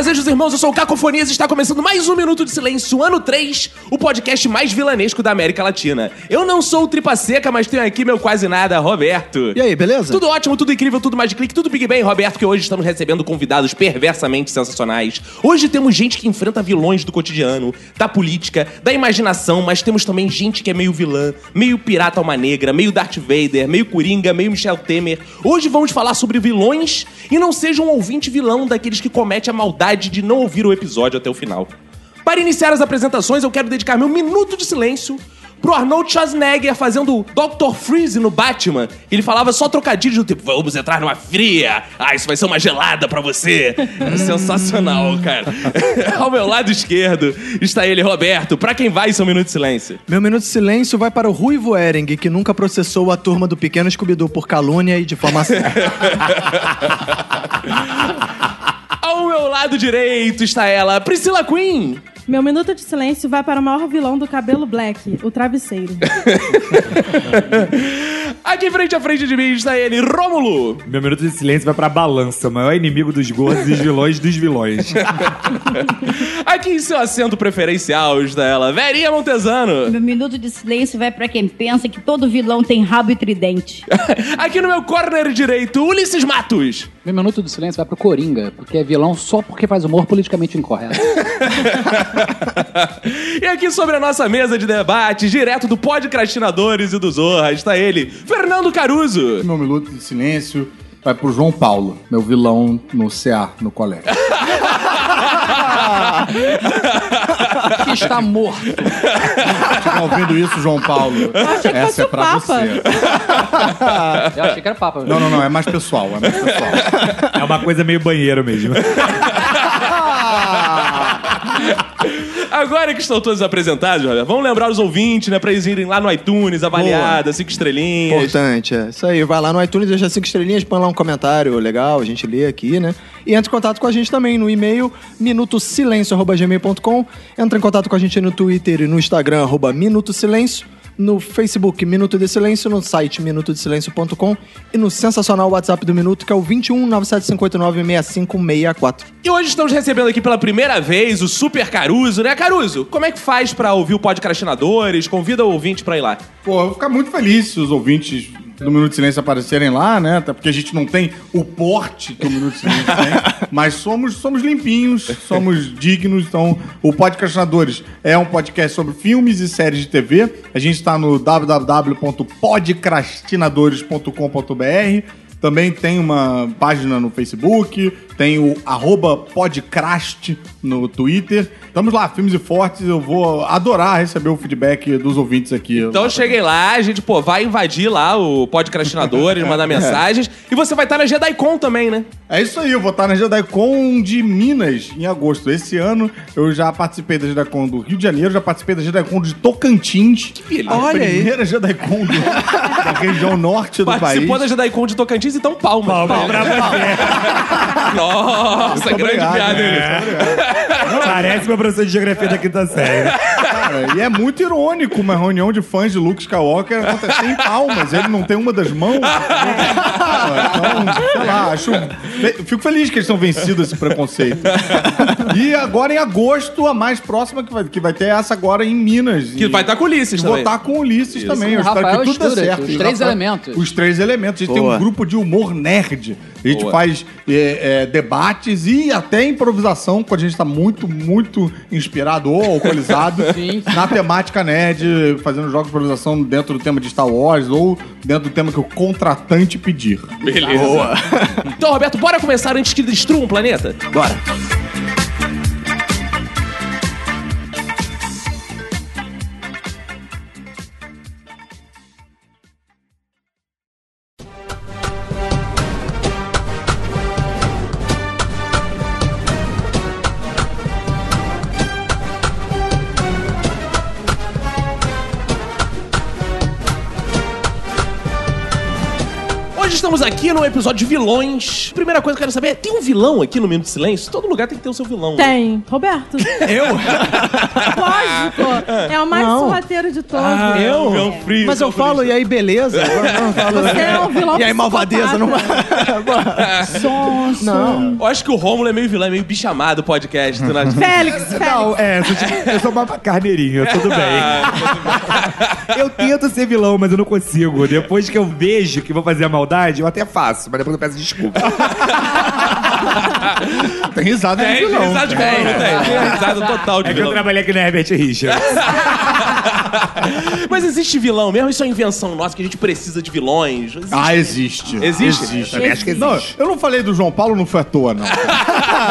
Bem, fazejos irmãos, eu sou o Cacofonias e está começando mais um Minuto de Silêncio, ano 3, o podcast mais vilanesco da América Latina. Eu não sou o Tripa Seca, mas tenho aqui meu quase nada, Roberto. E aí, beleza? Tudo ótimo, tudo incrível, tudo mais de clique, tudo Big Bang, Roberto, que hoje estamos recebendo convidados perversamente sensacionais. Hoje temos gente que enfrenta vilões do cotidiano, da política, da imaginação, mas temos também gente que é meio vilã, meio pirata alma negra, meio Darth Vader, meio Coringa, meio Michel Temer. Hoje vamos falar sobre vilões e não seja um ouvinte vilão daqueles que comete a maldade de não ouvir o episódio até o final. Para iniciar as apresentações, eu quero dedicar meu minuto de silêncio pro Arnold Schwarzenegger fazendo Dr. Freeze no Batman. Ele falava só trocadilhos do tipo, vamos entrar numa fria. Ah, isso vai ser uma gelada pra você. Era sensacional, cara. Ao meu lado esquerdo está ele, Roberto. Pra quem vai seu minuto de silêncio? Meu minuto de silêncio vai para o Ruivo Ering, que nunca processou a turma do Pequeno Scooby-Doo por calúnia e difamação. Ao meu lado direito está ela, Priscila Queen. Meu minuto de silêncio vai para o maior vilão do cabelo black, o travesseiro. Aqui frente a frente de mim está ele, Rômulo. Meu minuto de silêncio vai pra balança, o maior inimigo dos gordos e vilões dos vilões. Aqui em seu assento preferencial está ela, Verinha Montesano. Meu minuto de silêncio vai pra quem pensa que todo vilão tem rabo e tridente. Aqui no meu corner direito, Ulisses Matos. Meu minuto de silêncio vai pro Coringa, porque é vilão só porque faz humor politicamente incorreto. e aqui sobre a nossa mesa de debate, direto do Podcrastinadores e dos Zorra, está ele, Fernando Caruso. Meu minuto de silêncio vai pro João Paulo, meu vilão no CA, no colégio. que está morto. Estiver ouvindo isso, João Paulo, achei que essa fosse é o pra Papa. você. Eu achei que era papa. Não, não, não, é mais pessoal, é mais pessoal. É uma coisa meio banheiro mesmo. Agora que estão todos apresentados, vamos lembrar os ouvintes, né, pra eles irem lá no iTunes, avaliada, cinco estrelinhas. Importante, é. Isso aí, vai lá no iTunes, deixa cinco estrelinhas, põe lá um comentário legal, a gente lê aqui, né? E entra em contato com a gente também no e-mail minutosilencio.gmail.com Entra em contato com a gente no Twitter e no Instagram, arroba. No Facebook, Minuto de Silêncio, no site minutodesilencio.com e no sensacional WhatsApp do Minuto, que é o 21 97589 6564. E hoje estamos recebendo aqui pela primeira vez o Super Caruso, né? Caruso, como é que faz pra ouvir o Podcrastinadores? Convida o ouvinte pra ir lá. Pô, eu vou ficar muito feliz se os ouvintes do Minuto de Silêncio aparecerem lá, né? Até porque a gente não tem o porte que o Minuto de Silêncio tem. Mas somos, somos limpinhos, somos dignos. Então, o Podcastinadores é um podcast sobre filmes e séries de TV. A gente está no www.podcastinadores.com.br. Também tem uma página no Facebook, tem o arroba podcast no Twitter. Estamos lá, Filmes e Fortes. Eu vou adorar receber o feedback dos ouvintes aqui. Então cheguem lá, a gente, pô, vai invadir lá o Podcrastinadores, mandar mensagens. E você vai estar na JediCon também, né? É isso aí, eu vou estar na JediCon de Minas em agosto. Esse ano eu já participei da JediCon do Rio de Janeiro, já participei da JediCon de Tocantins. Que beleza. A Olha aí. primeira JediCon do- da região norte do Participou país. da JediCon de Tocantins, então palmas. Palmas pra Nossa, Muito grande obrigado, piada, hein? Parece meu professor de geografia da quinta série. Cara, e é muito irônico uma reunião de fãs de Luke Skywalker acontecer em palmas. Ele não tem uma das mãos. Então, sei lá, acho. Fico feliz que eles estão vencidos esse preconceito. E agora em agosto, a mais próxima que vai, que vai ter essa agora em Minas. Que vai estar com o Ulisses Vou também. estar com o Ulisses também. Eu espero Rafael que tudo dê certo. os E três Rafael- elementos. Os três elementos. A gente Boa. tem um grupo de humor nerd. A gente Boa. faz é, é, debates e até improvisação, quando a gente tá muito, muito inspirado ou alcoolizado Sim. na temática nerd, fazendo jogos de improvisação dentro do tema de Star Wars ou dentro do tema que o contratante pedir. Beleza. Então, Roberto, bora começar antes que destrua um planeta? Bora. Estamos aqui no episódio de vilões. Primeira coisa que eu quero saber é: tem um vilão aqui no Minuto de Silêncio? Todo lugar tem que ter o seu vilão. né? Tem. Roberto. Eu? Lógico. É o mais Não. sorrateiro de todos. Ah, é um vilão frio. Mas eu falo, e aí, beleza? Eu não falo- Você é um vilão E aí, malvadeza? Não... Sonso. não. Eu acho que o Rômulo é meio vilão, é meio bichamado o podcast. né? Félix, Félix. Não, é, eu sou, tipo- eu sou uma carneirinho, tudo bem. Eu tento ser vilão, mas eu não consigo. Depois que eu vejo que vou fazer a maldade, eu até faço, mas depois eu peço desculpa. Tem risada de Tem, tem vilão. risada de vilão, tem. Tem risada total de É que eu vilão. trabalhei aqui na Herbert Richards. Mas existe vilão mesmo? Isso é invenção nossa, que a gente precisa de vilões? Existe. Ah, existe. Existe? Existe. Também acho que Não, existe. eu não falei do João Paulo, não foi à toa, não.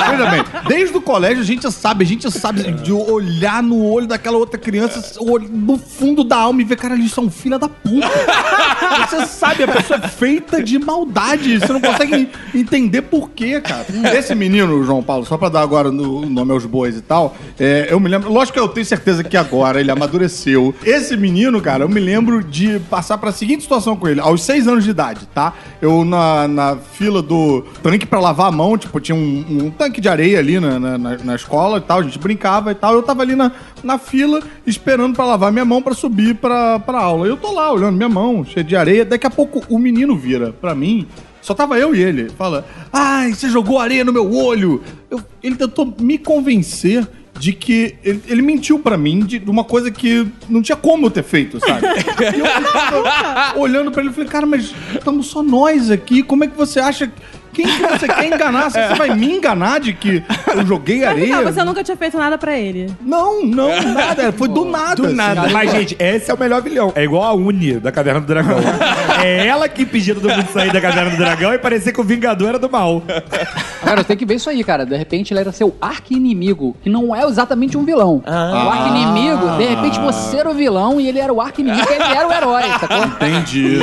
Veja bem, desde o colégio a gente sabe, a gente sabe de olhar no olho daquela outra criança, no fundo da alma e ver, cara, eles são filha da puta. Você sabe, a pessoa é feita de maldade, você não consegue entender por quê, cara. Esse menino, João Paulo, só pra dar agora o nome aos bois e tal, é, eu me lembro, lógico que eu tenho certeza que agora ele amadureceu. Esse menino, cara, eu me lembro de passar pra seguinte situação com ele, aos seis anos de idade, tá? Eu na, na fila do tanque pra lavar a mão, tipo, tinha um, um tanque de areia ali na, na- na escola e tal, a gente brincava e tal. Eu tava ali na, na fila esperando pra lavar minha mão pra subir pra, pra aula. Eu tô lá olhando minha mão, cheia de areia. Daqui a pouco o menino vira pra mim. Só tava eu e ele. Fala, ai, você jogou areia no meu olho. Eu- ele tentou me convencer de que ele, ele mentiu pra mim de uma coisa que não tinha como eu ter feito, sabe? E eu olhando pra ele falei, cara, mas estamos só nós aqui, como é que você acha... Quem que você quer enganar? Você vai me enganar de que eu joguei Mas, areia? Não, você nunca tinha feito nada pra ele. Não, não, nada. Foi do nada. Do nada. Mas, gente, esse é o melhor vilão. É igual a Uni da Caverna do Dragão. é ela que impediu todo mundo sair da Caverna do Dragão e parecia que o Vingador era do mal. Cara, tem que ver isso aí, cara. De repente ele era seu arqui-inimigo, que não é exatamente um vilão. O arqui-inimigo, de repente você era o vilão e ele era o arqui-inimigo, ele era o herói, sacou? Entendi.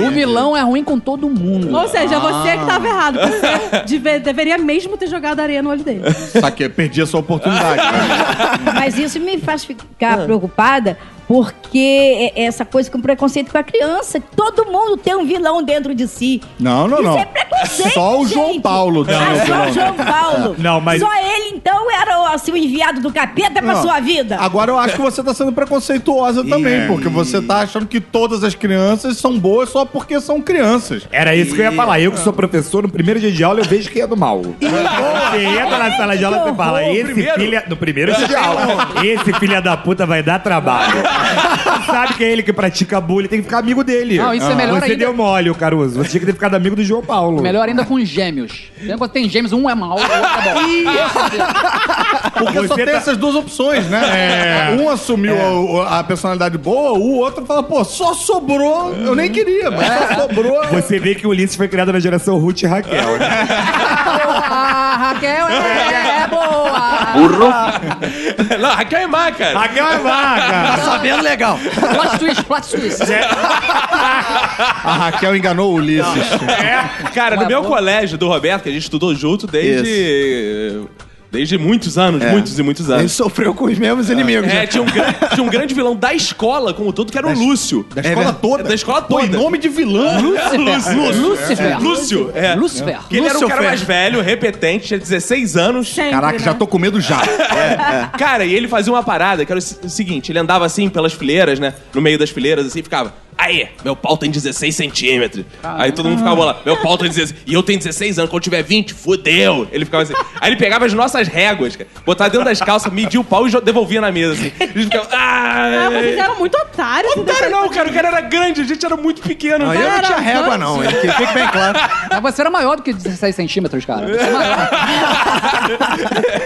O vilão é ruim com todo mundo. Ou seja, você que tava errado. Você deve- deveria mesmo ter jogado areia no olho dele. Saquei, perdi essa oportunidade. né? Mas isso me faz ficar preocupada porque é essa coisa com preconceito com a criança. Todo mundo tem um vilão dentro de si. Não, não, Isso não. é preconceito. Só o João gente. Paulo tem Ah, só vilão. o João Paulo. Não, mas- Só ele, então, era assim, o enviado do capeta pra Não. sua vida. Agora eu acho que você tá sendo preconceituosa também, porque você tá achando que todas as crianças são boas só porque são crianças. Era isso que eu ia falar. Eu que sou professor, no primeiro dia de aula eu vejo quem é do mal. Você entra na sala de aula e você fala, esse filho... No primeiro dia de aula. Esse filho da puta vai dar trabalho. Sabe que é ele que pratica bullying, tem que ficar amigo dele. Não, isso é melhor Você ainda. deu mole, o Caruso. Você tinha que ter ficado amigo do João Paulo. Melhor ainda com gêmeos. Tem, quando tem gêmeos, um é mau, o outro é bom. Porque só Você tem tá- essas duas opções, né? Um assumiu a, a personalidade boa, o outro fala, pô, só sobrou. Eu nem queria, mas só sobrou. Você vê que o Ulisses foi criado na geração Ruth e Raquel, né? Ah, Raquel é, é boa. Não, Raquel é má, cara. Raquel é vaca! Sabendo legal. Plot twist, plot twist. A Raquel enganou o Ulisses. Cara, no Uma meu boa. colégio do Roberto, que a gente estudou junto desde. Desde muitos anos, muitos e muitos Ele anos. sofreu com os mesmos inimigos. É, né? tinha um, tinha um grande vilão da escola como todo, que era o Lúcio. Da escola toda. Da escola Pô, toda. nome de vilão. Lúcifer. Lúcifer. Lúcio, é. Lúcifer. Que ele era o cara mais velho, repetente, tinha 16 anos. Sempre, Caraca, né? já tô com medo já. Cara, e ele fazia uma parada que era o se- o seguinte: ele andava assim pelas fileiras, né? No meio das fileiras, assim, ficava. Aí, meu pau tem 16 centímetros. Aí todo mundo ficava lá, meu pau tem 16. E eu tenho 16 anos, quando tiver 20, fudeu. Ele ficava assim. Aí ele pegava as nossas réguas, cara, botava dentro das calças, media o pau e devolvia na mesa, assim. Eles ficavam. Ah, vocês Ah, eram muito otários. Otário não, cara, o cara era grande, a gente era muito pequeno. Não, eu não tinha régua, não. Que fique bem claro. Mas você era maior do que 16 centímetros, cara. Você é maior.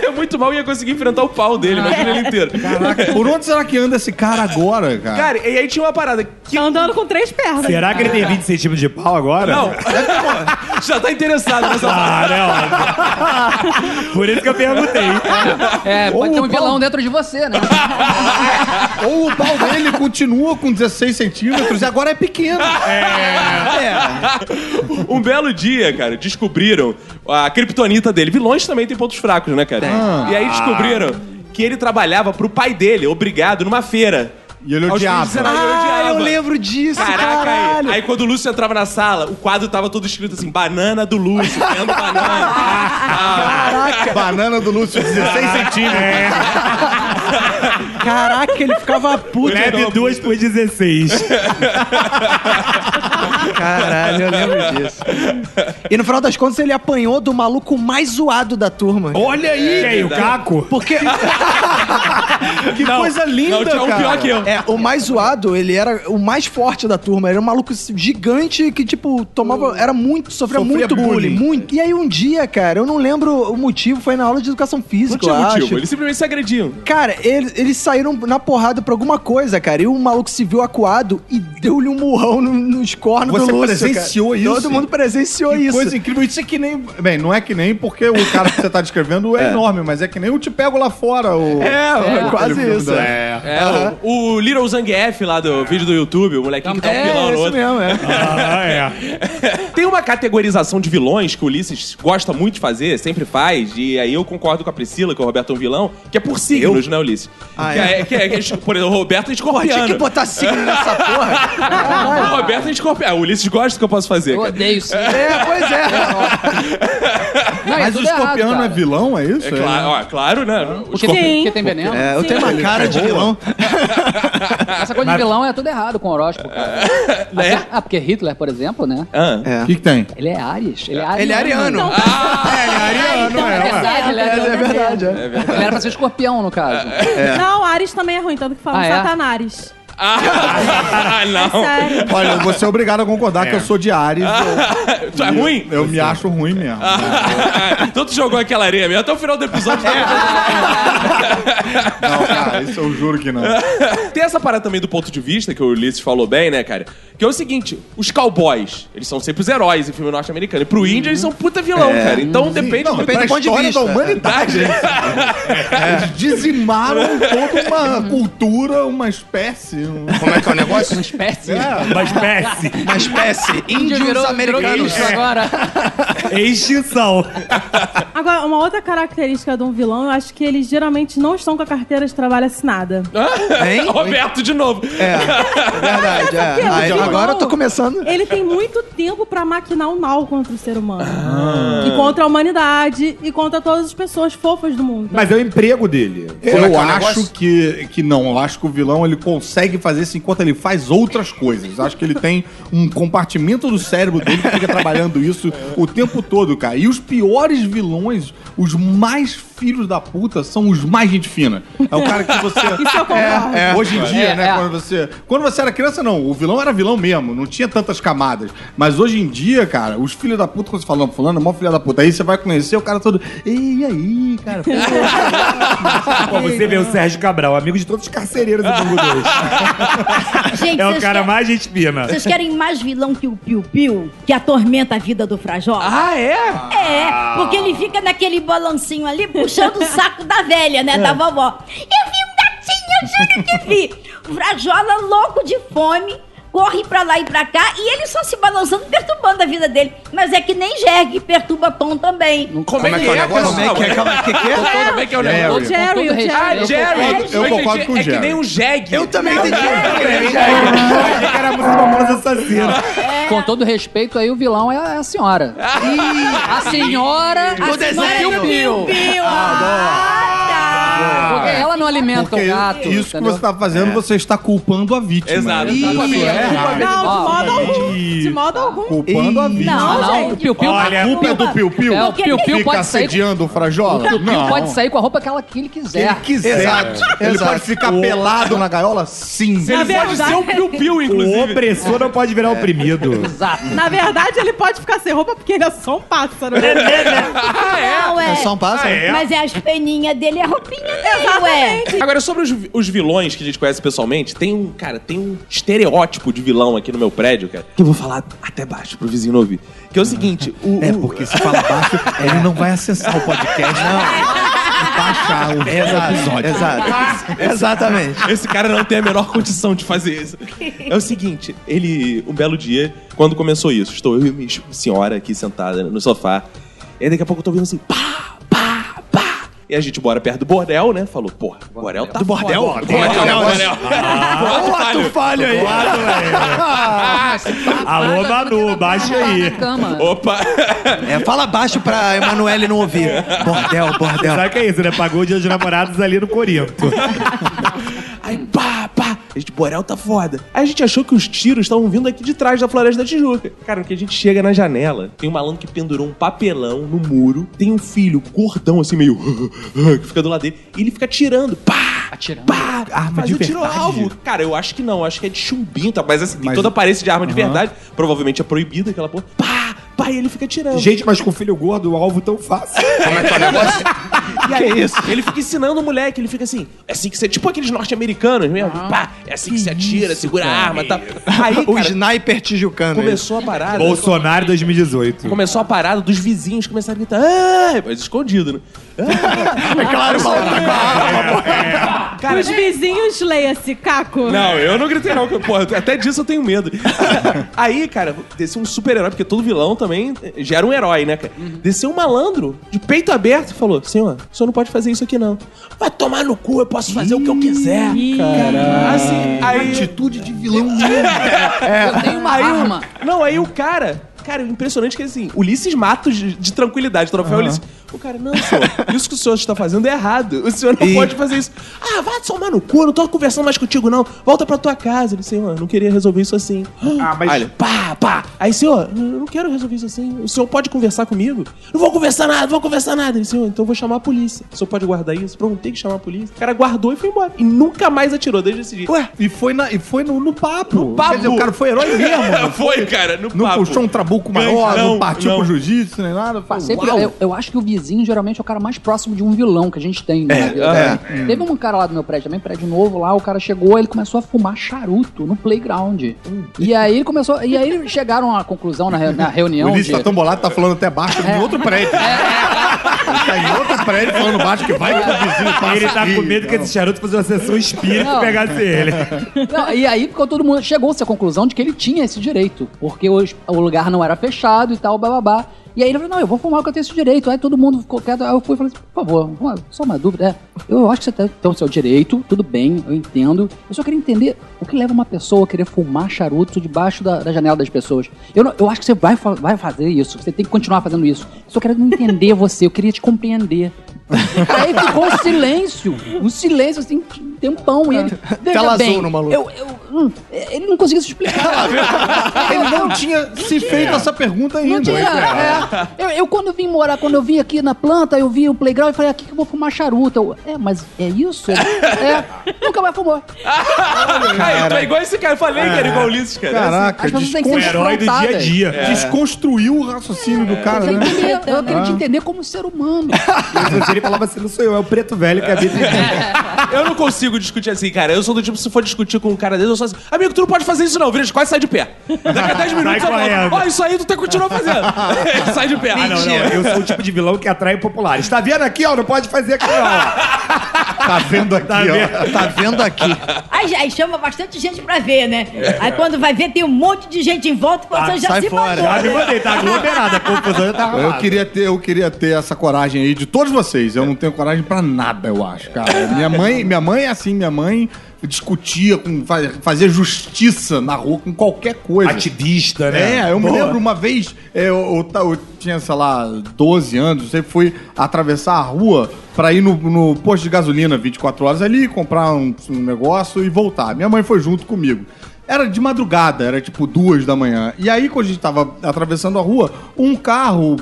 Eu muito mal ia conseguir enfrentar o pau dele, imagina ele inteiro. Caraca, por onde será que anda esse cara agora, cara? Cara, e aí tinha uma parada que. Andando com três pernas. Será que ele tem 20 centímetros de pau agora? Não, já tá interessado nessa Ah, não. Por isso que eu perguntei. É, pode Ou ter um o pau- vilão dentro de você, né? Ou o pau dele continua com 16 centímetros e agora é pequeno. Um belo dia, cara, descobriram a criptonita dele. Vilões também tem pontos fracos, né, cara? E aí descobriram que ele trabalhava pro pai dele, obrigado, numa feira. E ele Aos odiava. 19 anos, ele odiava. Eu lembro disso, Caraca, caralho. aí, aí quando o Lúcio entrava na sala, o quadro tava todo escrito assim: banana do Lúcio, comendo banana. Caraca, Banana do Lúcio, 16 centímetros. caraca, ele ficava puto. Leve duas por 16. Caralho, eu lembro disso. E no final das contas, ele apanhou do maluco mais zoado da turma. Olha aí! Quem? O Caco? Porque. Que coisa linda, Não, tinha um cara. pior que eu. É, o mais zoado, ele era o mais forte da turma. Era um maluco gigante que, tipo, tomava. Era muito. Sofria, Sofria muito bullying. bullying. Muito. E aí um dia, cara, eu não lembro o motivo, foi na aula de educação Não física, tinha eu motivo, acho. eles simplesmente se agrediam. Cara, eles, eles saíram na porrada por alguma coisa, cara. E o maluco se viu acuado e deu-lhe um murrão no- nos cornos Você do Lúcio, presenciou cara. isso? Todo mundo presenciou Que isso. coisa incrível. Isso é que nem. Bem, não é que nem porque o cara que você tá descrevendo é, enorme, mas é que nem o Te Pego lá fora. O... É, quase aquele filme isso. da- É, É, o, o Little Zangief lá do vídeo do YouTube, o molequinho que tá um pilão no isso outro. mesmo, é. Ah, é. Tem uma categorização de vilões que o Ulisses gosta muito de fazer, sempre faz, e aí eu concordo com a Priscila, que o Roberto é um vilão, que é por signos, né, Ulisses? Ah, que é? é, que é- que é- por exemplo, o Roberto é Pô, tinha escorpiano. que botar signo nessa porra. O Roberto é escorpiano. Ah, o Ulisses gosta do que eu posso fazer. Eu cara. odeio isso. É, pois é. Não, é Mas o errado, escorpião cara. é vilão, é isso? É claro, ó, claro, né? O Porque, escorpião- porque tem veneno. É, eu tenho uma cara de vilão. Essa coisa de vilão é tudo errado com o horóscopo, cara. Né? Ah, porque Hitler, por exemplo, né? Ah. É. O que, que tem? Ele é Ares. Ele é ariano. Ele é ariano. Então, Então, é verdade, ele é É, ariano. é verdade, é. Ele era pra ser escorpião, no caso. Não, Ares também é ruim, tanto que falam Ah, é? Satanares. Ah, não. Sério. Olha, eu vou ser obrigado a concordar que eu sou de Ares. eu- Tu é ruim? Eu me acho ruim mesmo. então tu jogou aquela areia mesmo. Até o final do episódio. Não, cara, isso eu juro que não. Tem essa parada também do ponto de vista, que o Ulisses falou bem, né, cara? Que é o seguinte, os cowboys, eles são sempre os heróis em filme norte-americano. E pro índio, eles são puta vilão, cara. Então depende... Não, Depende pra do ponto de história vista. da humanidade. Eles dizimaram toda uma cultura, uma espécie. Um- Como é que é o negócio? Uma espécie. Uma espécie. Uma espécie. Índio Índios virou, virou americanos. bicho agora. Extinção. Agora, uma outra característica de um vilão, eu acho que eles geralmente não estão com a carteira de trabalho assinada. Hein? Roberto de novo. É, é verdade. É. O Aí, vilão, agora eu tô começando. Ele tem muito tempo pra maquinar o mal contra o ser humano. E contra a humanidade e contra todas as pessoas fofas do mundo. Mas é o emprego dele. Eu é é o acho que, que não. Eu acho que o vilão ele consegue fazer isso enquanto ele faz outras coisas. Acho que ele tem um compartimento do cérebro dele que fica trabalhando isso o tempo todo, cara. E os piores vilões, os mais filhos da puta, são os mais gente fina. É o cara que você. Isso eu concordo. É, hoje em dia, É, né? é. Quando você. Quando você era criança, não. O vilão era vilão mesmo. Não tinha tantas camadas. Mas hoje em dia, cara, os filhos da puta, quando você fala, não, fulano é mó filho da puta. Aí você vai conhecer o cara todo. Ei, e aí, cara? Pô, Pô, você vê o Sérgio Cabral, amigo de todos os carcereiros do Bangu 2. Gente, É o cara querem- mais gente fina. Vocês querem mais vilão que o Piu Piu, que atormenta a vida do Frajola? Ah, é? É, porque ele fica naquele balancinho ali, puxando o saco da velha, né, da vovó. Eu vi um gatinho, eu juro que vi. O Frajola, louco de fome, corre pra lá e pra cá, e ele só se balançando, perturbando a vida dele. Mas é que nem Jerg, perturba Tom também. Como é que é, cara? Como é que é? Como é que é? Como é que é o Jerry. negócio? O Jerry, Com o todo Jerry. Ah, respeito, Jerry. eu concordo com o É que Jerry. nem um jegue. Eu também entendi. Eu achei que era a música do Mamonas Assassina. Com todo respeito, aí o vilão é a senhora. a senhora. Do a desenho. senhora Piu Piu. Piu, ah, Porque ela não alimenta Porque o gato. isso que entendeu? você tá fazendo, você está culpando a vítima. Exato. Exatamente. é errado. Não, de modo algum. De modo algum. Culpando a vítima. Não, Não, gente. o Piu Piu. Olha, A culpa é do Piu Piu? É, o Piu Piu Fica pode sair. assediando o Frajola? O Piu Piu Não. pode sair com a roupa que, ela, que ele Se ele quiser. quiser. Exato. Ele Exato. pode ficar pelado na gaiola? Sim. Na Ele pode verdade- ser um piu-piu, O inclusive. opressor não pode virar oprimido. Exato. Na verdade, ele pode ficar sem roupa porque ele é só um pássaro. Não, é. É só um pássaro? Mas é as peninhas dele, é a roupinha. Exatamente. Agora, sobre os, os vilões que a gente conhece pessoalmente, tem um, cara, tem um estereótipo de vilão aqui no meu prédio, cara, que eu vou falar até baixo pro vizinho não ouvir. Que é o seguinte, o, É, o- porque se fala baixo, ele não vai acessar o podcast. Não. Baixar o episódio. Exato. Exatamente. Esse cara não tem a menor condição de fazer isso. É o seguinte, ele, um belo dia, quando começou isso, estou eu e minha senhora aqui sentada no sofá, e aí daqui a pouco eu tô ouvindo assim, pá. E a gente bora perto do bordel, né? Falou, porra, o bordel tá Do bordel? é o bordel? Ô, ato falho aí. Alô, Manu, baixa aí. Opa! É, fala baixo pra Emanuele não ouvir. Bordel, bordel. Sabe o que é isso, né? Pagou o dia dos namorados ali no Corinto. Aí, pá. A gente, Borel tá foda. Aí a gente achou que os tiros estavam vindo aqui de trás da Floresta da Tijuca. Cara, que a gente chega na janela, tem um malandro que pendurou um papelão no muro, tem um filho gordão, assim, meio... que fica do lado dele, e ele fica atirando. Pá! Atirando. Pá! Arma faz de o tiro verdade? alvo. Cara, eu acho que não. Acho que é de chumbinho, tá? Mas assim, tem Mas- toda aparência de arma de verdade. Provavelmente é proibida aquela porra. Pá! Pá! E ele fica atirando. Gente, mas com filho gordo, o alvo tão fácil. E aí, Ele fica ensinando o moleque, ele fica assim, é assim que você. Tipo aqueles norte-americanos mesmo. Pá, é assim que, se atira, segura a arma e tal. Aí, O cara, sniper tijucano. começou a parada. Bolsonaro 2018. Começou a parada dos vizinhos começaram a gritar, ah! mas escondido, né? É claro, Cara, Os vizinhos, leia-se, Caco. Não, eu não gritei não, que, porra, até disso eu tenho medo. Aí, cara, desceu um super-herói, porque todo vilão também gera um herói, né, cara? Desceu um malandro, de peito aberto, e falou, senhor, o senhor não pode fazer isso aqui não. Vai tomar no cu, eu posso fazer o que eu quiser. Cara. Assim, aí... Atitude de vilão mesmo. Eu tenho uma Aí o- arma. Não, aí o cara. Cara, o impressionante que assim, Ulisses Matos de, de tranquilidade, troféu Ulisses. O cara, não, senhor, isso que o senhor está fazendo é errado. O senhor não pode fazer isso. Ah, vai tomar no cu, não tô conversando mais contigo, não. Volta pra tua casa. Ele, senhor, não queria resolver isso assim. Ah, mas- Aí pá, pá. Aí, senhor, eu não quero resolver isso assim. O senhor pode conversar comigo? Não vou conversar nada, não vou conversar nada. Ele, senhor, então eu vou chamar a polícia. O senhor pode guardar isso? Pronto, tem que chamar a polícia. O cara guardou e foi embora. E nunca mais atirou desde esse dia. Ué, e foi, na, e foi no, no papo. No papo. Dizer, o cara foi herói mesmo. foi, cara, no Não papo. puxou um trabuco maior, Não, não, partiu não. pro jiu-jitsu, nem nada. Foi, Sempre, eu, eu acho que o vizinho geralmente é o cara mais próximo de um vilão que a gente tem. Né, vida. é. Teve um cara lá do meu prédio, também prédio novo lá, o cara chegou, ele começou a fumar charuto no playground. E aí ele começou, e aí chegaram à conclusão na, na reunião O Ulisses de... tá tão bolado, tá falando até baixo em outro prédio. Ele tá em outro prédio falando baixo que vai que o vizinho passa Ele tá aqui. com medo que esse charuto fosse uma sessão espírita e pegasse ele. Não, e aí ficou todo mundo chegou-se à conclusão de que ele tinha esse direito, porque o, o lugar não era fechado e tal, bababá. E aí ele falou, não, eu vou fumar porque eu tenho esse direito. Aí todo mundo ficou quieto. Aí eu fui e falei assim, por favor, só uma dúvida. É, eu acho que você tem o seu direito, tudo bem, eu entendo. Eu só queria entender o que leva uma pessoa a querer fumar charuto debaixo da, da janela das pessoas. Eu, não- eu acho que você vai, vai fazer isso, você tem que continuar fazendo isso. Eu só quero entender você, eu queria te compreender. Aí ficou um silêncio, um silêncio assim, um tempão. E ele, Tela bem, azul no maluco. eu, eu, hum, ele não conseguia se explicar. Ele não tinha se feito essa pergunta ainda. Não tinha. é. Eu, eu, quando vim morar, quando eu vim aqui na planta, eu vi o playground e falei, aqui que eu vou fumar charuta. Eu, é, mas é isso? é, nunca mais fumou. Tu é igual esse cara, eu falei que era igual o Ulisses, cara. Caraca, que O herói do dia a dia. desconstruiu o raciocínio do cara, Eu, né? queria, eu queria te entender como ser humano. Ele falava assim, não sou eu, é o preto velho que habita mim. Eu não consigo discutir assim, cara. Eu sou do tipo, se for discutir com um cara desse, eu sou assim, amigo, tu não pode fazer isso não, vira, quase sai de pé. Daqui a 10 minutos eu correndo. falo, ó, isso aí tu tá continuando fazendo. Sai de pé. Ah, não, não. Eu sou o tipo de vilão que atrai populares. Tá vendo aqui, ó? Não pode fazer aqui, ó. Tá vendo aqui, Tá ó. vendo? Tá vendo aqui. Aí, aí chama bastante gente pra ver, né? Aí quando vai ver, tem um monte de gente em volta e você já sai se fora. mandou. Já me mandei, tá aglomerada. A confusão já tá Eu queria, ter, eu queria ter essa coragem aí de todos vocês. Eu não tenho coragem pra nada, eu acho, cara. Minha mãe, minha mãe é assim, minha mãe discutia com fa- fazia justiça na rua com qualquer coisa. Ativista, né? É, eu me Boa. lembro uma vez, é, eu, eu eu tinha, sei lá, 12 anos, eu sempre fui atravessar a rua pra ir no, no posto de gasolina 24 horas ali, comprar um, um negócio e voltar. Minha mãe foi junto comigo. Era de madrugada, era tipo duas da manhã. E aí, quando a gente tava atravessando a rua, um carro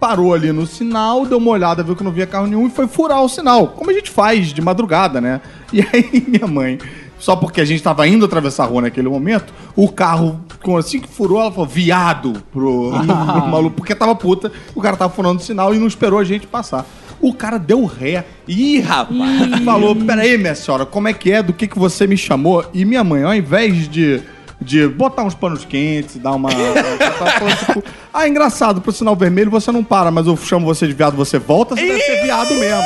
parou ali no sinal, deu uma olhada, viu que não via carro nenhum e foi furar o sinal. Como a gente faz de madrugada, né? E aí, minha mãe, só porque a gente tava indo atravessar a rua naquele momento, o carro, assim que furou, ela falou, viado, pro, pro maluco, porque tava puta, o cara tava furando o sinal e não esperou a gente passar. O cara deu ré. Ih, rapaz. Falou, peraí, minha senhora, como é que é? Do que, que você me chamou? E minha mãe, ao invés de, de botar uns panos quentes, dar uma... tipo, ah, engraçado, pro sinal vermelho você não para, mas eu chamo você de viado, você volta, você deve ser viado mesmo.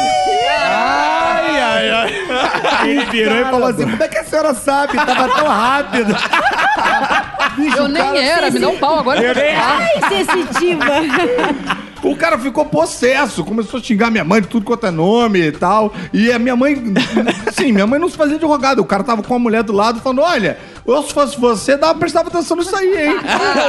Ai, ai, ai. Ele virou e falou assim: como é que a senhora sabe? Tava tão rápido. Eu nem era, me dá um pau agora. Eu nem- Ai, sensitiva. O cara ficou possesso, começou a xingar minha mãe de tudo quanto é nome e tal. E a minha mãe, sim, minha mãe não se fazia de rogada. O cara tava com a mulher do lado falando: olha. Eu, se fosse você, dava, prestava atenção nisso aí, hein?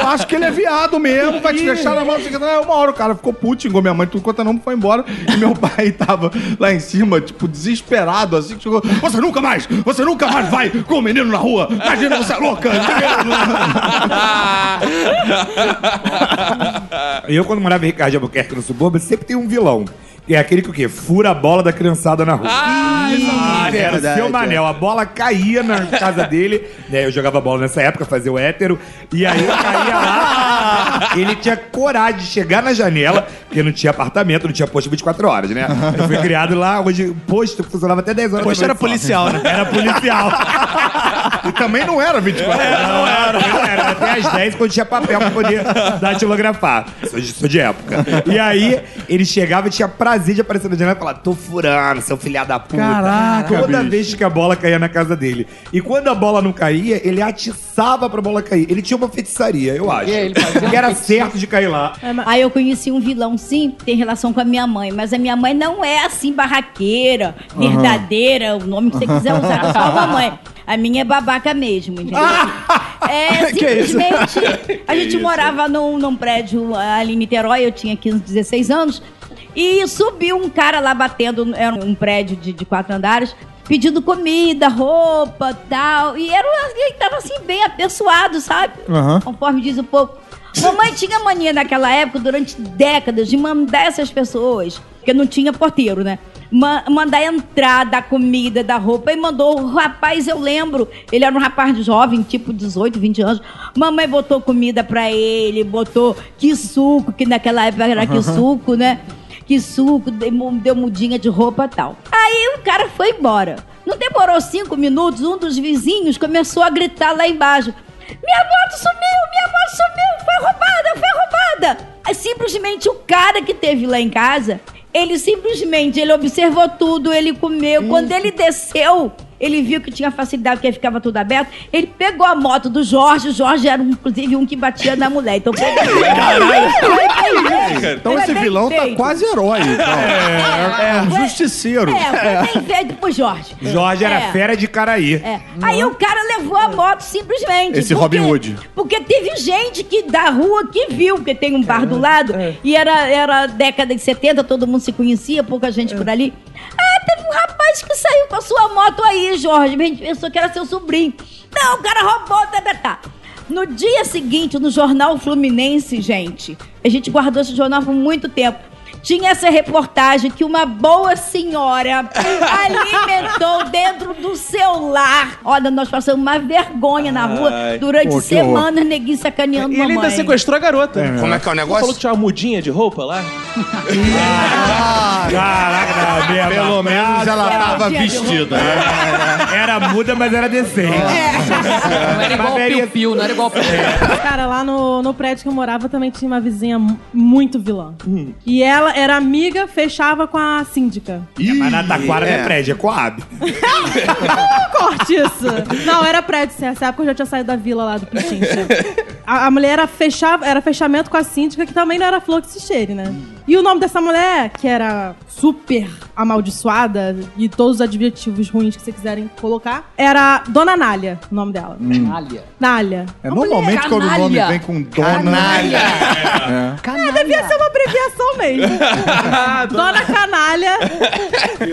Eu acho que ele é viado mesmo, vai te deixar na mão. Assim, uma hora o cara ficou puto, xingou minha mãe, tudo quanto é nome, foi embora. E meu pai tava lá em cima, tipo, desesperado, assim, que chegou. Você nunca mais, você nunca mais vai com o menino na rua. Imagina, você é louca. Eu, quando morava em Ricardo de Albuquerque, no subúrbio, sempre tem um vilão. É aquele que o quê? Fura a bola da criançada na rua. Ah, Ih, era o verdade, seu Manel. A bola caía na casa dele. Né, eu jogava bola nessa época, fazia o hétero. E aí eu caía lá. Ele tinha coragem de chegar na janela, porque não tinha apartamento, não tinha posto 24 horas, né? Eu fui criado lá, onde o posto funcionava até 10 horas. Posto era policial, né? Era policial. E também não era 24 horas. Não era, não era. Era Até às 10 quando tinha papel pra poder datilografar. Sou de, sou de época. E aí, ele chegava e tinha prazer de aparecer na janela e falar: tô furando, seu filha da puta. Caraca, Toda bicho. vez que a bola caía na casa dele. E quando a bola não caía, ele atiçava pra bola cair. Ele tinha uma feitiçaria, eu acho. Ele fazia que era certo de cair lá. Aí eu conheci um vilão, sim, que tem relação com a minha mãe. Mas a minha mãe não é assim barraqueira, verdadeira, o nome que você quiser usar, é só a mamãe. A minha é babaca mesmo, entendeu? É, Que isso? simplesmente, a gente morava num, num prédio ali em Niterói, eu tinha 15, 16 anos, e subiu um cara lá batendo, era um prédio de, de quatro andares, pedindo comida, roupa tal. E era ele tava assim, bem apessoado, sabe? Aham. Conforme diz o povo. Mamãe tinha mania naquela época, durante décadas, de mandar essas pessoas, porque não tinha porteiro, né? Ma- mandar entrar, dar comida, dar roupa. E mandou o rapaz, eu lembro, ele era um rapaz jovem, tipo 18, 20 anos. Mamãe botou comida pra ele, botou que suco, que naquela época era que suco, né? Que suco, deu mudinha de roupa e tal. Aí o cara foi embora. Não demorou cinco minutos, um dos vizinhos começou a gritar lá embaixo. Minha moto sumiu, minha moto sumiu, foi roubada, foi roubada. Simplesmente o cara que teve lá em casa, ele simplesmente, ele observou tudo, ele comeu. Quando ele desceu, ele viu que tinha facilidade, porque ficava tudo aberto. Ele pegou a moto do Jorge, o Jorge era inclusive um que batia na mulher. Então bem feito. Então Foi esse vilão tá feito. quase herói. Então. É, um Foi- justiceiro. É, foi bem feito pro Jorge. Jorge era É. fera de Caraí. É. Aí o cara levou a moto simplesmente. Esse porque- Robin Hood. Porque teve gente que da rua que viu, porque tem um bar do lado, e era, era década de 70, todo mundo se conhecia, pouca gente por ali. Ah, teve um rapaz que saiu com a sua moto aí, Jorge. A gente pensou que era seu sobrinho. Não, o cara roubou, tá, tá, tá. No dia seguinte, no jornal Fluminense, gente, a gente guardou esse jornal por muito tempo. Tinha essa reportagem que uma boa senhora alimentou dentro do seu lar. Olha, nós passamos uma vergonha na rua Ai. durante Pô, semanas, neguinho sacaneando E ele ainda mamãe. sequestrou a garota. Como é que é o negócio? falou que tinha uma mudinha de roupa lá? Caraca, mesmo. Pelo menos ela tava vestida. né? Era muda, mas era decente. Não era igual o Baveria- Piu Piu, não era igual o Piu. Cara, lá no, no prédio que eu morava também tinha uma vizinha mu- muito vilã. E ela era amiga, fechava com a síndica. Mas na Taquara não é prédio, é Coab. Corte isso! Não, era prédio, sim. Nessa época eu já tinha saído da vila lá do Pichincha. A, a mulher era, fechava, era fechamento com a síndica, que também não era flor que se cheire, né? E o nome dessa mulher, que era super amaldiçoada, e todos os adjetivos ruins que vocês quiserem colocar, era Dona Nália, o nome dela. Canalha. Nália. É, normalmente quando o nome vem com dona. Canalha. Devia ser uma abreviação mesmo. Dona Canalha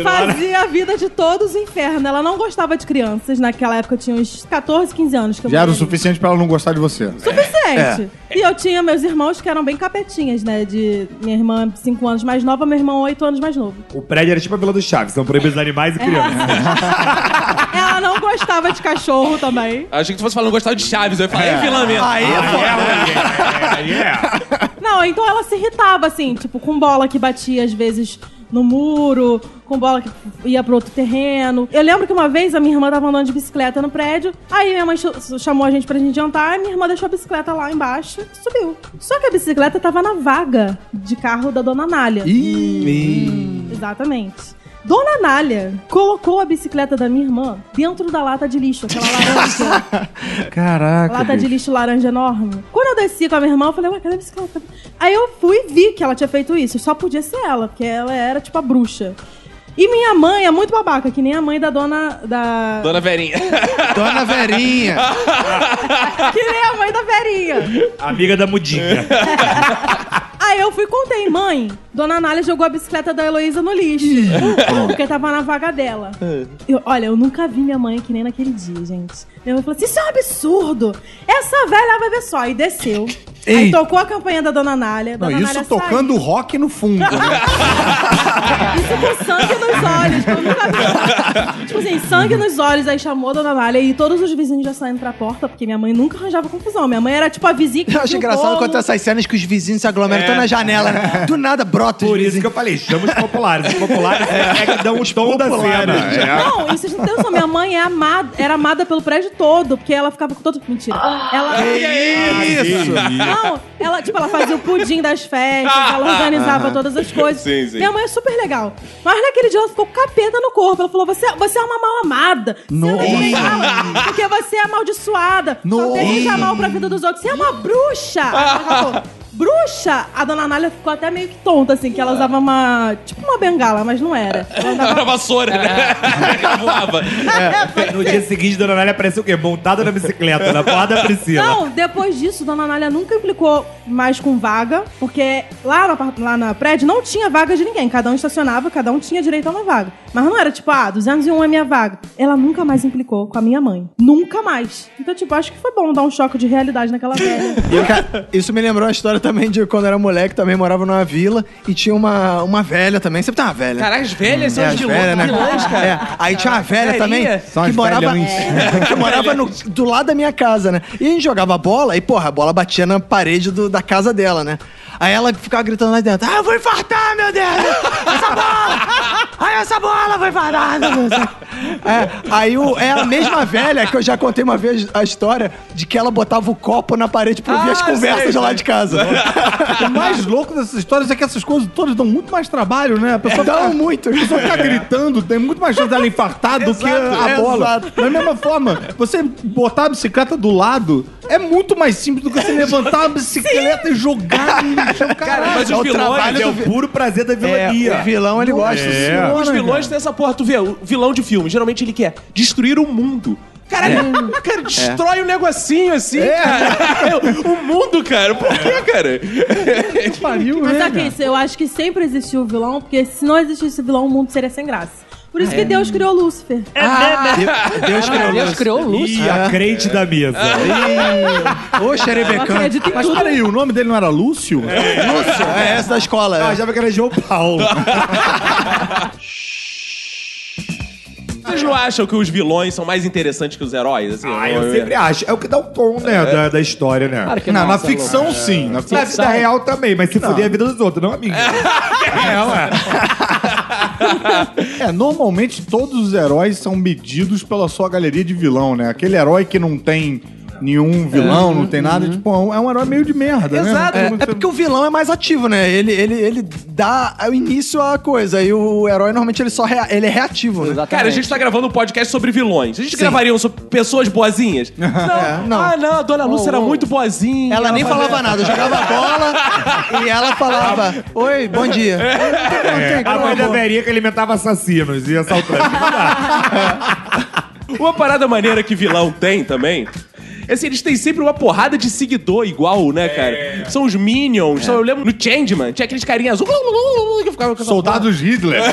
fazia a vida de todos inferno. Ela não gostava de crianças. Naquela época eu tinha uns 14, 15 anos. Que eu Já era o suficiente pra ela não gostar de você. Suficiente. E eu tinha meus irmãos que eram bem capetinhas, né? De minha irmã 5 anos mais nova, meu irmão 8 anos mais novo. O prédio era tipo a Vila do Chaves, são proibidos animais e crianças. Ela não gostava de cachorro também. Achei que tu fosse falando gostava de Chaves. Eu ia falar, é, vilã mesmo. Aí é, aí é. Não, então ela se irritava, assim, tipo, com bola que batia às vezes no muro, com bola que ia pro outro terreno. Eu lembro que uma vez a minha irmã tava andando de bicicleta no prédio, aí minha mãe ch- chamou a gente pra gente jantar, e minha irmã deixou a bicicleta lá embaixo e subiu. Só que a bicicleta tava na vaga de carro da dona Nália. Exatamente. Dona Nália colocou a bicicleta da minha irmã dentro da lata de lixo, aquela laranja. Caraca. lata de lixo laranja enorme. Quando eu desci com a minha irmã, eu falei, ué, cadê a bicicleta? Aí eu fui e vi que ela tinha feito isso. Só podia ser ela, porque ela era tipo a bruxa. E minha mãe é muito babaca, que nem a mãe da dona. Da... Dona Verinha. Dona Verinha. Que nem a mãe da Verinha. Amiga da mudinha. Aí eu fui e contei, mãe, Dona Nália jogou a bicicleta da Heloísa no lixo. porque tava na vaga dela. Eu- olha, eu nunca vi minha mãe que nem naquele dia, gente. Minha mãe falou assim: isso é um absurdo. Essa velha vai ver só. E desceu. Aí Ei. tocou a campanha da Dona Nália. Não, Dona isso Nália tocando rock no fundo, né? saiu. Isso com sangue nos olhos. que eu nunca vi. tipo assim, sangue nos olhos. Aí chamou a Dona Nália e todos os vizinhos já saindo pra porta, porque minha mãe nunca arranjava confusão. Minha mãe era tipo a vizinha que Eu acho engraçado bolo. quando essas cenas que os vizinhos se aglomeram, estão na janela, né? Do nada brota Por isso que eu falei, chama os populares. Os populares é que dão o tom da cena. É. Não, e vocês não têm noção. Minha mãe é amada, era amada pelo prédio todo, porque ela ficava com todo. Mentira. Ela. Isso! Não, ela, tipo, ela fazia o pudim das festas, ela organizava todas as coisas. Sim, sim. Minha mãe é super legal. Mas naquele dia ela ficou com capeta no corpo. Ela falou: você, você é uma mal amada. Você não é porque você é amaldiçoada. Só Nossa. deseja mal pra vida dos outros. Você é uma bruxa. Ela falou, Bruxa! A dona Nália ficou até meio que tonta, assim, que ela usava uma. Tipo uma bengala, mas não era. Ela andava Era vassoura, né? Ela voava. No dia seguinte, Dona Nália apareceu o quê? Montada na bicicleta, na porra da Priscila. Não, depois disso, Dona Nália nunca implicou mais com vaga, porque lá na, par- lá na prédio não tinha vaga de ninguém. Cada um estacionava, cada um tinha direito a uma vaga. Mas não era tipo, ah, 201 é minha vaga. Ela nunca mais implicou com a minha mãe. Nunca mais. Então, tipo, acho que foi bom dar um choque de realidade naquela velha. E, isso me lembrou uma história também de quando era moleque, também morava numa vila e tinha uma, uma velha também. Sempre tem uma velha. Caralho, as velhas são É, as vilões, velhas, né? vilões, cara. É, aí tinha uma velha também. São que morava, que morava no- do lado da minha casa, né? E a gente jogava bola e, porra, a bola batia na parede do- da casa dela, né? Aí ela ficava gritando lá dentro: Ah, eu vou infartar, meu Deus! Essa bola! Ai, essa bola vai infartar! meu Deus." É, aí o- é a mesma velha que eu já contei uma vez a história de que ela botava o copo na parede pra ouvir Ah, as conversas sei, de lá de casa. O mais louco dessas histórias é que essas coisas todas dão muito mais trabalho, né? A pessoa Dão fica- muito. A pessoa fica gritando, tem muito mais chance dela infartar do que a bola. exato. Da mesma forma, você botar a bicicleta do lado é muito mais simples do que você levantar a bicicleta e jogar Cara, mas É os o vilões. trabalho É o puro prazer da vilania. O vilão, ele gosta. É. Os vilões têm essa porra, tu vê, o vilão de filme, geralmente ele quer destruir o mundo. Caralho, cara, destrói um negocinho assim, cara. O mundo, cara. Por quê, cara? Pariu, Mas né, que cara? isso? Eu acho que sempre existiu o vilão, porque se não existisse vilão, o mundo seria sem graça. Por isso que Deus criou Lúcifer. Deus criou Deus criou o Lúcio. Ih, a crente da mesa. Ô, Eu xerebecão. acredito em Mas tudo. peraí, o nome dele não era Lúcio? Lúcio, é essa da escola. Ah, é. já que era João Paulo. Vocês não acham que os vilões são mais interessantes que os heróis? Assim, Ah, eu sempre acho. É o que dá o tom, né, da, da história, né? Claro que Não, não, na você é ficção sim. Na Na ficção. vida real também, mas se fuder a vida dos outros, não a minha. É, ué. É, normalmente todos os heróis são medidos pela sua galeria de vilão, né? Aquele herói que não tem nenhum vilão, não tem nada, tipo, é um- é herói meio de merda, né? Exato. É, Não é porque o vilão é mais ativo, né? Ele, ele, ele dá o início à coisa. E o herói, normalmente, ele só rea- ele é reativo, né? Exatamente. Cara, a gente tá gravando um podcast sobre vilões. A gente gravaria um sobre pessoas boazinhas? Não. É, não. Ah, não, a dona Lúcia era muito boazinha. Ela nem fazia- falava nada, eu jogava bola e ela falava: Oi, bom dia. É, a mãe da que alimentava assassinos e assaltantes. Uma parada maneira que vilão tem também. É Assim, eles têm sempre uma porrada de seguidor igual, né, cara? São os Minions. São, eu lembro no Changeman, tinha aqueles carinhas azul que ficavam com essa Soldados Hitler.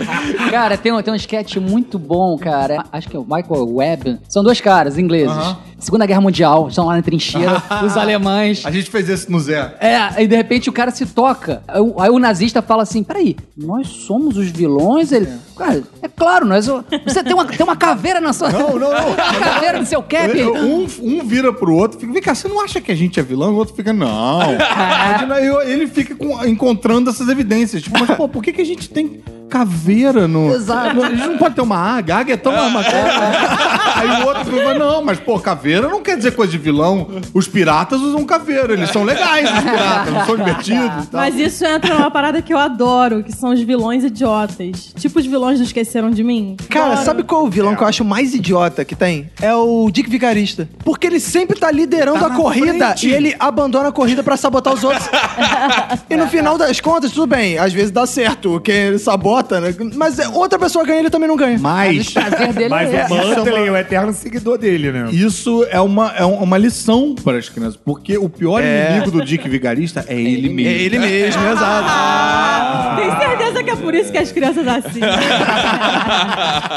Cara, tem, um- tem um sketch muito bom, cara. Acho que é o Michael Webb. São dois caras ingleses. Segunda Guerra Mundial, estão lá na trincheira, os alemães. A gente fez esse no Zé. É, aí de repente o cara se toca. Aí o, aí o nazista fala assim: peraí, nós somos os vilões? Ele. Cara, é claro, nós. Você tem uma, tem uma caveira na sua. Não, não, não. Uma caveira no seu cap. Um, um vira pro outro, fica, vem cá, você não acha que a gente é vilão? O outro fica, não. Aí Ele fica com- encontrando essas evidências. Tipo, mas, pô, por que, que a gente tem caveira no. Exato. A gente não pode ter uma águia, a águia é tão uma Aí o outro falou, não, mas pô, caveira não quer dizer coisa de vilão. Os piratas usam caveira, eles são legais, os piratas, não são divertidos e tal. Mas isso entra numa parada que eu adoro, que são os vilões idiotas. Tipo os vilões do Esqueceram de Mim. Cara, Adoro. sabe qual é o vilão que eu acho mais idiota que tem? É o Dick Vigarista. Porque ele sempre tá liderando Tá a corrida frente. e ele abandona a corrida pra sabotar os outros. e no final das contas, tudo bem. Às vezes dá certo, quem ele né? Mas é, outra pessoa ganha, ele também não ganha. Mas Mas é o. Mantley é o eterno seguidor dele, né? isso é uma, é uma lição para as crianças, porque o pior inimigo do Dick Vigarista é ele mesmo. É ele mesmo, exato. Tem certeza que é por isso que as crianças assim.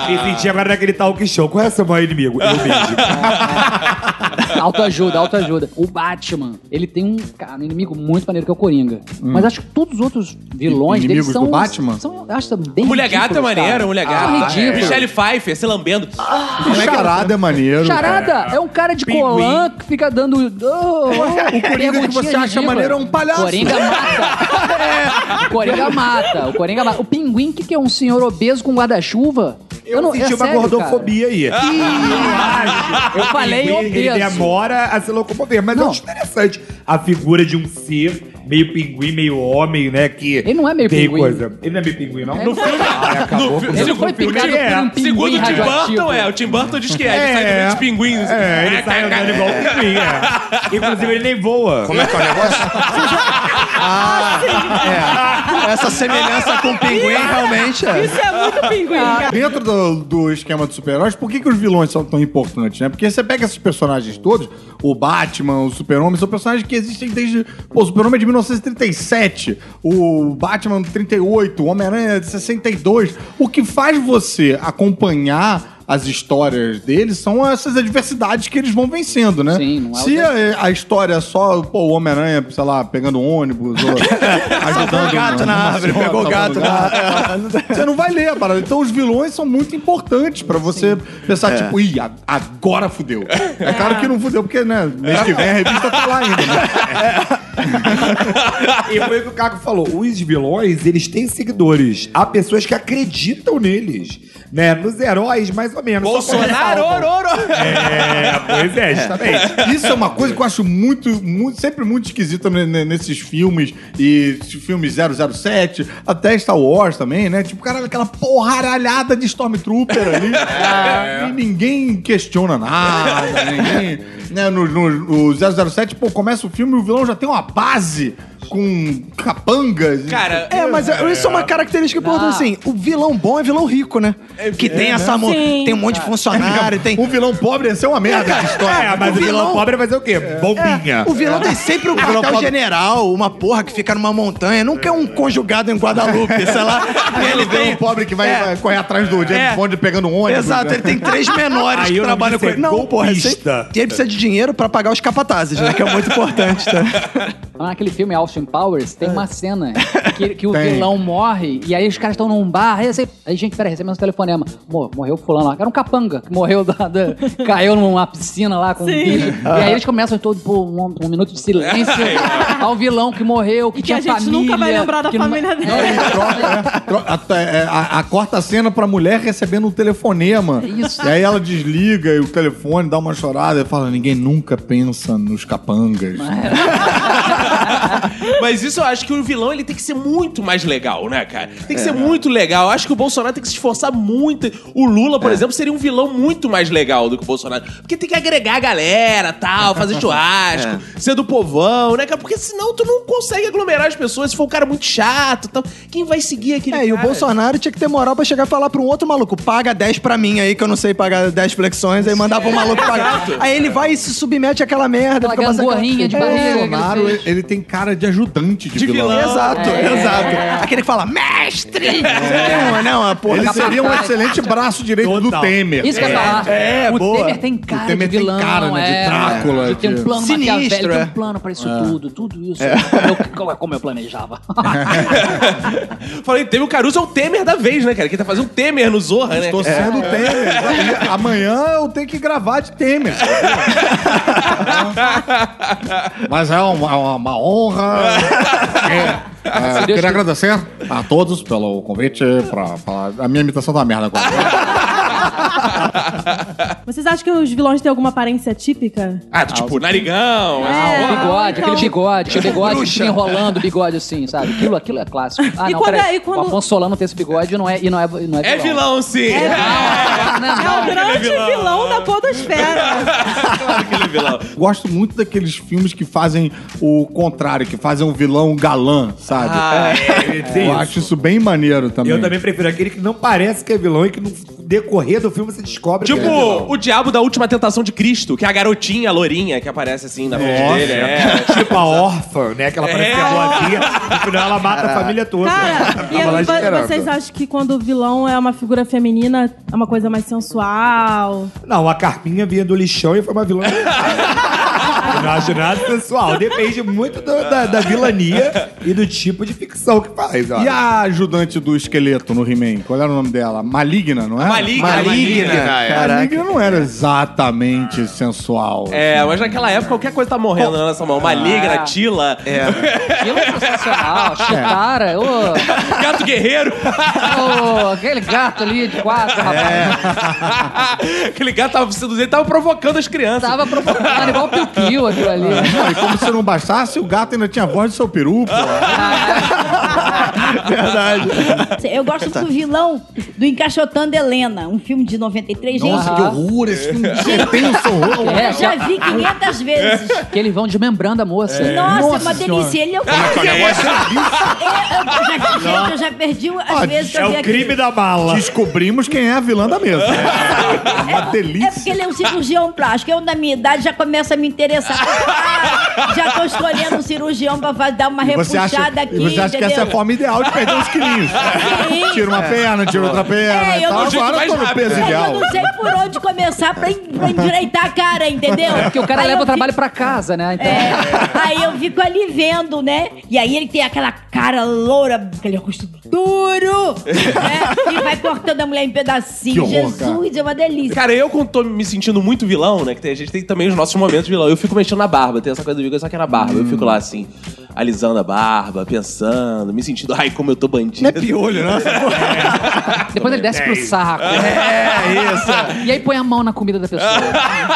E senti agora naquele talk show. Qual é o seu maior inimigo? Eu mesmo. Autoajuda, autoajuda. O Batman, ele tem um, cara, um inimigo muito maneiro que é o Coringa. Mas acho que todos os outros vilões dele Inimigos são... do Batman? São, eu acho bem Mulher Gata é maneiro, cara. Mulher São Gata. ridículos. Michelle Pfeiffer se lambendo. O charada é maneiro. Charada é um cara de Pinguim. colã que fica dando. Oh, O Coringa que você acha maneiro é um palhaço. Coringa mata. É, o Coringa mata. O Coringa mata. O pinguim, que, que é um senhor obeso com guarda-chuva. Eu, não- senti é uma sério, gordofobia aí. Eu acho. Eu falei Ele obeso. demora a se locomover. Mas Não. eu acho interessante a figura de um ser meio pinguim, meio homem, né? Que Ele não é meio tem pinguim. Coisa. Ele não é meio pinguim, não? É. No filme. Ai, acabou. No fi- com- Ele Segundo foi filme picado é. por um pinguim Segundo o Tim. Burton, é. O Tim Burton diz que é. Ele sai do meio de pinguins. É, ele sai andando igual um pinguim, é. Inclusive, ele nem voa. Como é que é o negócio? Essa semelhança com o pinguim realmente é. Isso é muito pinguim, cara. Dentro do, do esquema dos super-heróis, por que, que os vilões são tão importantes, né? Porque você pega esses personagens todos, o Batman, o Super-Homem, são personagens que existem desde. Pô, o Super-Homem é de 1937, o Batman 38, o Homem-Aranha é de 62. O que faz você acompanhar as histórias deles são essas adversidades que eles vão vencendo, né? Sim, não é o Se a, a história é só, pô, o Homem-Aranha, sei lá, pegando ônibus, ou ajudando. gato na árvore, pegou o salvando gato Você não vai ler a parada. Então os vilões são muito importantes pra você pensar, tipo, ih, a- agora fudeu. É claro que não fudeu, porque, né, mês que vem a revista tá lá ainda, né? E foi o que o Caco falou. Os vilões, eles têm seguidores. Há pessoas que acreditam neles. Né? Nos heróis, mais ou menos. Bolsonaro. É, pois é, justamente. Isso é uma coisa que eu acho muito, muito sempre muito esquisita ne- ne- nesses filmes e filmes 007, até Star Wars também, né? Tipo, cara, aquela porraralhada de Stormtrooper ali. E ninguém questiona nada, ninguém. Né, no, no, no 007, pô, começa o filme e o vilão já tem uma base com capangas. Cara, É, mas é- isso é uma característica importante, assim. O vilão bom é vilão rico, né? Que tem essa... mo- Sim. Tem um monte de funcionário, tem... Um vilão pobre ia ser uma merda de história. É, mas o vilão vilão- pobre vai fazer o quê? Bombinha. O vilão tem sempre um vilão quartel general, uma porra que fica numa montanha. Nunca é um conjugado em Guadalupe, sei lá. Ele tem um pobre que vai, É. vai correr atrás do James É. Bond pegando um ônibus. Exato, né? ele tem três menores Aí que o trabalham com é ele. Não, porra, ele e ele precisa de dinheiro pra pagar os capatazes, né? Que é muito importante, tá? Naquele filme Austin Powers, tem uma cena que, que o Tem. vilão morre e aí os caras estão num bar. Aí, você, aí gente, peraí, recebendo um telefonema. Mor- morreu fulano lá. Era um capanga que morreu, da, da- caiu numa piscina lá com um Sim. bicho. E aí eles começam todo por um, um minuto de silêncio ao vilão que morreu, que E que a tinha gente família. nunca vai lembrar da que não- família dele. É, Troca, é, tro- a, é, a- a corta a cena pra mulher recebendo um telefonema. Isso. E aí ela desliga e o telefone dá uma chorada e fala: ninguém nunca pensa nos capangas. Mas isso eu acho que o vilão ele tem que ser muito mais legal, né, cara? Tem É. que ser muito legal. Eu acho que o Bolsonaro tem que se esforçar muito. O Lula, É. por exemplo, seria um vilão muito mais legal do que o Bolsonaro. Porque tem que agregar a galera, tal, fazer churrasco, É. ser do povão, né, cara? Porque senão tu não consegue aglomerar as pessoas. Se for um cara muito chato, tal, quem vai seguir aquele É, e o cara? Bolsonaro tinha que ter moral pra chegar e falar pra um outro maluco, paga 10 pra mim aí, que eu não sei pagar 10 flexões, aí mandar pro maluco pagar. Aí ele vai e se submete àquela merda. Fica passando gangorrinha de É, barriga. O Bolsonaro, ele fez. Tem cara de ajudante de, De vilão. vilão. Exato, É. exato. Aquele que fala, mestre! Não, não, a porra. Ele seria um excelente braço direito do Total. Temer. Isso que eu ia falar. É, o boa. Temer tem cara O Temer de tem vilão, cara, né, de é. Drácula, De de- um plano Sinistro, tem é. um plano pra isso tudo, tudo isso. Como, eu, como- eu planejava. Falei, teve o Caruso é o Temer da vez, né, cara? Quem tá fazendo o Temer no Zorra, né? Estou sendo Temer. Amanhã eu tenho que gravar de Temer. Mas é uma, uma- uma honra. É, é, queria agradecer a todos pelo convite pra falar. A minha imitação tá uma merda agora. Vocês acham que os vilões têm alguma aparência típica? Ah, tipo, narigão. É, assim, Bigode, então- aquele bigode, aquele bigode que fica enrolando o bigode assim, sabe? Aquilo, aquilo é clássico. Ah, E não, quando peraí. é- e quando- O Afonso Solano tem esse bigode e não é, e não é, e não é É vilão, sim. Não, É não, o grande vilão. vilão. da podosfera. Claro que ele é vilão. Gosto muito daqueles filmes que fazem o contrário, que fazem um vilão galã, sabe? Ah, É, Eu isso. acho isso bem maneiro também. Eu também prefiro aquele que não parece que é vilão e que no decorrer do filme você descobre Tipo, que ele é vilão. o diabo da última tentação de Cristo, que é a garotinha, a lourinha, que aparece assim na frente Nossa, dele. É. Tipo a órfã, né? Que ela parece que é É. boazinha. No final ela mata a família toda. Cara, e vo- esperando. vocês acham que quando o vilão é uma figura feminina, é uma coisa mais sensual? Não, a Carminha vinha do lixão e foi uma vilã. Não acho nada sensual. Depende muito do- da, da vilania e do tipo de ficção que faz. E a ajudante do esqueleto no He-Man? Qual era o nome dela? Maligna, não é? Maligna, Maligna. maligna. Maligna não era exatamente sensual. É, mas naquela época qualquer coisa tá morrendo na nossa mão. Maligna, Ah. Tila, Aquilo é sensacional. Chitara, ô, Gato Guerreiro. ô, aquele gato ali de quatro, rapaz. Aquele gato tava seduzindo, ele tava provocando as crianças. Tava provocando igual o Piu Piu aquilo ali. Não, e como se não bastasse, o gato ainda tinha a voz do seu peru, pô. Verdade. Eu gosto do vilão do Encaixotando Helena, um filme de 93. Nossa, Gente, que horror esse filme. Tem um horror. É, eu já vi 500 vezes. Aquele vão desmembrando a moça. Nossa, Nossa é uma delícia. Ele é o é que é o? É, eu, já, gente, eu já perdi as vezes que É eu vi o aquilo. crime da bala. Descobrimos quem é a vilã da mesa. É uma É delícia. porque ele é um cirurgião plástico. Eu, na minha idade, já começo a me interessar. Já tô escolhendo um cirurgião pra dar uma E você repuxada acha, aqui, você acha que essa é a forma ideal de perder uns quilinhos. Sim. Tira uma perna, tira outra perna É, eu tal. não sei Agora mais eu tô no rápido. peso É, ideal. eu não sei por onde começar pra, pra endireitar a cara, entendeu? Porque o cara Aí leva o trabalho fico- pra casa, né? Então, É, aí eu fico ali vendo, né? E aí ele tem aquela cara loura, aquele rosto duro, né? E vai cortando a mulher em pedacinhos. Jesus, é uma delícia. Cara, eu quando tô me sentindo muito vilão, né? Que tem- a gente tem também os nossos momentos de vilão. Eu fico mexendo na barba, tem essa coisa do Vigor, só que é na barba. Eu fico lá assim, alisando a barba, pensando, me sentindo, ai, como eu tô bandido. Não é piolho, né? depois ele desce pro saco. É, isso. E aí põe a mão na comida da pessoa.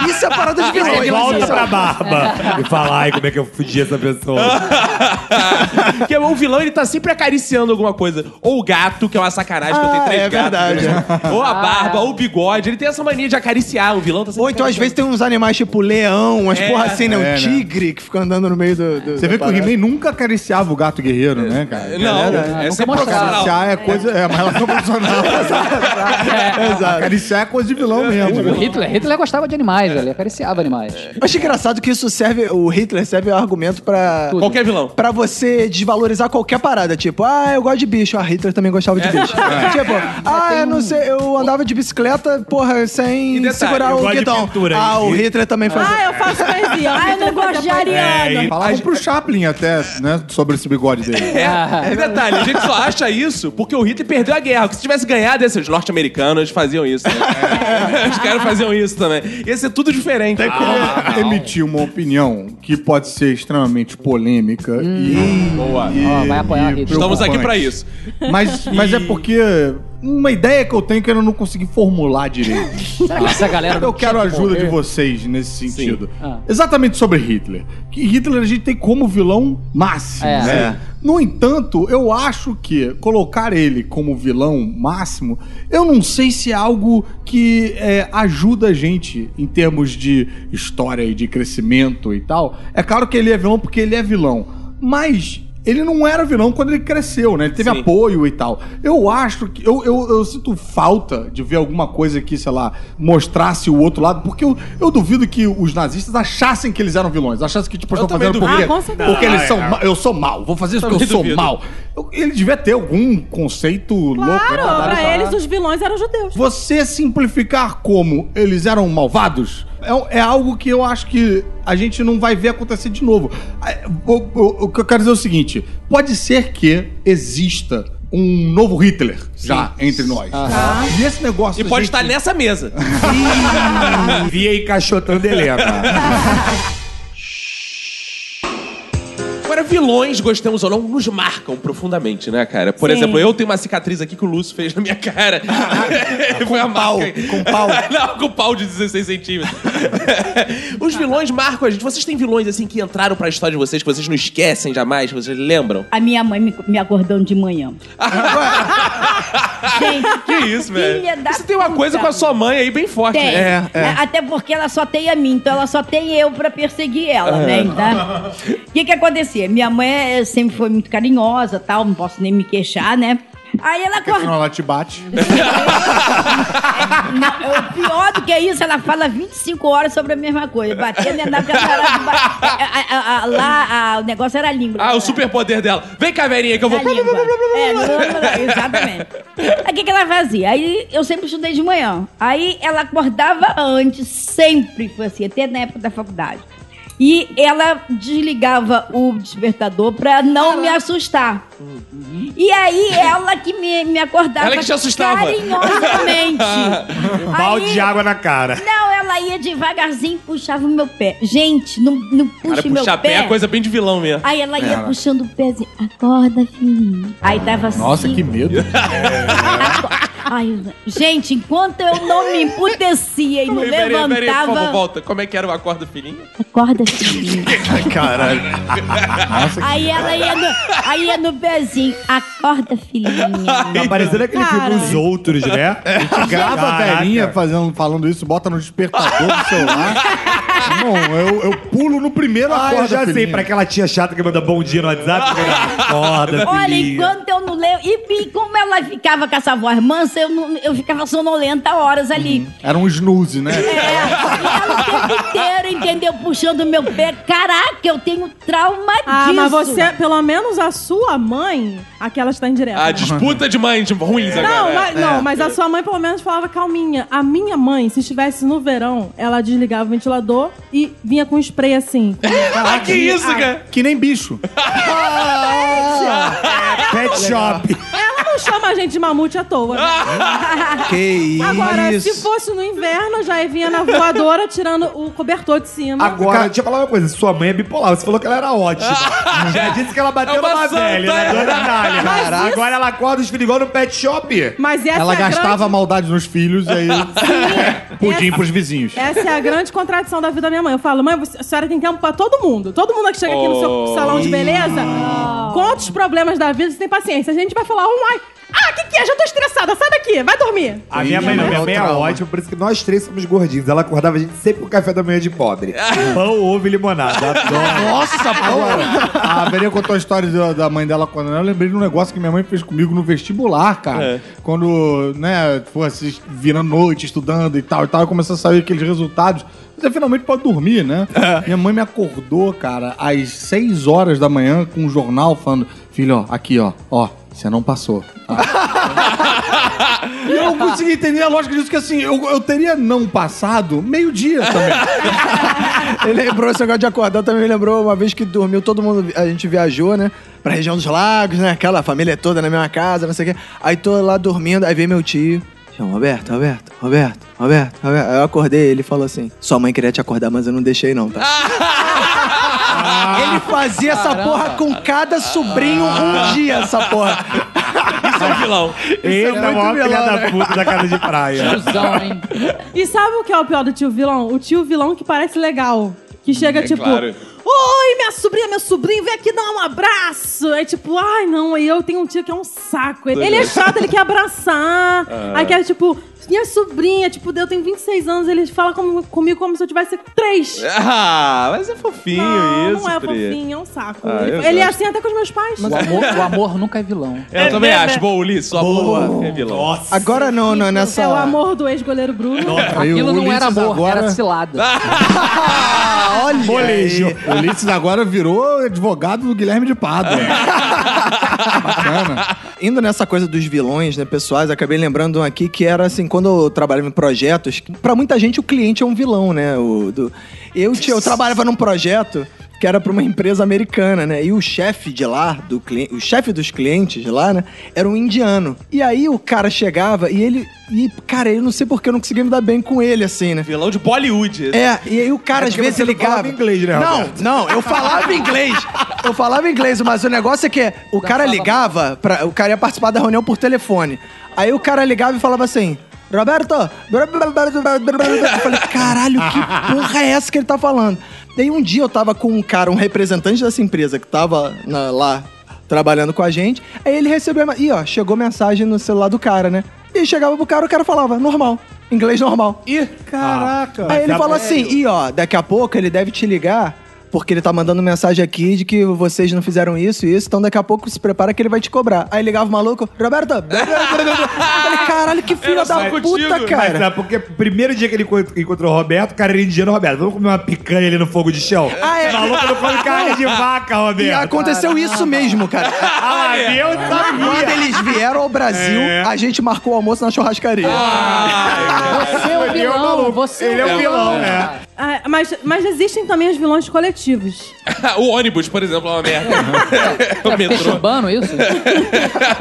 Isso é parada de vilão. É volta pra barba e fala, ai, como é que eu fudi essa pessoa. que o vilão, ele tá sempre acariciando alguma coisa. Ou o gato, que é uma sacanagem, que eu tenho Ah, três é gatos. verdade. né? Ou a barba, Ah, é. ou o bigode. Ele tem essa mania de acariciar. O vilão tá Ou então, às vezes, tem uns animais tipo leão, umas É, porra assim, né? Um é, né? tigre que fica andando no meio do. do Você vê que o He-Man nunca acariciava o gato guerreiro, né, cara? Não, é, sempre profissional. Acariciar é coisa. É uma relação profissional. Exato. Acariciar é coisa de vilão mesmo. O Hitler, Hitler gostava de animais, ele acariciava animais. Eu acho engraçado que isso serve. O Hitler serve o argumento pra. Qualquer vilão. Pra você desvalorizar qualquer parada. Tipo, ah, eu gosto de bicho. Ah, Hitler também gostava de bicho. Tipo, ah, eu não sei, eu andava de bicicleta, porra, sem detalhe, segurar eu o gosto de guidão. pintura, Ah, hein? o Hitler também fazia. Ah, eu faço poesia. Ah, eu não gosto de Ariana. Falavam pro Chaplin até, né, sobre esse bigode dele. É, e detalhe, a gente só acha isso porque o Hitler perdeu a guerra. Se tivesse ganhado, esses norte-americanos faziam isso. Né? Os caras faziam isso também. Ia ser tudo diferente. Até queria emitir uma opinião que pode ser extremamente polêmica e. Boa. e- Ó, vai apoiar e a. Estamos aqui pra isso. Mas, mas é porque uma ideia que eu tenho que eu não consegui formular direito. Será que essa galera não Eu quero a ajuda de morrer? vocês nesse sentido. Ah. Exatamente sobre Hitler. Que Hitler a gente tem como vilão máximo, É. né? No entanto, eu acho que colocar ele como vilão máximo, eu não sei se é algo que é, ajuda a gente em termos de história e de crescimento e tal. É claro que ele é vilão porque ele é vilão, mas ele não era vilão quando ele cresceu, né? Ele teve Sim. apoio e tal. Eu acho que. Eu, eu, eu sinto falta de ver alguma coisa que, sei lá, mostrasse o outro lado, porque eu, eu duvido que os nazistas achassem que eles eram vilões. Achassem que, tipo, Eu estão fazendo duvido. porque, Ah, com certeza. porque eles Ah, são. é. Eu sou mal, vou fazer isso porque eu Também sou duvido. mal. Eu- ele devia ter algum conceito louco. Claro, retardado pra eles os vilões eram judeus. você simplificar como eles eram malvados é, é algo que eu acho que a gente não vai ver acontecer de novo. É, O, o- o que eu quero dizer é o seguinte: pode ser que exista um novo Hitler já entre nós. E esse negócio. E pode gente- estar nessa mesa. Via encaixotando Helena. Vilões, gostemos ou não, nos marcam profundamente, né, cara? Por Sim. exemplo, eu tenho uma cicatriz aqui que o Lúcio fez na minha cara. Foi a pau, com pau. não, com pau de 16 centímetros. Os vilões marcam a gente. Vocês têm vilões, assim, que entraram pra história de vocês, que vocês não esquecem jamais, que vocês lembram? A minha mãe me, me acordando de manhã. Gente, Que isso, velho? filha da Você tem uma coisa puta. com a sua mãe aí bem forte, Tem. né? É, é. Até porque ela só tem a mim, então ela só tem eu pra perseguir ela, É. né? Então, o que que acontecia? Minha mãe eh, sempre foi muito carinhosa, tal, não posso nem me queixar, né? Aí ela Porque acorda. ela te bate. Não, o pior do que isso, ela fala 25 horas sobre a mesma coisa. Batendo é nada, porque ela era de ba- a- a- a- Lá a- o negócio era a língua. Ah, o superpoder dela. Vem cá, velhinha, que eu vou... É, blá, blá, blá, exatamente. Aí o que, que ela fazia? Aí eu sempre estudei de manhã. Aí ela acordava antes, sempre foi assim, até na época da faculdade. E ela desligava o despertador pra não me assustar. E aí ela que me, me acordava Ela que te assustava. carinhosamente. Um balde Aí- de água na cara. Não, ela ia devagarzinho e puxava o meu pé. Gente, não, não puxe Cara, meu puxar pé é coisa bem de vilão mesmo. Aí ela ia puxando o pezinho. Acorda, filhinho. Aí tava assim. Nossa, que medo. Aco- Ai, gente, enquanto eu não me emputecia e não Peraí, peraí, peraí, levantava. volta. Como é que era o acordo filhinho? Acorda, filhinho. Caralho. Aí ela ia no, aí ia no pezinho. Acorda, filhinha. Tá parecendo aquele Cara. filme Os Outros, né? Grava a velhinha fazendo, falando isso, bota no despertador do celular. Irmão, eu, eu pulo no primeiro Ah, eu já sei, pra aquela tia chata que manda bom dia no WhatsApp. Acorda, Olha, filhinha. enquanto eu não leio. E, e como ela ficava com essa voz mansa, eu, não- eu ficava sonolenta horas ali. Era um snooze, né? É, e ela o tempo inteiro, entendeu? Puxando meu pé. Caraca, eu tenho trauma Ah, disso. mas você, pelo menos a sua mãe, aquela está indireta. A disputa de mães ruins agora. Não, é. mas, não, mas a sua mãe pelo menos falava calminha. A minha mãe, se estivesse no verão, ela desligava o ventilador e vinha com spray assim. Ah, que isso, cara? Que nem bicho. Pet shop. Ela não chama a gente de mamute à toa. né? Que Agora, isso. se fosse no inverno, já vinha na voadora tirando o cobertor de cima. Agora, deixa eu falar uma coisa. Sua mãe é bipolar. Você falou que ela era ótima. Já disse que ela bateu É uma numa santa, velha, é. né? Dona Dália. Mas isso- Agora ela acorda os filhos igual no pet shop. Mas essa Ela é a gastava grande... maldade nos filhos e aí pudim pros vizinhos. Essa é a grande contradição da vida da minha mãe. Eu falo, mãe, você- a senhora tem tempo pra todo mundo. Todo mundo que chega aqui no seu salão de beleza, conta os problemas da vida, você tem paciência. A gente vai falar, oh, ai, ah, o que, que é? Já tô estressada, sai daqui, vai dormir. A minha mãe não, minha é mãe é trauma. ótima, por isso que nós três somos gordinhos. Ela acordava a gente sempre com café da manhã de pobre. Pão, ovo e limonada. Adoro. Nossa, agora, a Maria contou a história da, da mãe dela quando eu lembrei de um negócio que minha mãe fez comigo no vestibular, cara. É. Quando, né, fosse vir à noite estudando e tal e tal, começou a sair aqueles resultados. Você finalmente pode dormir, né? Minha mãe me acordou, cara, às 6 horas da manhã com um jornal falando: Filho, ó, aqui, ó, ó, você não passou. E eu não consegui entender a lógica disso, que assim, eu, eu teria não passado meio-dia também. Ele lembrou esse negócio de acordar, também me lembrou uma vez que dormiu, todo mundo, a gente viajou, né? Pra região dos lagos, né? Aquela família toda na mesma casa, não sei o quê. Aí tô lá dormindo, aí veio meu tio. Chama, Roberto, Roberto, Roberto, Roberto, Roberto. Aí eu acordei, ele falou assim: Sua mãe queria te acordar, mas eu não deixei, não, tá? ele fazia essa porra com cada sobrinho um dia, essa porra. Isso é um vilão. Eita, muito maior filha vilão, da né? puta da casa de praia. Tiozão, hein? E sabe o que é o pior do tio vilão? O tio vilão que parece legal. Que chega É tipo, claro. Oi, minha sobrinha, meu sobrinho, vem aqui dar um abraço. Aí tipo, ai não, aí eu tenho um tio que é um saco. Ele, ele é chato, ele quer abraçar. Aí quer tipo, minha sobrinha, tipo, eu tenho 26 anos, ele fala como- comigo como se eu tivesse três. Ah, mas é fofinho não, isso, não é Pri. fofinho, é um saco. Ah, ele ele é assim até com os meus pais. O amor, o amor nunca é vilão. Eu também né, acho. né? Boa, Ulisses. O amor é vilão. Nossa. Agora não, não, nessa. É o amor do ex-goleiro Bruno. O Aquilo não era amor, agora- era cilada. Ah, olha! Molejo. Ulisses agora virou advogado do Guilherme de Pádua. Bacana. Indo nessa coisa dos vilões, né, pessoais, acabei lembrando aqui que era assim, quando eu trabalhava em projetos, pra muita gente o cliente é um vilão, né? O, do... eu, eu trabalhava num projeto que era pra uma empresa americana, né? E o chefe de lá, do o chefe dos clientes de lá, né? Era um indiano. E aí o cara chegava e ele. E, cara, eu não sei porque eu não conseguia me dar bem com ele, assim, né? Vilão de Bollywood. É, e aí o cara É às vezes você não ligava. falava inglês, né, Não, Roberto? não, eu falava inglês. Eu falava inglês, mas o negócio é que o cara ligava, pra, o cara ia participar da reunião por telefone. Aí o cara ligava e falava assim. Roberto! Eu falei, caralho, que porra é essa que ele tá falando? Daí um dia eu tava com um cara, um representante dessa empresa que tava na- lá trabalhando com a gente. Aí ele recebeu. Ih, ó, chegou mensagem no celular do cara, né? E chegava pro cara, o cara falava, normal. Inglês normal. Ih, Caraca. Aí ele falou assim: e ó, daqui a pouco ele deve te ligar. Porque ele tá mandando mensagem aqui de que vocês não fizeram isso e isso, então daqui a pouco se prepara que ele vai te cobrar. Aí ligava o maluco, Roberto! Eu falei, caralho, que só da contigo. puta, Mas cara. sabe, porque o primeiro dia que ele encont- encontrou o Roberto, o cara era indiano, Roberto. Vamos comer uma picanha ali no fogo de chão? Ah, é. O maluco não come carne de vaca, E Roberto. aconteceu isso mesmo, cara. Ah, eu Quando sabia. eles vieram ao Brasil, É. a gente marcou o almoço na churrascaria. Você é o Ele é o vilão, maluco. você Ele é o vilão, é. Ah, mas, mas existem também os vilões coletivos. o ônibus, por exemplo, é uma merda. o É metrô. urbano isso?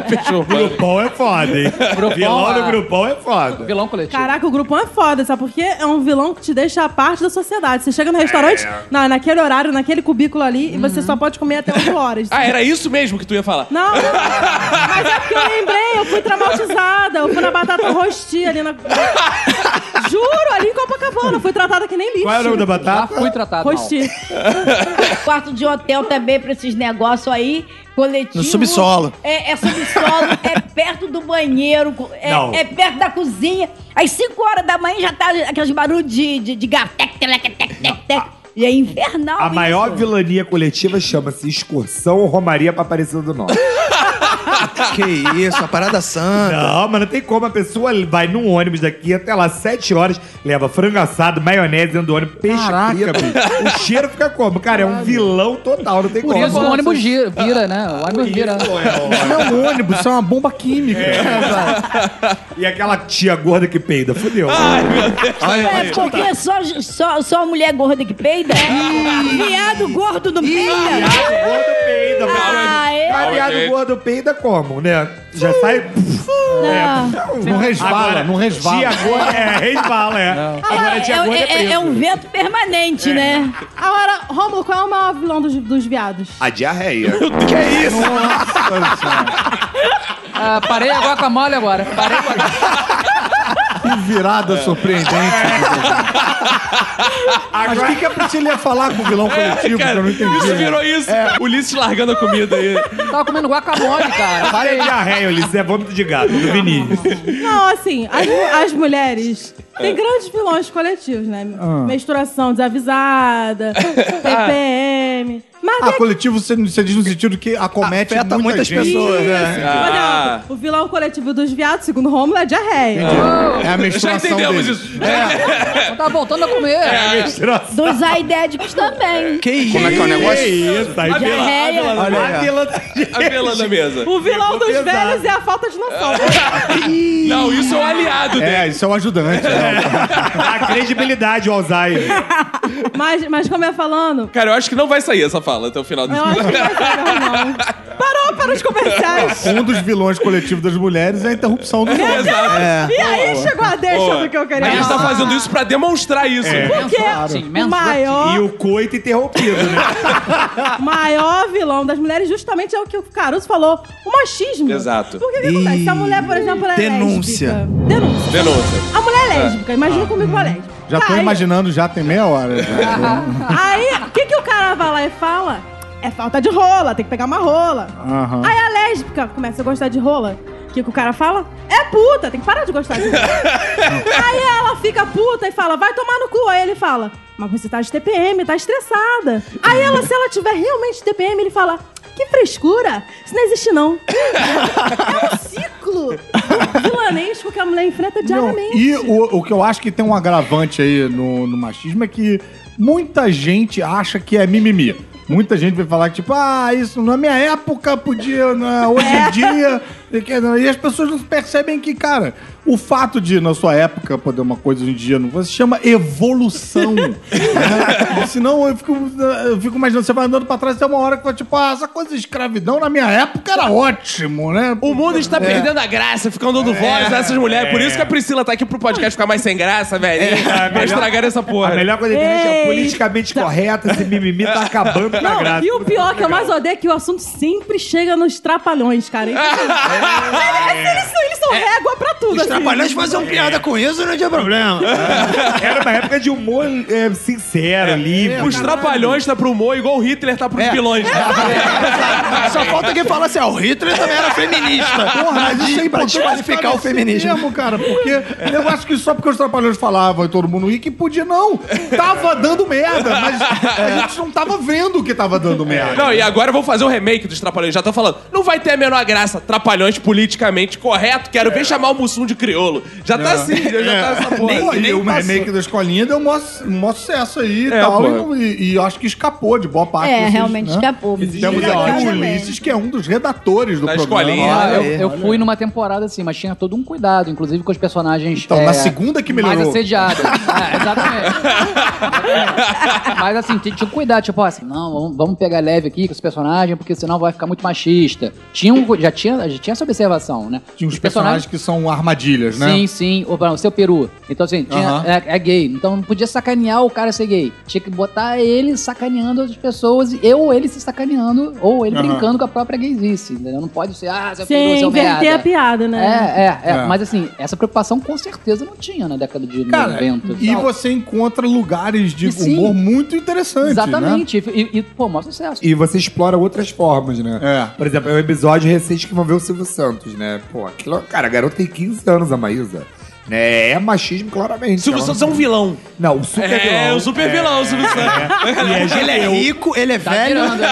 Perturbando. Grupão é foda, hein? Grupão, vilão ah. do grupão é foda. Vilão coletivo. Caraca, o grupão é foda, sabe por quê? É um vilão que te deixa a parte da sociedade. Você chega no restaurante, não, naquele horário, naquele cubículo ali, e você só pode comer até 8 horas. Ah, era isso mesmo que tu ia falar? Não, não, mas é porque eu lembrei, eu fui traumatizada. Eu fui na batata rosti ali na. Juro, ali em Copacabana. Fui tratada que nem lixo. Qual é o nome da Já batata? fui tratado mal. Rosti. Quarto de hotel também pra esses negócios aí, coletivo. No subsolo. É, é subsolo, é perto do banheiro, é, é perto da cozinha. Às 5 horas da manhã já tá aqueles barulhos de, de, de gato. Tec, tec, tec, tec, tec. E é infernal A isso. maior vilania coletiva chama-se Excursão Romaria pra Aparecida do Norte. Que isso, a parada santa. Não, mas não tem como. A pessoa vai num ônibus daqui até lá, 7 horas, leva frango assado, maionese dentro do ônibus, peixe Caraca, frito. O cheiro fica como? Cara, é um vilão total, não tem Por como. isso o ônibus gira, vira, né? O ônibus vira. Isso, é, não é um ônibus, isso é uma bomba química. ó. E aquela tia gorda que peida, fudeu. É porque só, só, só mulher gorda que peida? Viado gordo não peida? Viado gordo peida, Ah, é? Viado gordo peida como, né? Já sai... Não. Não resvala, Agora, não resvala. Tia gorda, é, resvala, é. Agora É, é- é, é- é um vento permanente, né? Agora, Rômulo, qual é o maior vilão dos, dos viados? A diarreia. Ah, parei a guacamole agora. Parei com a... Que virada surpreendente. Mas o que, que a Priscila ia falar com o vilão coletivo? que eu não entendi. isso virou isso. Ulisses largando a comida aí. Tava comendo guacamole, cara. Para Parei. de diarreia, Ulisses, é vômito de gato, do Vinícius. Não, assim, as, as mulheres têm grandes vilões coletivos, né? Menstruação desavisada, TPM. Mas Ah, coletivo você, você diz no sentido que acomete Afeta muita muitas gente. pessoas, né? Ah. o vilão coletivo dos viados, segundo Rômulo, é diarreia. É a Já menstruação entendemos dele. isso. Eu tava voltando a comer. Dos aidéticos também. Que isso? Como é que é o negócio? isso, aí Diarreia. Olha A A vela da mesa. O vilão dos pesado. velhos é a falta de noção. Não, isso é o aliado dele. É, isso é o ajudante. né? A credibilidade, o Alzheimer. Mas, mas como eu ia falando, Cara, eu acho que não vai sair essa fala até o final do acho que vai ser não. Parou para os comerciais. Um dos vilões coletivos das mulheres é a interrupção do nome. Exato. E aí chegou a deixa do que eu A queria gente tá falar. fazendo isso pra demonstrar isso. Porque Sim, o menos maior, E o coito interrompido, né? o maior vilão das mulheres justamente é o que o Caruso falou, o machismo. Exato. Porque o que acontece? Se a mulher, por exemplo, ela é Denúncia. lésbica... Denúncia. Denúncia. A mulher é lésbica, imagina comigo uma lésbica. Já tô imaginando, já tem meia hora. já. Aí, que, o cara vai lá e fala? É falta de rola, tem que pegar uma rola. Aham. Aí a lésbica começa a gostar de rola. O que, que o cara fala? É puta, tem que parar de gostar de rola. Aí ela fica puta e fala, vai tomar no cu. Aí ele fala, mas você tá de TPM, tá estressada. Aí ela, se ela tiver realmente de TPM, ele fala, que frescura, isso não existe não. É um ciclo vilanesco que a mulher enfrenta Não, diariamente. e o, o que eu acho que tem um agravante aí no, no machismo é que muita gente acha que é mimimi. Muita gente vai falar que, tipo, ah, isso na minha época podia, né? hoje em dia E as pessoas não percebem que, cara, o fato de, na sua época, poder uma coisa hoje em dia, não você chama evolução. né? Senão eu fico, eu fico imaginando, você vai andando pra trás, tem uma hora que vai tipo, ah, essa coisa de escravidão na minha época era ótimo, né? O mundo está É. perdendo a graça, ficando dando voz nessas mulheres. Por isso que a Priscila tá aqui pro podcast ficar mais sem graça, velho. É, pra melhor- estragar essa porra. A melhor coisa da internet é Eita. politicamente correto, esse mimimi tá acabando com a graça. e o pior que eu mais odeio é que o assunto sempre chega nos trapalhões, cara. Eles, eles são, são régua pra tudo, Os assim. trapalhões faziam piada com isso, não tinha problema. Era uma época de humor é, sincero, livre. Os trapalhões tá pro humor igual o Hitler tá pros vilões. Só falta quem fala assim, ó, o Hitler também era feminista. Porra, mas isso é pra desqualificar o feminismo. Mesmo, cara, porque eu acho que só porque os trapalhões falavam e todo mundo ria que podia, não. Tava dando merda, mas a gente não tava vendo que tava dando merda. Não, e agora eu vou fazer o remake dos Trapalhões. Já tô falando. Não vai ter a menor graça. Trapalhões politicamente correto. Quero ver chamar o Mussum de criolo. Já tá assim, já tá essa porra. Pô, e o remake da escolinha deu um maior, um maior sucesso aí e É, tal. E, e acho que escapou de boa parte É, desses, realmente né? escapou. Temos aqui o. Ulisses, que é um dos redatores do Da programa. escolinha. Ah, eu, é, eu fui numa temporada assim, mas tinha todo um cuidado, inclusive com os personagens. Então, na segunda que melhorou. Mais assediados. é, exatamente. Mas assim, tinha um cuidado, tipo assim, não, vamos, vamos pegar leve aqui com os personagens, porque senão vai ficar muito machista. Tinha um, já, tinha, já tinha essa observação, né? Tinha uns personagens que são armadilhas, né? Sim, sim. O, seu peru. Então, assim, tinha- Aham. é, é gay. Então não podia sacanear o cara ser gay. Tinha que botar ele sacaneando as pessoas, e- ou ele se sacaneando, ou ele Aham. brincando com a própria gaysice. Entendeu? Não pode ser, ah, seu peru, Sim, seu inverter merda. a piada, né? É, é, é, É. Mas assim, essa preocupação com certeza não tinha na década de Cara, 90. e tal. você encontra lugares de E sim. humor muito interessantes, né? Exatamente. E, e, pô, maior sucesso. E você explora outras formas, né? É. Por exemplo, é um episódio recente que envolveu o Silvio Santos, né? Pô, aquilo, cara, a garota tem 15 anos, a Maísa. Né? É machismo, claramente. Silvio Santos é um vilão. Não, o super É, vilão. o super vilão, o Silvio Santos. E é Ele é judeu. rico, ele é Tá velho. virando, né?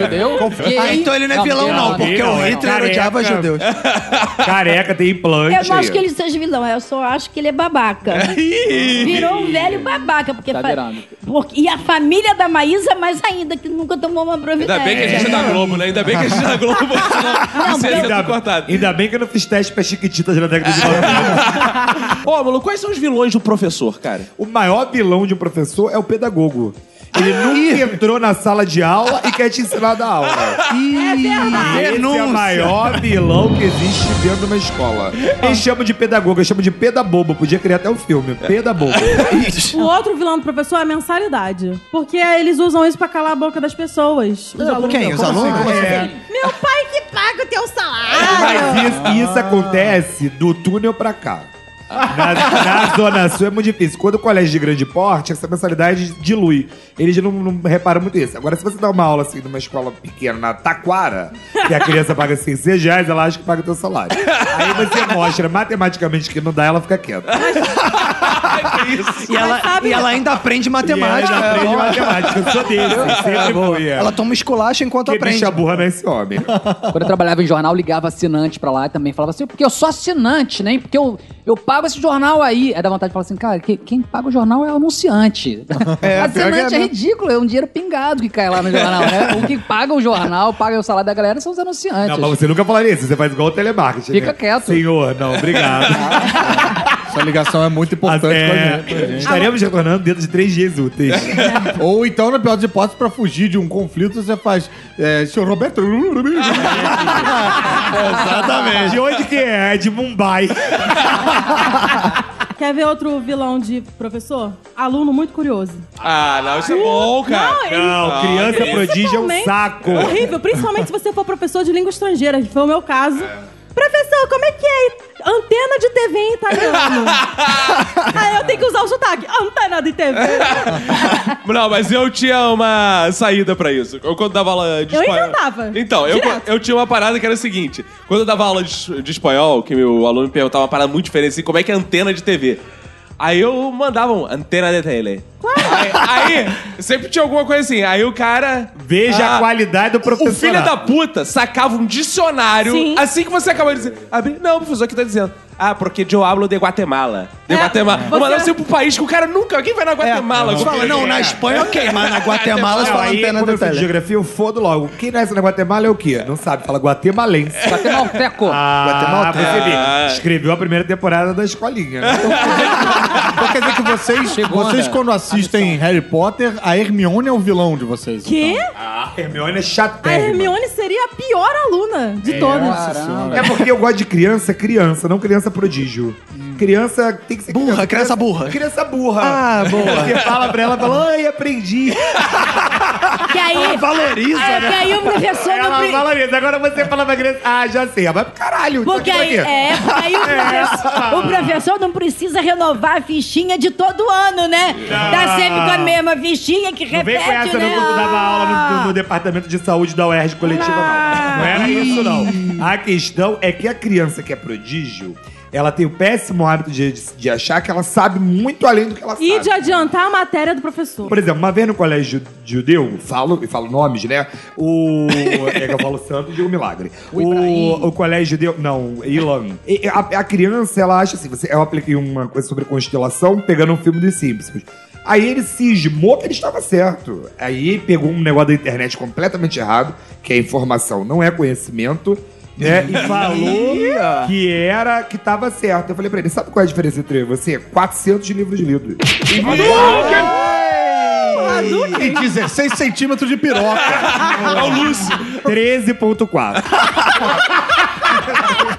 Judeu? Ah, então ele não é vilão, não, porque não, o é Hitler careca. odiava judeus. Careca, tem implante. Eu não acho que ele seja vilão, eu só acho que ele é babaca. Virou um velho babaca. Porque Tá fa- virando. porque- E a família da Maísa, mais ainda, que nunca tomou uma providência. Ainda bem que a gente é da Globo, né? Ainda bem que a gente é da Globo, ia ser Ainda, cortado. ainda bem que eu não fiz teste pra Chiquititas na década de 90. Ô, Malu, quais são os vilões do professor, cara? o maior vilão de um professor é o pedagogo. Ele nunca entrou na sala de aula e quer te ensinar a dar aula. É verdade. Esse é o maior vilão que existe dentro de uma escola. Eles chamam de pedagogo, eles chamam de pedabobo. Podia criar até um filme, pedabobo. O outro vilão do professor é a mensalidade. Porque eles usam isso pra calar a boca das pessoas. Os alunos. Quem? Os alunos? É, Meu pai que paga o teu salário. mas isso, isso acontece do túnel pra cá. Na, na Zona Sul é muito difícil. Quando o colégio de grande porte, essa mensalidade dilui. Eles não, não reparam muito isso. Agora, se você dá uma aula assim numa escola pequena, na Taquara, que a criança paga 600 reais, ela acha que paga o teu salário. Aí você mostra matematicamente que não dá, ela fica quieta. E ela, e ela ainda aprende matemática. E ela é aprende matemática. Eu sou desse, sempre fui. é. Ela toma esculacha enquanto Que aprende. bicha burra não é esse homem. Quando eu trabalhava em jornal, ligava assinante pra lá e também falava assim, porque eu sou assinante, né? Porque eu, eu pago esse jornal aí. Aí dá vontade de falar assim, cara, que- quem paga o jornal é o anunciante. É, assinante é é, mesmo. ridículo, é um dinheiro pingado que cai lá no jornal, né? O que paga o jornal, paga o salário da galera são os anunciantes. Não, mas você nunca falaria isso. Você faz igual o telemarketing. Fica né? quieto. Senhor, não, obrigado. Essa ligação é muito importante É, pra gente. Estaremos retornando dentro de três dias úteis. Ou então, na pior das hipóteses, pra fugir de um conflito, você faz. É, senhor Roberto. Exatamente. De onde que é? É de Mumbai. Quer ver outro vilão de professor? Aluno muito curioso. Ah, não, isso é bom, cara. Não, ele- Não, criança prodígio é um Principalmente- saco. Horrível, principalmente se você for professor de língua estrangeira, que foi o meu caso. Professor, como é que é antena de TV em italiano? Aí eu tenho que usar o sotaque. Antena de TV. Não, mas eu tinha uma saída pra isso. Eu quando dava aula de Eu espanhol. inventava. Então, eu, Direto. eu tinha uma parada que era o seguinte: quando eu dava aula de, de espanhol, que meu aluno me perguntava uma parada muito diferente, assim, como é que é antena de TV? Aí eu mandava um antena de tele. Aí, aí, sempre tinha alguma coisa assim. Aí o cara. Veja Ah, a qualidade do O professor. filho da puta sacava um dicionário Sim. assim que você acabou de dizer. Abri, não, professor, aqui tá dizendo. Ah, porque eu hablo de Guatemala. De É, Guatemala. Vou mandar você pro país que o cara nunca. Quem vai na Guatemala? Você fala, não, na Espanha ok, mas na Guatemala você fala antena do tele. geografia, eu fodo logo. Quem nasce na Guatemala é o quê? Não sabe, fala guatemalense. Guatemalteco. Ah, Guatemalteco. percebi. Ah. Escreveu a primeira temporada da escolinha. né? Então quer dizer que vocês, vocês né? quando assistem Harry Potter, a Hermione é o vilão de vocês. Quê? A Hermione é A chatérrima. Hermione seria a pior aluna de todas. É porque eu gosto de criança, criança, não criança prodígio. Criança tem que ser Burra, criança burra. Criança burra. Ah, boa. Você fala pra ela, fala, ai, aprendi. Que aí, Valoriza, é, né? que aí o professor não Ela pre- isso. Agora você fala pra criança, ah, já sei. Ah, Vai pro caralho. Porque aqui aí, é, porque aí o, professor, o professor não precisa renovar a fichinha de todo ano, né? Tá sempre com a mesma fichinha que Não vem repete, com essa, né? não, quando dava aula no, no departamento de saúde da UERJ coletiva, não. Não era isso, não. A questão é que a criança que é prodígio, ela tem o péssimo hábito de, de achar que ela sabe muito além do que ela E sabe. de adiantar a matéria do professor. Por exemplo, uma vez no colégio judeu, falo, e falo nomes, né? O. É que eu falo santo e digo milagre. O, o, colégio judeu. Não, Ilan. E A, a criança, ela acha assim: você, eu apliquei uma coisa sobre constelação pegando um filme dos Simpsons. Aí ele cismou que ele estava certo. Aí pegou um negócio da internet completamente errado, que é informação, não é conhecimento. Né? E falou que era que tava certo. Eu falei pra ele: sabe qual é a diferença entre eu e você? 400 livros lidos. E 16 centímetros de piroca. É o Lúcio. 13.4.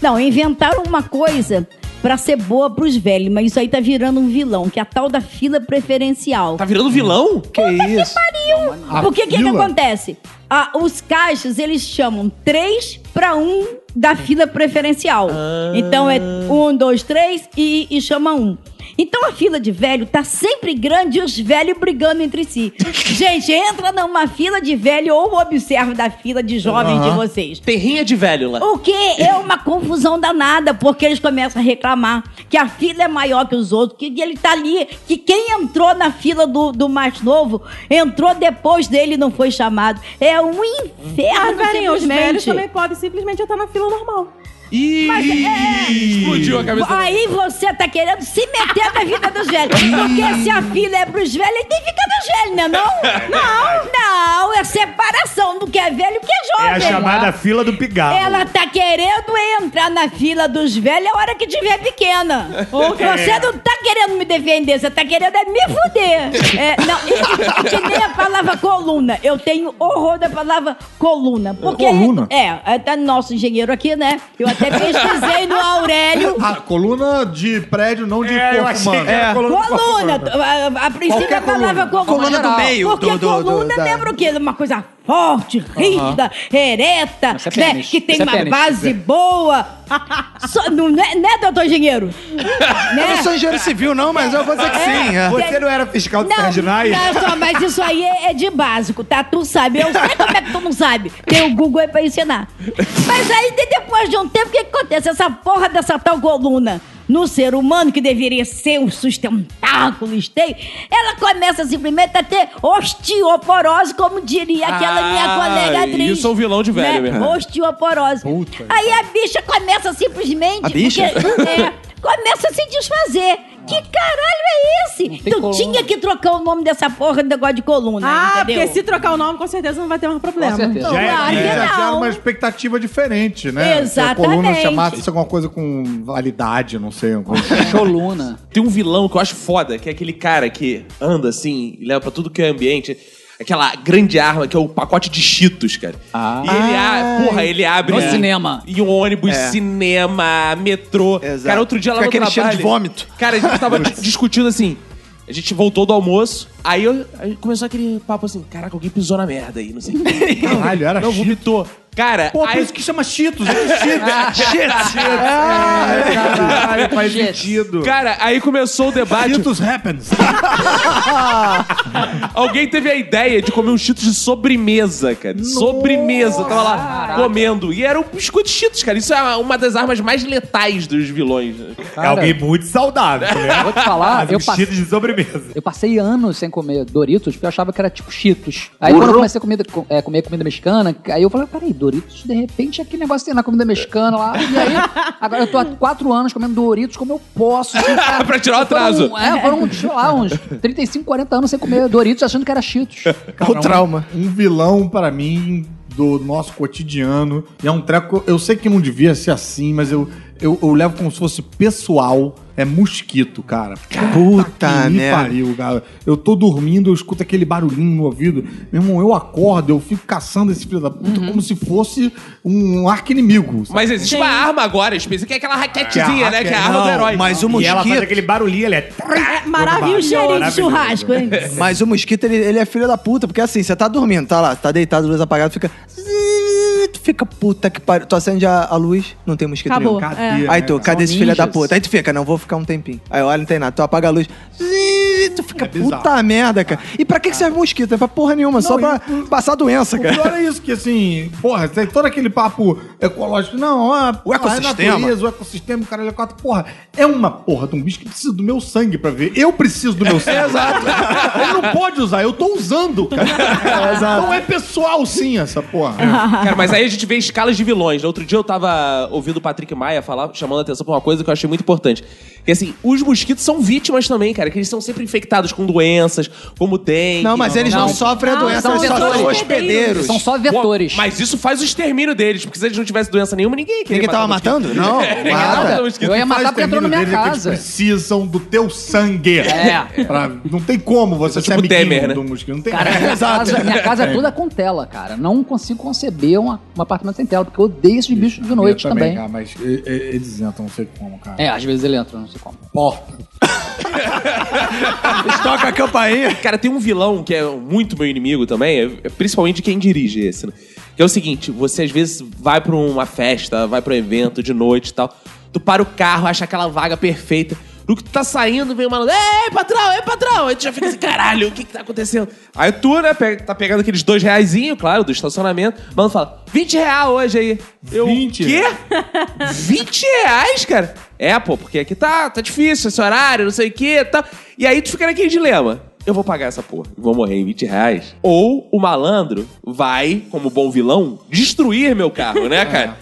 Não, inventaram uma coisa pra ser boa pros velhos, mas isso aí tá virando um vilão, que é a tal da fila preferencial. Tá virando vilão? Que isso? Porque o que, que fila? acontece? Ah, os caixas, eles chamam três pra um da fila preferencial. Então é um, dois, três e, e chama um. Então a fila de velho tá sempre grande e os velhos brigando entre si. Gente, entra numa fila de velho ou observa da fila de jovens de vocês. Terrinha de velho lá. O que é uma confusão danada, porque eles começam a reclamar que a fila é maior que os outros, que ele tá ali, que quem entrou na fila do, do mais novo entrou depois dele e não foi chamado. É um inferno, Ah, velhinho, os velhos também podem simplesmente entrar na fila normal. Ih, é- explodiu a cabeça. Aí você tá querendo se meter na vida dos velhos. Porque se a fila é pros velhos, ele tem que ficar dos velhos, né? Não? Não, não. É separação do que é velho e que é É jovem. a chamada fila do pigarro. Ela tá querendo entrar na fila dos velhos a hora que tiver pequena. Você não tá querendo me defender, você tá querendo é me fuder. É, não, e, e que nem a palavra coluna. Eu tenho horror da palavra coluna. Porque, Coluna? É, é tá nosso engenheiro aqui, né? Eu até pesquisei no Aurélio. A coluna de prédio, não de É, eu corpo achei humano. que era coluna Coluna, a, a princípio Qualquer a palavra coluna. Coluna do meio, Porque do- do- coluna do- da- lembra o quê? Uma coisa forte, rígida, ereta, Isso é né? pênis. que tem é uma pênis. base boa. Só- não, é, né, doutor engenheiro? Eu né? não sou engenheiro civil, não, mas eu vou dizer que sim. é. Você não era fiscal de Não, Sardinais? não, só, mas isso aí é, é de básico, tá? Tu sabe. Eu sei como é que tu não sabe. Tem o Google aí pra ensinar. Mas aí, de- depois de um tempo, o que, que acontece? Essa porra dessa tal coluna no ser humano, que deveria ser um sustentáculo esteio, ela começa simplesmente a ter osteoporose, como diria aquela minha Ah, colega atriz. isso é um vilão de velho né? mesmo. Osteoporose. Aí a bicha começa simplesmente... A bicha? porque- é, começa a se desfazer. Que caralho é esse? tem Tu coluna. tinha que trocar o nome dessa porra do negócio de coluna, Ah, entendeu? porque se trocar o nome, com certeza não vai ter mais problema. Com certeza. Já é- Claro que Já gera não. uma expectativa diferente, né? Se a Exatamente. coluna chamasse alguma coisa com validade, não sei. alguma coisa. Choluna. Tem um vilão que eu acho foda, que é aquele cara que anda assim e leva pra tudo que é ambiente. Aquela grande arma que é o pacote de cheetos, cara. Ah. E ele, a- porra, ele abre. No cinema. E um ônibus, É. cinema, metrô. Exato. Cara, outro dia lá Fica no aquele cheiro trabalho. de vômito. Cara, a gente tava di- discutindo assim. A gente voltou do almoço, aí, eu, aí começou aquele papo assim: caraca, alguém pisou na merda aí, não sei. Caralho, era Não, Cheetos. vomitou. Cara, Pô, por aí, isso que chama Cheetos. É Cheetos. Caralho, faz Shit. sentido. cara, aí começou o debate. Cheetos happens. Alguém teve a ideia de comer um Cheetos de sobremesa, cara. Sobremesa. Tava lá comendo. E era um biscoito Cheetos, cara. Isso é uma das armas mais letais dos vilões. É alguém muito saudável, né? Vou te falar, Mas eu um passei- cheetos de sobremesa. Eu passei anos sem comer Doritos, porque eu achava que era tipo Cheetos. Aí quando eu comecei a comer, co- é, comer comida mexicana, aí eu falei, peraí, Doritos, de repente aquele negócio tem na comida mexicana lá. E aí, agora eu tô há quatro anos comendo Doritos, como eu posso? Assim, cara, Pra tirar o atraso. Foram, é, foram, sei lá, uns 35, 40 anos sem comer Doritos, achando que era Cheetos. o trauma. Um vilão, pra mim, do nosso cotidiano. E é um treco. Eu sei que não devia ser assim, mas eu, eu, eu levo como se fosse pessoal. É mosquito, cara. Puta que me merda. pariu, cara. Eu tô dormindo, eu escuto aquele barulhinho no ouvido. Meu irmão, eu acordo, eu fico caçando esse filho da puta como se fosse um arco inimigo. Mas existe uma arma agora específica, que é aquela raquetezinha, né? Que é a arma do Não, herói. mas o E ela faz mosquito. aquele barulhinho, ele é... É maravilhoso. E o cheirinho de churrasco, hein? Mas o mosquito, ele, ele é filho da puta, porque assim, você tá dormindo, tá lá, tá deitado, luz apagada, fica. Tu fica puta que pariu. Tu acende a, a luz, não tem mosquito Acabou. nenhum. Cadê? É. né, Aí tu, cara? cadê esse São filho da puta? Aí tu fica, não, vou ficar um tempinho. Aí olha, não tem nada. Tu apaga a luz. Tu fica, bizarro. puta merda, cara. E pra que, que serve mosquito? É pra porra nenhuma, só Não, pra passar doença, O cara. pior é isso, que assim, porra, tem todo aquele papo ecológico. Não, ó, O ecossistema. A natureza, o ecossistema, o caralho, é quatro. Porra, é uma porra de um bicho que precisa do meu sangue pra ver. Eu preciso do meu sangue. Exato. Ele não pode usar, eu tô usando, cara. Exato. Não é pessoal sim, essa porra. Cara, mas aí a gente vê escalas de vilões. Outro dia eu tava ouvindo o Patrick Maia falar, chamando a atenção pra uma coisa que eu achei muito importante. Que assim, os mosquitos são vítimas também, cara. Que eles são sempre infectados com doenças, como dengue. Não, mas eles não, não. sofrem a doença, são eles só são hospedeiros. São só Pô, vetores. Mas isso faz o extermínio deles, porque se eles não tivessem doença nenhuma, ninguém queria Ninguém tava matando? Não, mosquito. Eu ia matar porque entrou na minha é casa. Eles precisam do teu sangue. É. Pra- não tem como você Tipo ser amiguinho Temer, né? do mosquito. Não tem Cara, como. minha casa, minha casa é toda com tela, cara. Não consigo conceber uma- um apartamento sem tela, porque eu odeio esses bichos de noite Eu também. cara, mas eles entram, não sei como, cara. É, às vezes ele entra, não sei como. Porta. Eles tocam a campainha. Cara, tem um vilão que é muito meu inimigo também, é- é principalmente quem dirige esse, né? Que é o seguinte, você às vezes vai pra uma festa, vai pra um evento de noite e tal, tu para o carro, acha aquela vaga perfeita, no que tu tá saindo, vem o malandro, ei, patrão, ei, patrão! Aí tu já fica assim, caralho, o que que tá acontecendo? Aí tu, né, pega- tá pegando aqueles dois reaisinhos, claro, do estacionamento, o malandro fala, 20 reais hoje aí. Eu, 20 quê? 20 reais, cara? É, pô, porque aqui tá, tá difícil esse horário, não sei o quê, tá. E aí tu fica naquele dilema. Eu vou pagar essa porra, vou morrer em 20 reais. Ou o malandro vai, como bom vilão, destruir meu carro, né, cara?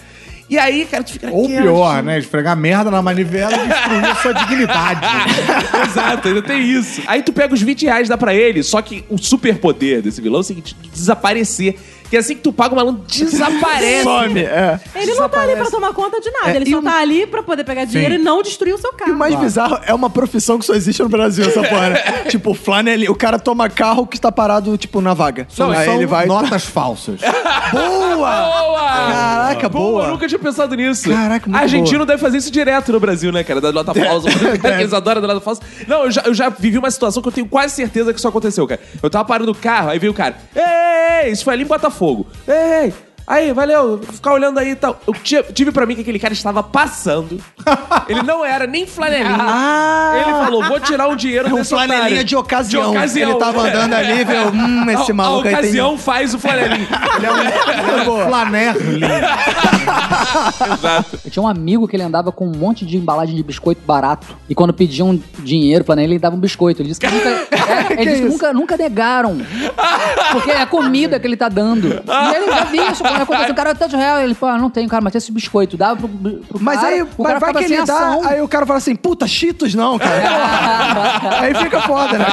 E aí, cara, tu fica Ou naquela, pior, assim. né? Esfregar merda na manivela e destruir a sua dignidade. Exato, ainda tem isso. Aí tu pega os 20 reais e dá pra ele, só que o superpoder desse vilão é o seguinte: desaparecer. Que assim que tu paga, o malandro desaparece. Some, é. Ele não tá ali pra tomar conta de nada. É, ele e só o- tá ali pra poder pegar dinheiro e não destruir o seu E carro. o mais bizarro é uma profissão que só existe no Brasil, essa porra. né? tipo, flanelinha. O cara toma carro que está parado, tipo, na vaga. Não, aí são ele vai. notas falsas. Boa! Boa! Caraca, boa. Eu nunca tinha pensado nisso. Caraca, muito Argentino deve fazer isso direto no Brasil, né, cara? Da nota falsa. Eles adoram da nota falsa. Não, eu já, eu já vivi uma situação que eu tenho quase certeza que isso aconteceu, cara. Eu tava parando o carro, aí veio o cara. Ei, isso foi ali em Botafogo. Ei, aí, valeu, ficar olhando aí e tal. Eu tive, tive pra mim que aquele cara estava passando. Ele não era nem flanelinha. Ah! Ele falou, vou tirar um dinheiro É um desse flanelinha otário. de ocasião. De ocasião. Ele tava andando ali e viu, hum, esse A- maluco A aí tem... ocasião faz o flanelinha. Ele é um flanerli. Exato. Eu tinha um amigo que ele andava com um monte de embalagem de biscoito barato. E quando pediam dinheiro pra ele, ele dava um biscoito. Ele disse que nunca, é, ele disse que nunca, nunca negaram. Porque é a comida que ele tá dando. E ele já viu isso. Aconteceu, o cara tanto real. Ele, pô, não tem, cara, mas tem esse biscoito. Dava pro, pro Mas cara, aí, o mas cara vai ficava que ele dá, ação. aí o cara fala assim, puta, Cheetos não, cara. aí fica foda, né?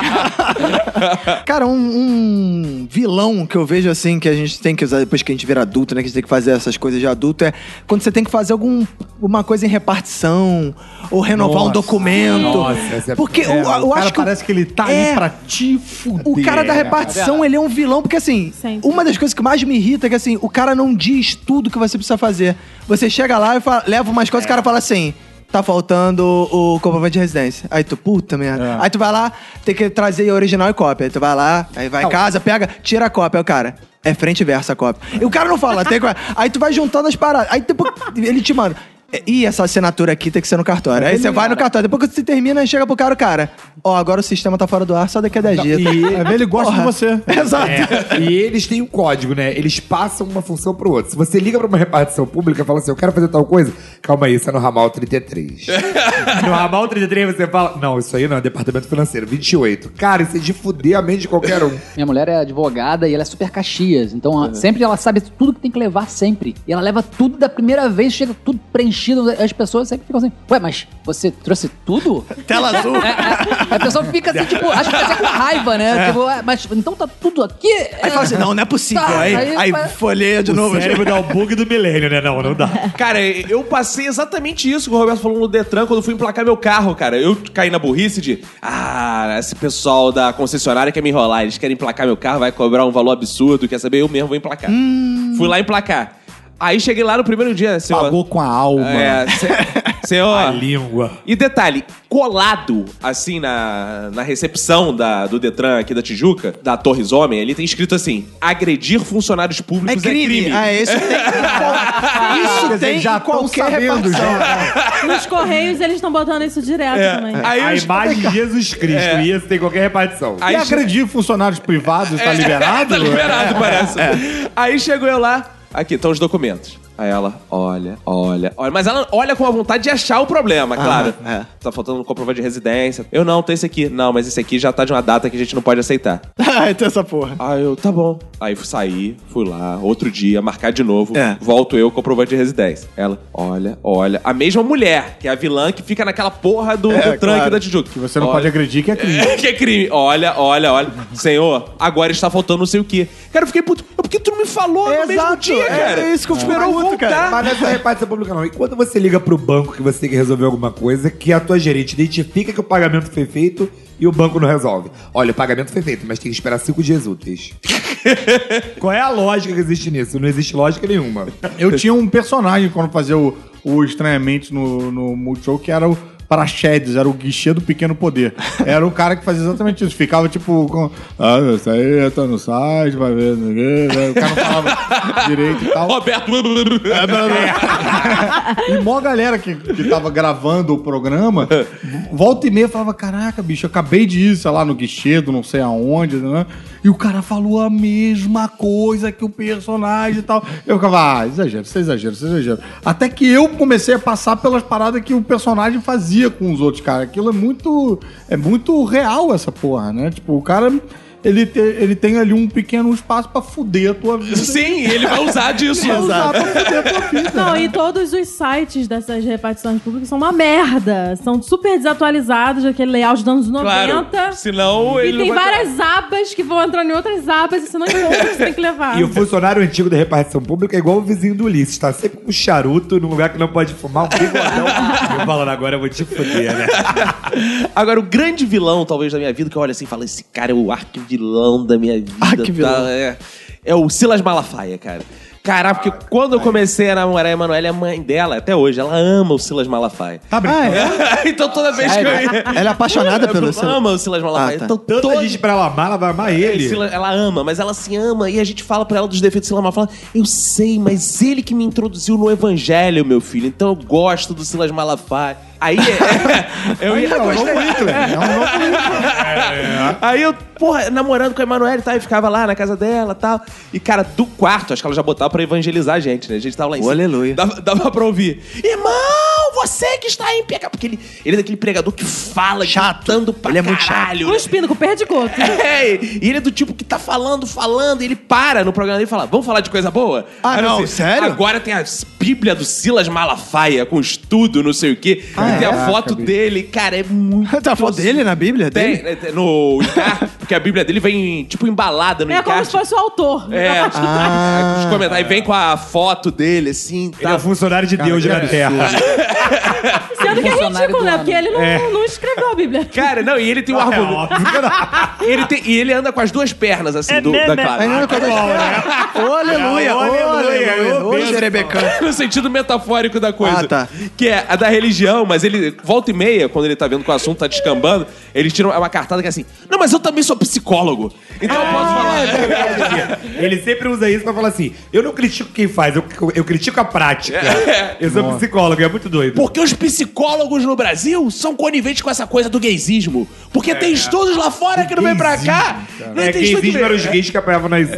cara, um, um vilão que eu vejo assim, que a gente tem que usar depois que a gente vira adulto, né? Que a gente tem que fazer essas coisas de adulto, é quando você tem que fazer algum, uma coisa em repartição, ou renovar um Nossa. documento. Nossa, é- Porque É, eu, eu o cara acho que... parece que ele tá É. ali pra te fuder. O cara da repartição, ele é um vilão, porque assim, Sempre. uma das coisas que mais me irrita é que assim, o cara não diz tudo que você precisa fazer. Você chega lá e fala- leva umas coisas, o cara fala assim. Tá faltando o comprovante de residência. Aí tu, puta merda. É. Aí tu vai lá, tem que trazer original e cópia. Aí tu vai lá, aí vai em casa, pega, tira a cópia. Aí o cara, é frente e verso a cópia. E o cara não fala, tem que... Aí tu vai juntando as paradas. Aí depois ele te manda. Ih, essa assinatura aqui tem que ser no cartório. Aí você vai no cartório. Depois que você termina, chega pro cara, o cara. Ó, agora o sistema tá fora do ar, só daqui a 10 dias. E é ele gosta de você. Exato. É, e eles têm um código, né? Eles passam uma função pro outro. Se você liga pra uma repartição pública e fala assim, eu quero fazer tal coisa, Calma aí, isso é no ramal 33. no ramal 33 você fala, não, isso aí não, é departamento financeiro, 28. Cara, isso é de fuder a mente de qualquer um. Minha mulher é advogada e ela é super caxias. Então, ela- sempre ela sabe tudo que tem que levar sempre. E ela leva tudo da primeira vez, chega tudo preenchido. As pessoas sempre ficam assim, ué, mas você trouxe tudo? Tela azul. É, é, a pessoa fica assim, tipo, acho que até com raiva, né? Tipo, ué, mas então tá tudo aqui? Aí fala assim, não, não é possível. Tá, aí, aí aí vai- folheia de O novo. cérebro dá o bug do milênio, né? Não, não dá. Cara, eu passei exatamente isso que o Roberto falou no Detran quando eu fui emplacar meu carro, cara. Eu caí na burrice de, ah, esse pessoal da concessionária quer me enrolar, eles querem emplacar meu carro, vai cobrar um valor absurdo, quer saber? Eu mesmo vou emplacar. Fui lá emplacar. Aí cheguei lá no primeiro dia, senhor. Pagou com a alma. É, se- senhor. A língua. E detalhe, colado, assim, na, na recepção da, do Detran aqui da Tijuca, da Torres Homem, ali tem escrito assim: agredir funcionários É públicos crime. Ah, isso tem. isso Quer dizer, tem já qualquer sabendo, repartição. Nos Correios eles estão botando isso direto também. Aí a os- imagem de Jesus Cristo. E isso tem qualquer repartição. Aí E agredir funcionários privados tá liberado? tá liberado, parece. Aí chegou eu lá, aqui estão os documentos. Aí ela, olha, olha, olha. Mas ela olha com a vontade de achar o problema, claro. é. Tá faltando um comprovante de residência. Eu não, tem esse aqui. Não, mas esse aqui já tá de uma data que a gente não pode aceitar. Ai, tem essa porra. Aí eu, tá bom. Aí fui sair, fui lá, outro dia, marcar de novo. É. Volto eu com comprovante de residência. Ela, olha, olha. A mesma mulher, que é a vilã que fica naquela porra do, É, do tranque claro. da Tijuca. Que você não Olha. pode agredir, que é crime. É, que é crime. Olha, olha, olha. Senhor, agora está faltando não sei o quê. Cara, eu fiquei puto. Por que tu não me falou no mesmo Exato, dia, é- cara? é isso que eu Esperou cara. Mas não é repartição pública, não. E quando você liga pro banco que você tem que resolver alguma coisa, que a tua gerente identifica que o pagamento foi feito e o banco não resolve. Olha, o pagamento foi feito, mas tem que esperar cinco dias úteis. Qual é a lógica que existe nisso? Não existe lógica nenhuma. Eu tinha um personagem quando fazia o, o Estranhamente no, no Multishow, que era o Praxedes, era o guichê do pequeno poder. Era o cara que fazia exatamente isso. Ficava tipo, com, ah, isso aí tá no site, vai ver, não sei o cara não falava direito e tal. Roberto. E mó galera que, que tava gravando o programa, volta e meia falava: Caraca, bicho, eu acabei de ir, sei lá, no guichê do não sei aonde, né? E o cara falou a mesma coisa que o personagem e tal. Eu ficava, ah, exagero, isso é exagero, isso é exagero. Até que eu comecei a passar pelas paradas que o personagem fazia com os outros caras. Aquilo é muito. É muito real essa porra, né? Tipo, o cara. Ele, te- ele tem ali um pequeno espaço pra fuder a tua vida. Sim, ele vai usar disso. Vai usar pra fuder a tua vida. Não, e todos os sites dessas repartições públicas são uma merda. São super desatualizados, aquele layout dos anos 90. Claro. Senão E ele tem não vai- várias abas que vão entrando em outras abas e você não encontra o que você tem que levar. E o funcionário antigo da repartição pública é igual o vizinho do Ulisses, tá sempre com charuto num lugar que não pode fumar, um bigodão. eu falando agora, eu vou te fuder, né? Agora, o grande vilão, talvez, da minha vida, que eu olho assim e falo, esse cara é o arquivilão da minha vida. Arquivilão. tá? É, é o Silas Malafaia, cara. Caraca, porque quando eu comecei a namorar a Emanuele, a mãe dela, até hoje, ela ama o Silas Malafaia. Tá brincando? Ah, é? então toda vez que eu ia... Ela é apaixonada pelo Ela Silas. ama o Silas Malafaia. Ah, tá. Então, Tanta toda- gente pra ela amar, ela vai amar ele. Silas- ela ama, mas ela se ama e a gente fala pra ela dos defeitos do Silas Malafaia. Eu sei, mas ele que me introduziu no evangelho, meu filho. Então eu gosto do Silas Malafaia. Aí é, eu ia. É um novo Hitler. É um novo Aí eu, porra, namorando com a Emanuele e tal, e ficava lá na casa dela e tal. E, cara, do quarto, acho que ela já botava pra evangelizar a gente, né? A gente tava lá em Oh, cima. aleluia. Dava, dava pra ouvir. Irmão, você que está em pecado. Porque ele, ele é daquele pregador que fala, Chato. gritando pra Ele é muito chato. caralho. né? Cuspindo com perdigoto. É, e ele é do tipo que tá falando, falando, e ele para no programa dele e fala: Vamos falar de coisa boa? Ah, Aí não, sério? Agora tem a Bíblia do Silas Malafaia, com estudo, não sei o quê. Ah, e tem a é? foto Caraca, dele, cara, é muito. Tem a foto dele na Bíblia? Tem, Dele? tem no encarte, porque a Bíblia dele vem, tipo, embalada no É como se encarte. fosse o autor. É, ah, os comentários, vem com a foto dele, assim, Ele é tá. o funcionário de Deus na Terra. Sendo que é ridículo, né? Porque ele não, não escreveu a Bíblia. Cara, não, e ele tem um É argumento. Ele tem, e ele anda com as duas pernas, assim, do, da Clara. Aí não, quando Ô, aleluia! Ô, aleluia! Ô, xerebecão. no sentido metafórico da coisa. Ah, tá. Que é a da religião, mas ele, volta e meia, quando ele tá vendo que o assunto tá descambando, ele tira uma cartada que é assim: Não, mas eu também sou psicólogo. Então eu posso falar. Ele sempre usa isso pra falar assim: eu não critico quem faz, eu, eu critico a prática. Eu sou psicólogo, é muito doido. Porque os psicólogos no Brasil são coniventes com essa coisa do gaysismo. Porque tem estudos lá fora que não vem pra cá. Não É, tem estudo gaysismo que- eram os gays que apoiavam nas...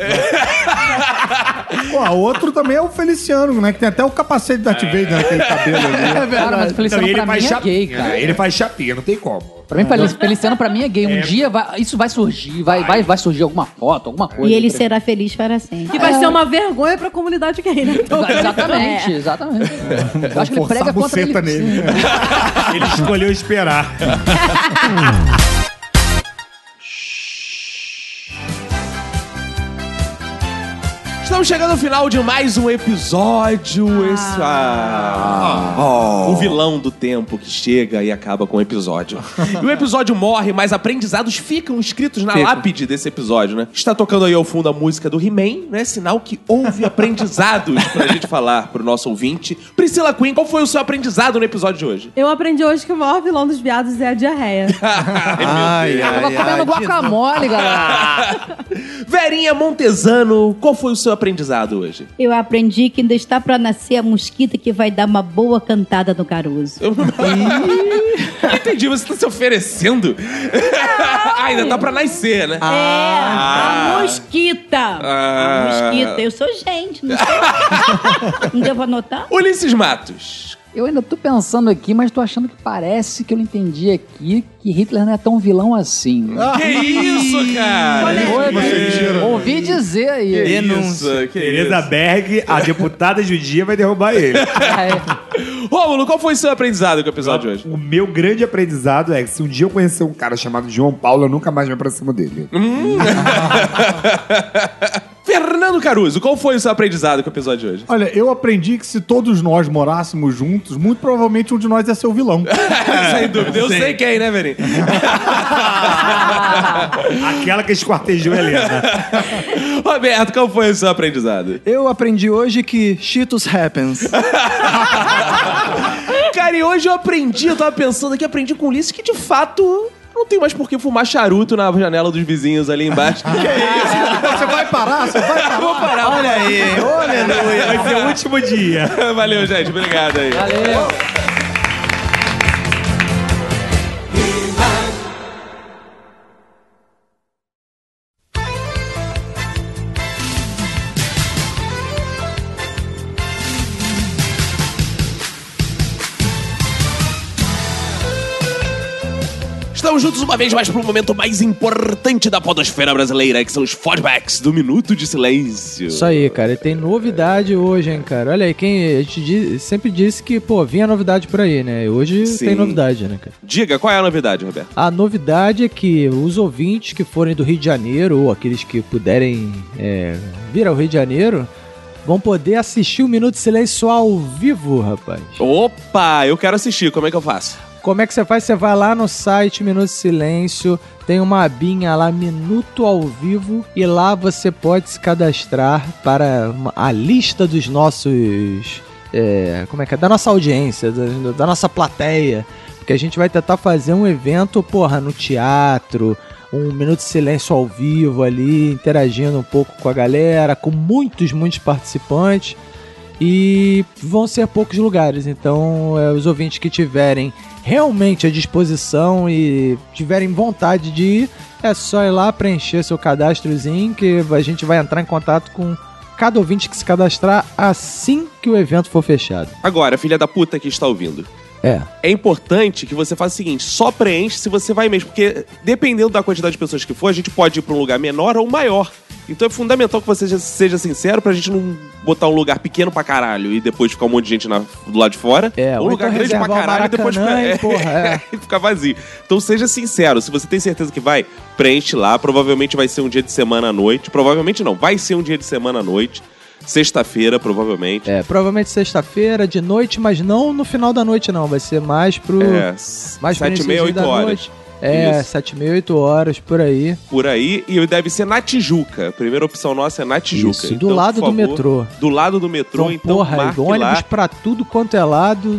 Pô, outro também é o Feliciano, né? Que tem até o capacete da Darth Vader naquele cabelo ali. Cara, mas o Feliciano Não, e ele pra faz mim é chapinha. gay, cara. Ele faz chapinha, não tem como. Pra mim, Fel- Feliciano pra mim é gay. Um dia vai- isso vai surgir, vai, vai, vai surgir alguma foto, alguma coisa. E ele será feliz para sempre. Que vai ser uma vergonha pra comunidade gay, né? Então, Exatamente, exatamente. Eu acho que ele Forçar prega a contra ele. nele. Ele escolheu esperar. Estamos chegando ao final de mais um episódio. Esse, ah, O vilão do tempo que chega e acaba com o episódio. e o episódio morre, mas aprendizados ficam escritos na lápide desse episódio, né? Está tocando aí ao fundo a música do He-Man, né? Sinal que houve aprendizados pra gente falar pro nosso ouvinte. Priscila Queen, qual foi o seu aprendizado no episódio de hoje? Eu aprendi hoje que o maior vilão dos viados é a diarreia. Ai, Tava comendo guacamole, galera. Verinha Montesano, qual foi o seu aprendizado hoje? Eu aprendi que ainda está para nascer a mosquita que vai dar uma boa cantada no Caruso. Entendi, você tá se oferecendo? ah, ainda tá pra nascer, né? É, a mosquita. Ah. A mosquita. Eu sou gente, não sou. não devo anotar? Ulisses Matos. Eu ainda tô pensando aqui, mas tô achando que parece que eu não entendi aqui que Hitler não é tão vilão assim. Que isso, cara? Oi, Ouvi dizer aí. Isso, que Tereza isso. Berg, a deputada judia, vai derrubar ele. É, Rômulo, qual foi o seu aprendizado com o episódio de hoje? O meu grande aprendizado é que se um dia eu conhecer um cara chamado João Paulo, eu nunca mais me aproximo dele. Fernando Caruso, qual foi o seu aprendizado com o episódio de hoje? Olha, eu aprendi que se todos nós morássemos juntos, muito provavelmente um de nós ia ser o vilão. Sem dúvida, eu sei quem, né, Verinha? Aquela que esquartejou a Helena. Roberto, qual foi o seu aprendizado? Eu aprendi hoje que Cheetos happens. Cara, e hoje eu aprendi, eu tava pensando aqui, aprendi com o Ulisses que de fato não tem mais por que fumar charuto na janela dos vizinhos ali embaixo. Você vai parar? Você vai parar? Vou parar. Olha aí, aleluia. Vai ser o último dia. Valeu, gente. Obrigado aí. valeu. Uma vez mais para o momento mais importante da podosfera brasileira, que são os fodbacks do Minuto de Silêncio. Isso aí, cara. E tem novidade hoje, hein, cara. Olha aí, quem a gente di- sempre disse que, pô, vinha novidade por aí, né? Hoje Sim. tem novidade, né, cara? Diga, qual é a novidade, Roberto? A novidade é que os ouvintes que forem do Rio de Janeiro, ou aqueles que puderem é, vir ao Rio de Janeiro, vão poder assistir o Minuto de Silêncio ao vivo, rapaz. Opa, eu quero assistir, como é que eu faço? Como é que você faz? Você vai lá no site Minuto Silêncio, tem uma abinha lá, Minuto ao Vivo, e lá você pode se cadastrar para a lista dos nossos. é, como é que é? Da nossa audiência, da, da nossa plateia. Porque a gente vai tentar fazer um evento, porra, no teatro, um minuto de silêncio ao vivo ali, interagindo um pouco com a galera, com muitos, muitos participantes. E vão ser poucos lugares, então é, os ouvintes que tiverem realmente à disposição e tiverem vontade de ir, é só ir lá preencher seu cadastrozinho que a gente vai entrar em contato com cada ouvinte que se cadastrar assim que o evento for fechado. Agora, filha da puta que está ouvindo. É. É importante que você faça o seguinte: só preenche se você vai mesmo, porque dependendo da quantidade de pessoas que for, a gente pode ir para um lugar menor ou maior. Então é fundamental que você seja- sincero pra gente não botar um lugar pequeno pra caralho e depois ficar um monte de gente na- do lado de fora. É, ou um lugar então grande pra caralho e depois ficar, e, porra, é. e ficar vazio. Então seja sincero, se você tem certeza que vai, preenche lá. Provavelmente vai ser um dia de semana à noite. Provavelmente não, vai ser um dia de semana à noite. Sexta-feira, provavelmente. É, provavelmente sexta-feira, de noite, mas não no final da noite, não. Vai ser mais pro. É, mais sete e meia, oito horas. noite. É, Isso. sete e meia, oito horas, por aí. Por aí, e deve ser na Tijuca. A primeira opção nossa é na Tijuca. Isso, do Então, lado por do favor, metrô. Do lado do metrô, Então, então porra, marque ônibus lá. pra tudo quanto é lado,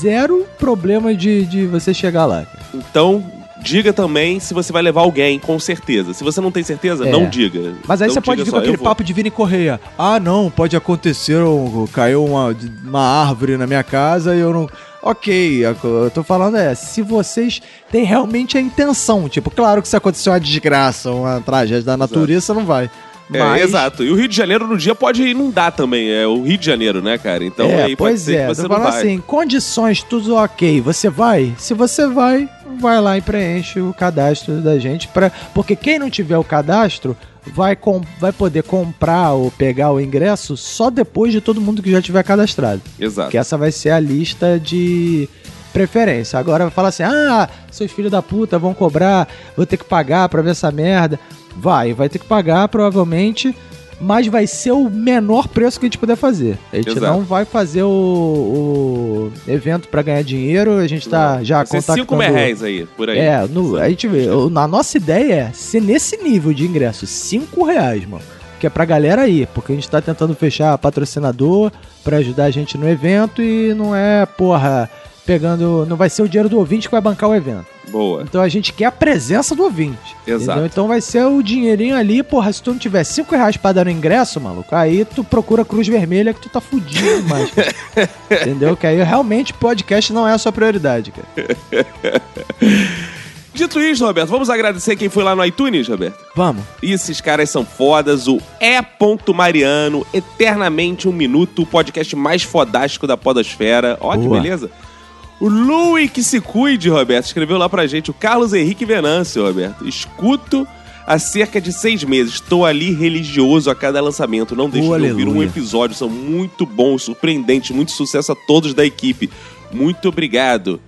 zero problema de, de você chegar lá. Então, diga também se você vai levar alguém, com certeza. Se você não tem certeza, É. não diga. Mas aí Não você pode vir com aquele papo de Vini Correia. Ah, não, pode acontecer, um- caiu uma, uma árvore na minha casa e eu não. Ok, eu tô falando é, se vocês têm realmente a intenção. Tipo, claro que se acontecer uma desgraça, uma tragédia da natureza, você não vai. É, Mas- exato. E o Rio de Janeiro no dia pode inundar também. É o Rio de Janeiro, né, cara? Então é, aí pode pois ser é, você não vai. assim, condições, tudo ok. Você vai? Se você vai, vai lá e preenche o cadastro da gente. Pra, porque quem não tiver o cadastro vai, com, vai poder comprar ou pegar o ingresso só depois de todo mundo que já tiver cadastrado. Exato. Que essa vai ser a lista de preferência. Agora vai falar assim: ah, seus filhos da puta vão cobrar, vou ter que pagar pra ver essa merda. Vai, vai ter que pagar provavelmente, mas vai ser o menor preço que a gente puder fazer. A gente Exato. não vai fazer o, o evento pra ganhar dinheiro, a gente tá já Vai contactando... cinco merréis aí, por aí. É, no, a gente vê. A nossa ideia é ser nesse nível de ingresso, 5 reais, mano. Que é pra galera ir, porque a gente tá tentando fechar patrocinador pra ajudar a gente no evento e não é, porra, pegando. Não vai ser o dinheiro do ouvinte que vai bancar o evento. Boa. Então a gente quer a presença do ouvinte. Exato. entendeu? Então vai ser o dinheirinho ali, porra, se tu não tiver 5 reais pra dar no ingresso, maluco, aí tu procura a Cruz Vermelha que tu tá fudido cara. entendeu? Que aí realmente podcast não é a sua prioridade, cara. Dito isso, Roberto, vamos agradecer quem foi lá no iTunes, Roberto. Vamos. E esses caras são fodas. O E. Mariano, Eternamente Um Minuto, o podcast mais fodástico da podosfera. Ó, que beleza. O Louis que se cuide, Roberto, escreveu lá pra gente. O Carlos Henrique Venâncio, Roberto. Escuto há cerca de seis meses. Estou ali religioso a cada lançamento. Não deixe Oh, de ouvir um aleluia. episódio. São muito bons, surpreendentes. Muito sucesso a todos da equipe. Muito obrigado.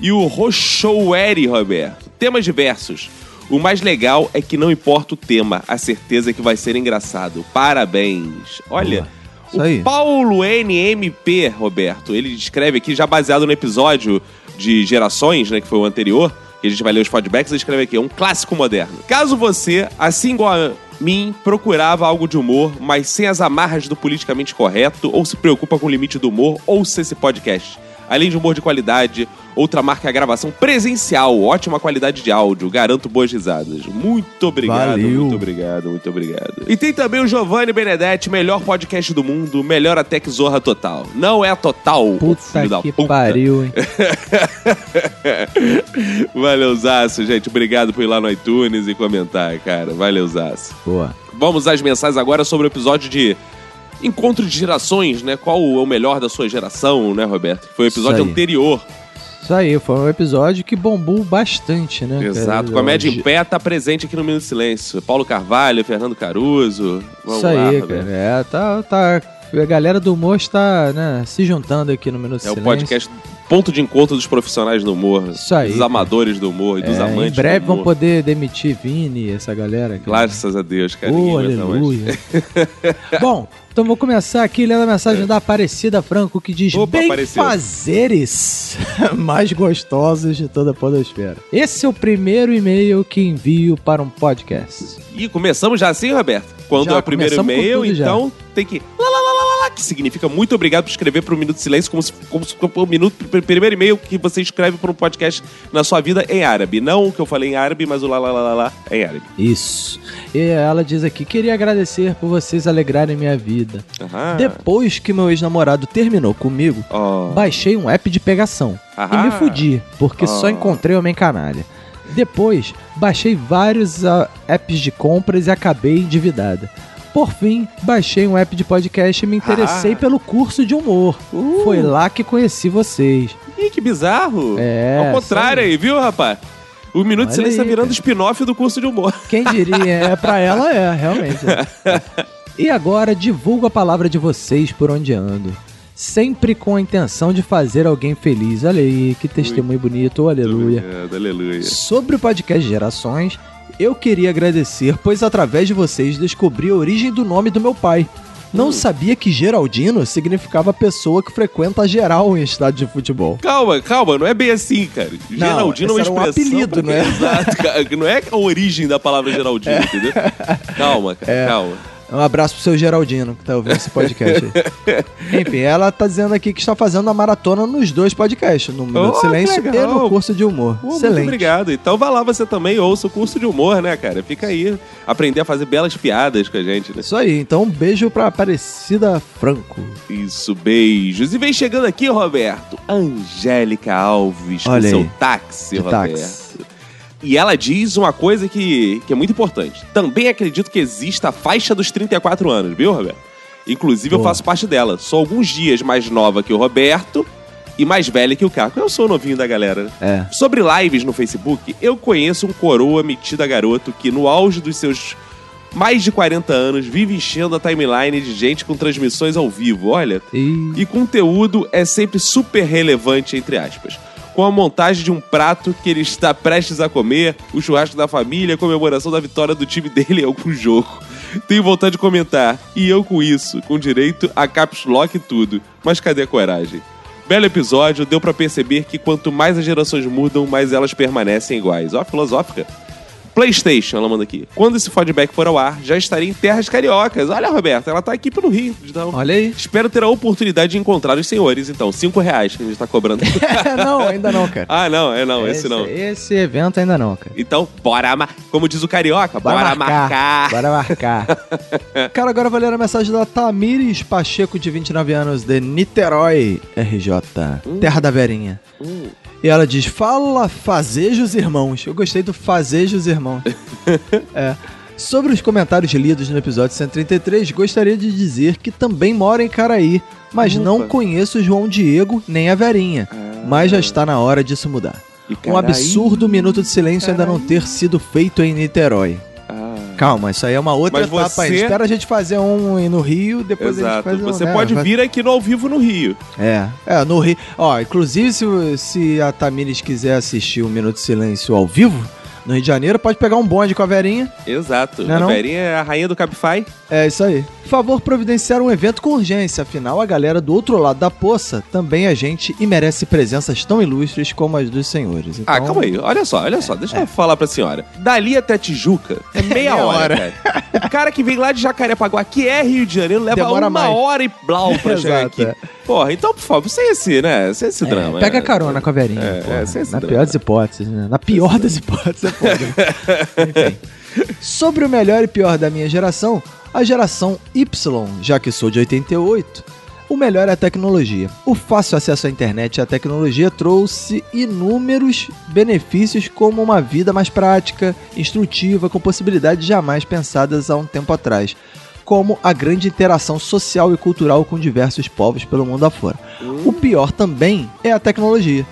E o Rochoueri, Roberto. Temas diversos. O mais legal é que não importa o tema, a certeza é que vai ser engraçado. Parabéns. Olha, Isso o aí. Paulo NMP, Roberto, ele escreve aqui, já baseado no episódio de Gerações, né, que foi o anterior, que a gente vai ler os feedbacks, ele escreve aqui, é um clássico moderno. Caso você, assim igual a mim, procurava algo de humor, mas sem as amarras do politicamente correto, ou se preocupa com o limite do humor, ouça esse podcast. Além de humor de qualidade, outra marca é a gravação presencial, ótima qualidade de áudio, garanto boas risadas. Muito obrigado, Valeu. muito obrigado, muito obrigado. E tem também o Giovanni Benedetti, melhor podcast do mundo, melhor até que Zorra Total. Não é a Total, Puta filho que puta. pariu, hein? Valeuzaço, gente. Obrigado por ir lá no iTunes e comentar, cara. Valeuzaço. Boa. Vamos às mensagens agora sobre o episódio de Encontro de Gerações, né? Qual é o melhor da sua geração, né, Roberto? Foi o episódio Isso anterior. Isso aí, foi um episódio que bombou bastante, né? Exato. cara? Comédia em Hoje- Pé tá presente aqui no Minuto Silêncio. Paulo Carvalho, Fernando Caruso. Vamos Isso lá, aí, Roberto. cara. É, tá, tá. A galera do humor está, né, se juntando aqui no Minuto É o Silêncio. podcast ponto de encontro dos profissionais do humor. Isso aí, Dos amadores do humor e dos É, amantes em breve do vão poder demitir Vini, essa galera. cara. Graças a Deus, cara. Oh, aleluia. Bom, então vou começar aqui lendo a mensagem da Aparecida Franco que diz Opa, bem apareceu." fazeres mais gostosos de toda a podosfera. Esse é o primeiro e-mail que envio para um podcast. E começamos já assim, Roberto? Quando Já, é o primeiro e-mail, tudo já. então tem que. Lá, lá, que significa muito obrigado por escrever para o Minuto de Silêncio, como se, como se fosse o minuto, pr- primeiro e-mail que você escreve para um podcast na sua vida em árabe. Não o que eu falei em árabe, mas o lá, lá, lá, lá, lá em árabe. Isso. E ela diz aqui: queria agradecer por vocês alegrarem minha vida. Aham. Depois que meu ex-namorado terminou comigo, Ó. baixei um app de pegação. Aham. E me fudi, porque só Ah. encontrei homem canalha. Depois, baixei vários ah, apps de compras e acabei endividada. Por fim, baixei um app de podcast e me interessei Ah. pelo curso de humor. Uh. Foi lá que conheci vocês. Ih, que bizarro. É, Ao contrário isso aí, viu, rapaz? O Minuto de Olha Silêncio tá aí, virando cara. spin-off do curso de humor. Quem diria? É, pra ela é, realmente. E agora divulgo a palavra de vocês por onde ando. Sempre com a intenção de fazer alguém feliz. Olha aí, que testemunho bonito, aleluia. Obrigado, aleluia. Sobre o podcast Gerações, eu queria agradecer, pois através de vocês descobri a origem do nome do meu pai. Não sabia que Geraldino significava pessoa que frequenta geral em estádio de futebol. Calma, calma, não é bem assim, cara. Não, Geraldino é uma era um expressão. apelido, pra- né? Exato, cara. Não é a origem da palavra Geraldino, entendeu? Calma, cara, É. calma. Um abraço pro seu Geraldino, que tá ouvindo esse podcast aí. Enfim, ela tá dizendo aqui que está fazendo a maratona nos dois podcasts, no Minuto Oh, de Silêncio e no curso de humor. Muito Excelente. obrigado. Então vá lá você também, ouça o curso de humor, né, cara? Fica aí, aprender a fazer belas piadas com a gente, né? Isso aí, então um beijo pra Aparecida Franco. Isso, beijos. E vem chegando aqui, Roberto, Angélica Alves, Olha com seu aí. táxi, De Roberto. táxi. E ela diz uma coisa que, que é muito importante. Também acredito que exista a faixa dos 34 anos, viu, Roberto? Inclusive, eu faço parte dela. Sou alguns dias mais nova que o Roberto e mais velha que o Caco. Eu sou o novinho da galera. É. Sobre lives no Facebook, eu conheço um coroa metido a garoto que, no auge dos seus mais de 40 anos, vive enchendo a timeline de gente com transmissões ao vivo. Olha, E... e conteúdo é sempre super relevante, entre aspas. Com a montagem de um prato que ele está prestes a comer, o churrasco da família, a comemoração da vitória do time dele em algum jogo. Tenho vontade de comentar, e eu com isso, com direito a caps lock e tudo. Mas cadê a coragem? Belo episódio, deu pra perceber que quanto mais as gerações mudam, mais elas permanecem iguais. Ó, filosófica. PlayStation, ela manda aqui. Quando esse feedback for ao ar, já estarei em terras cariocas. Olha, Roberta, ela tá aqui pelo Rio. Então, Olha aí. Espero ter a oportunidade de encontrar os senhores, então. Cinco reais que a gente tá cobrando. não, ainda não, cara. ah, não, é não, esse, não. Esse evento ainda não, cara. Então, bora mar... Como diz o carioca, bora, marcar. Bora marcar. Cara, agora eu vou ler a mensagem da Tamires Pacheco, de 29 anos, de Niterói, RJ, Terra da Verinha. E ela diz: Fala, fazejos irmãos. Eu gostei do fazejos irmãos. é. Sobre os comentários lidos no episódio 133, gostaria de dizer que também moro em Caraí, mas não conheço o João Diego nem a Verinha. Mas já está na hora disso mudar. E Um Caraí? absurdo minuto de silêncio ainda não ter sido feito em Niterói. Ah. Calma, isso aí é uma outra Mas etapa você- ainda. Espera a gente fazer um no Rio, depois a gente Exato. faz um, Você né, pode vai- vir aqui no ao vivo no Rio. É, é, no Rio. Ó, inclusive, se, se a Tamires quiser assistir o Minuto de Silêncio ao vivo, no Rio de Janeiro, pode pegar um bonde com a Verinha. Exato. Não é a não? Verinha é a rainha do Cabify. É isso aí. Por favor, providenciar um evento com urgência. Afinal, a galera do outro lado da poça também é gente e merece presenças tão ilustres como as dos senhores. Ah, Então, calma aí. Olha só, olha só. Deixa eu falar pra senhora. Dali até Tijuca é meia, Meia hora, hora. cara. O cara que vem lá de Jacarepaguá, que é Rio de Janeiro, leva Demora uma mais. hora e blau pra chegar aqui. Porra, então, por favor, sem esse, né? Sem esse drama. Pega né? carona com a Verinha. É, porra. é, sem esse Na drama. pior das hipóteses, né? Na pior das hipóteses, é. Sobre o melhor e pior da minha geração, a geração Y, já que sou de 88, o melhor é a tecnologia. O fácil acesso à internet e à tecnologia trouxe inúmeros benefícios, como uma vida mais prática, instrutiva, com possibilidades jamais pensadas há um tempo atrás, como a grande interação social e cultural com diversos povos pelo mundo afora. O pior também é a tecnologia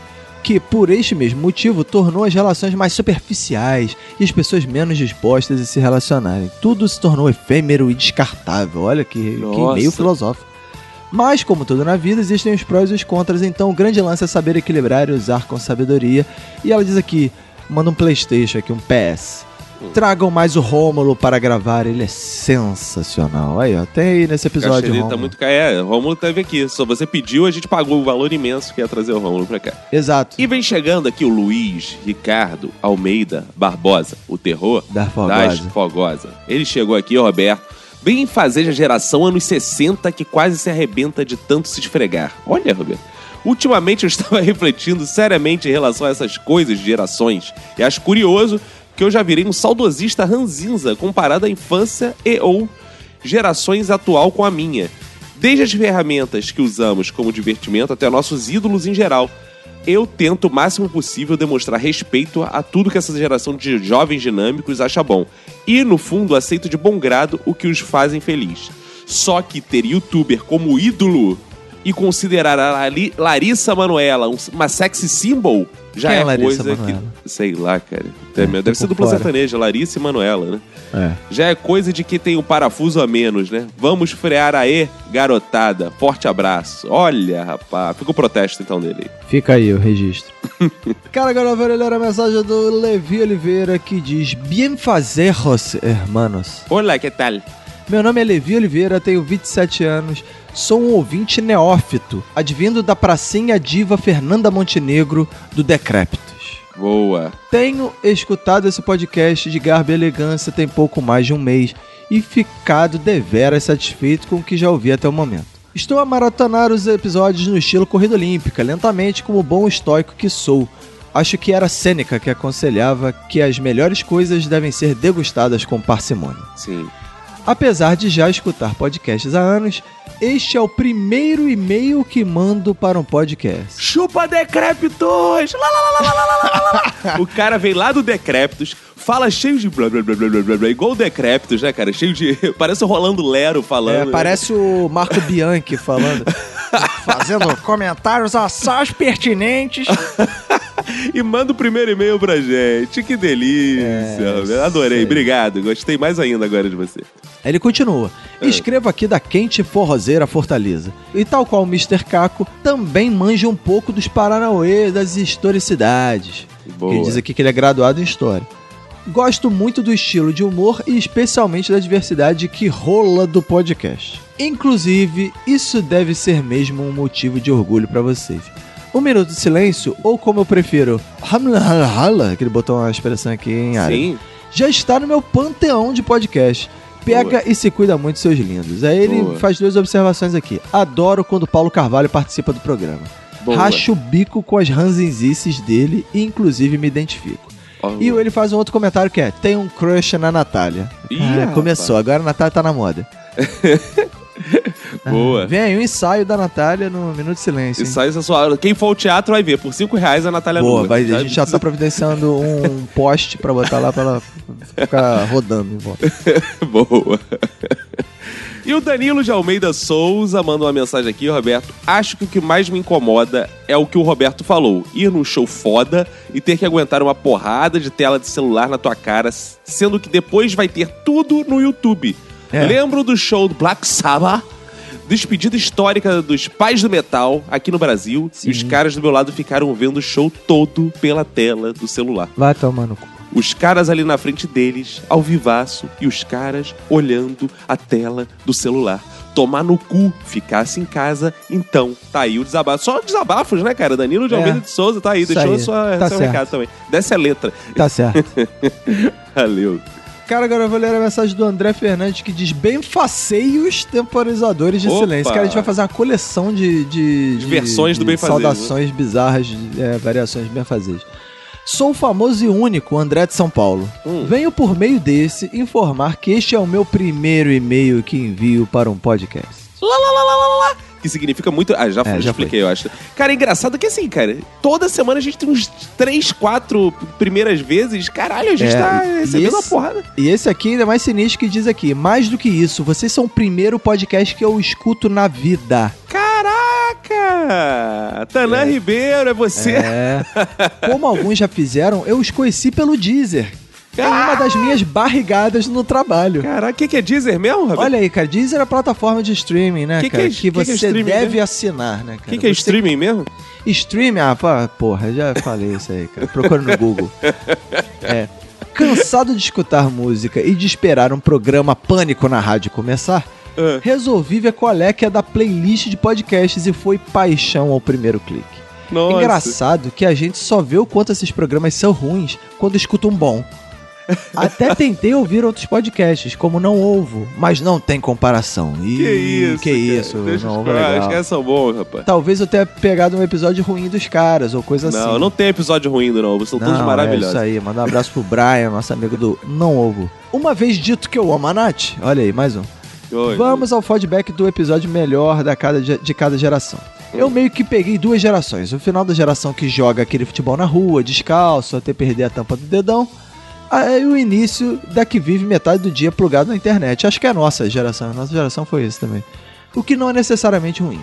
que, por este mesmo motivo, tornou as relações mais superficiais e as pessoas menos dispostas a se relacionarem. Tudo se tornou efêmero e descartável. Olha que, que meio filosófico. Mas, como tudo na vida, existem os prós e os contras, então o grande lance é saber equilibrar e usar com sabedoria. E ela diz aqui, manda um Playstation aqui, um PS. Tragam mais o Rômulo para gravar, ele é sensacional. Aí, ó, tem aí nesse episódio, Rômulo. tá muito. É, o Rômulo teve aqui. Só você pediu, a gente pagou o valor imenso que ia trazer o Rômulo pra cá. Exato. E vem chegando aqui o Luiz Ricardo Almeida Barbosa, o terror Da Fogosa. das Fogosa. Ele chegou aqui, Roberto, bem fazer a geração anos 60 que quase se arrebenta de tanto se esfregar. Olha, Roberto. Ultimamente eu estava refletindo seriamente em relação a essas coisas de gerações. E acho curioso que eu já virei um saudosista ranzinza comparado à infância e ou gerações atual com a minha. Desde as ferramentas que usamos como divertimento até nossos ídolos em geral. Eu tento o máximo possível demonstrar respeito a tudo que essa geração de jovens dinâmicos acha bom. E, no fundo, aceito de bom grado o que os fazem feliz. Só que ter youtuber como ídolo e considerar a Lari- Larissa Manoela um- uma sexy symbol já Quem é é, Larissa coisa Manoela? que. Sei lá, cara. É, meu, deve ser dupla sertaneja, Larissa e Manoela, né? É. Já é coisa de que tem um parafuso a menos, né? Vamos frear aí, garotada. Forte abraço. Olha, rapaz. Fica o protesto então dele aí. Fica aí o registro. Cara, agora eu vou ler a mensagem do Levi Oliveira que diz: Bien fazeros, hermanos. Olá, que tal? Meu nome é Levi Oliveira, tenho 27 anos, sou um ouvinte neófito, advindo da pracinha diva Fernanda Montenegro do Decrépitos. Boa. Tenho escutado esse podcast de garbo e elegância tem pouco mais de um mês e ficado deveras satisfeito com o que já ouvi até o momento. Estou a maratonar os episódios no estilo corrida olímpica, lentamente como bom estoico que sou. Acho que era Sêneca que aconselhava que as melhores coisas devem ser degustadas com parcimônia. Sim. Apesar de já escutar podcasts há anos, este é o primeiro e-mail que mando para um podcast. Chupa decrépitos! o cara veio lá do decrépitos fala cheio de blá blá blá blá blá blá, blá igual o Decrépitos, né, cara? Cheio de. Parece o Rolando Lero falando. É, parece o Marco Bianchi falando. Fazendo comentários assaz pertinentes. e manda o primeiro e-mail pra gente. Que delícia. Adorei, obrigado. Gostei mais ainda agora de você. Ele continua. Escrevo aqui da quente forrozeira Fortaleza. E tal qual o Mr. Caco, também manja um pouco dos Paranauê das historicidades. Boa. Ele diz aqui que ele é graduado em História. Gosto muito do estilo de humor e especialmente da diversidade que rola do podcast. Inclusive, isso deve ser mesmo um motivo de orgulho pra vocês. Um minuto de silêncio, ou como eu prefiro, hamla, que ele botou uma expressão aqui em área. Sim. Já está no meu panteão de podcast. Pega e se cuida muito, seus lindos. Aí ele Boa. faz duas observações aqui. Adoro quando Paulo Carvalho participa do programa. Boa. Racho o bico com as ranzinzices dele e inclusive me identifico. E ele faz um outro comentário que é: tem um crush na Natália. Ih, Ah, começou, agora a Natália tá na moda. Boa. Vem aí um ensaio da Natália no Minuto de Silêncio. hein? Aí, sensual. Quem for ao teatro vai ver. Por 5 reais a Natália Boa, nua. vai, a gente já tá providenciando um poste pra botar lá pra ela ficar rodando em volta. Boa. E o Danilo de Almeida Souza manda uma mensagem aqui, Roberto. Acho que o que mais me incomoda é o que o Roberto falou: ir num show foda e ter que aguentar uma porrada de tela de celular na tua cara, sendo que depois vai ter tudo no YouTube. É. Lembro do show do Black Sabbath? Despedida histórica dos pais do metal aqui no Brasil. E os caras do meu lado ficaram vendo o show todo pela tela do celular. Vai tomar no cu. Os caras ali na frente deles, ao vivaço, e os caras olhando a tela do celular. Tomar no cu, ficasse em casa, então. Tá aí o desabafo. Só desabafos, né, cara? Danilo de É. Almeida de Souza tá aí, Isso deixou aí. Sua, Tá seu certo. recado também. Desce a letra. Tá certo. Valeu. Cara, agora eu vou ler a mensagem do André Fernandes que diz bem faceios temporizadores de Opa! silêncio. Cara, a gente vai fazer uma coleção de, de, De versões do Benfazejos, Saudações bizarras, de, é, variações de benfazejos. Sou o famoso e único André de São Paulo. Hum. Venho por meio desse informar que este é o meu primeiro e-mail que envio para um podcast. Lá, lá, lá, lá, lá, lá. Que significa muito. Ah, já, É, foi, já expliquei, eu acho. Cara, é engraçado que assim, cara, toda semana a gente tem uns três, quatro primeiras vezes. Caralho, a gente É, tá recebendo esse- uma porrada. E esse aqui ainda é mais sinistro que diz aqui: mais do que isso, vocês são o primeiro podcast que eu escuto na vida. Caraca! Tanã Ribeiro, é você? É. Como alguns já fizeram, eu os conheci pelo Deezer. É uma das minhas barrigadas no trabalho. Caraca, o que, que é Deezer mesmo, Roberto? Olha aí, cara, Deezer é a plataforma de streaming, né, Que que cara? é- Que, que que é você deve mesmo? assinar, né, cara? O que, que é Você- streaming mesmo? Streaming? Ah, porra, já falei isso aí, cara. Procura no Google. É. Cansado de escutar música e de esperar um programa pânico na rádio começar, Ah. resolvi ver qual é que é da playlist de podcasts e foi paixão ao primeiro clique. Nossa. Engraçado que a gente só vê o quanto esses programas são ruins quando escuta um bom. Até tentei ouvir outros podcasts, como Não Ovo, mas não tem comparação. Ih, Que isso? Que isso, Deixa Não os Ovo é caras, que são bons, rapaz. Talvez eu tenha pegado um episódio ruim dos caras, ou coisa assim. Não, não tem episódio ruim, não. São todos Não, maravilhosos. É isso aí, manda um abraço pro Brian, nosso amigo do Não Ovo. Uma vez dito que eu amo a Nath, olha aí, mais um. Oi. Vamos ao feedback do episódio melhor da cada, de cada geração. Eu meio que peguei duas gerações. O final da geração que joga aquele futebol na rua, descalço, até perder a tampa do dedão. Aí o início da que vive metade do dia plugado na internet. Acho que é a nossa geração. A nossa geração foi isso também. O que não é necessariamente ruim.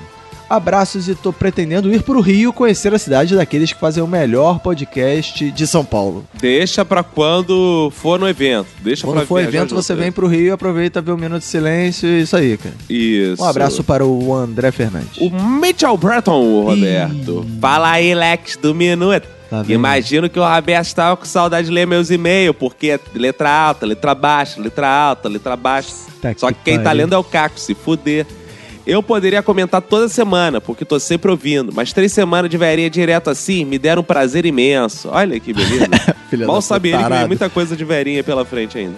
Abraços e tô pretendendo ir pro Rio conhecer a cidade daqueles que fazem o melhor podcast de São Paulo. Deixa pra quando for no evento. Deixa Quando pra for evento, você vem pro Rio e aproveita, vê um minuto de silêncio e isso aí, cara. Isso. Um abraço para o André Fernandes. O Mitchell Breton, Roberto. Fala aí, Lex, do Minuto. Tá? Imagino que o Roberto estava com saudade de ler meus e-mails, porque é letra alta, letra baixa, letra alta, letra baixa. Tá Só que que quem tá pariu. lendo é o Caco, se fuder. Eu poderia comentar toda semana, porque tô sempre ouvindo, mas três semanas de verinha direto assim me deram um prazer imenso. Olha que beleza. Mal sabe ele que vem tarado. muita coisa de verinha pela frente ainda.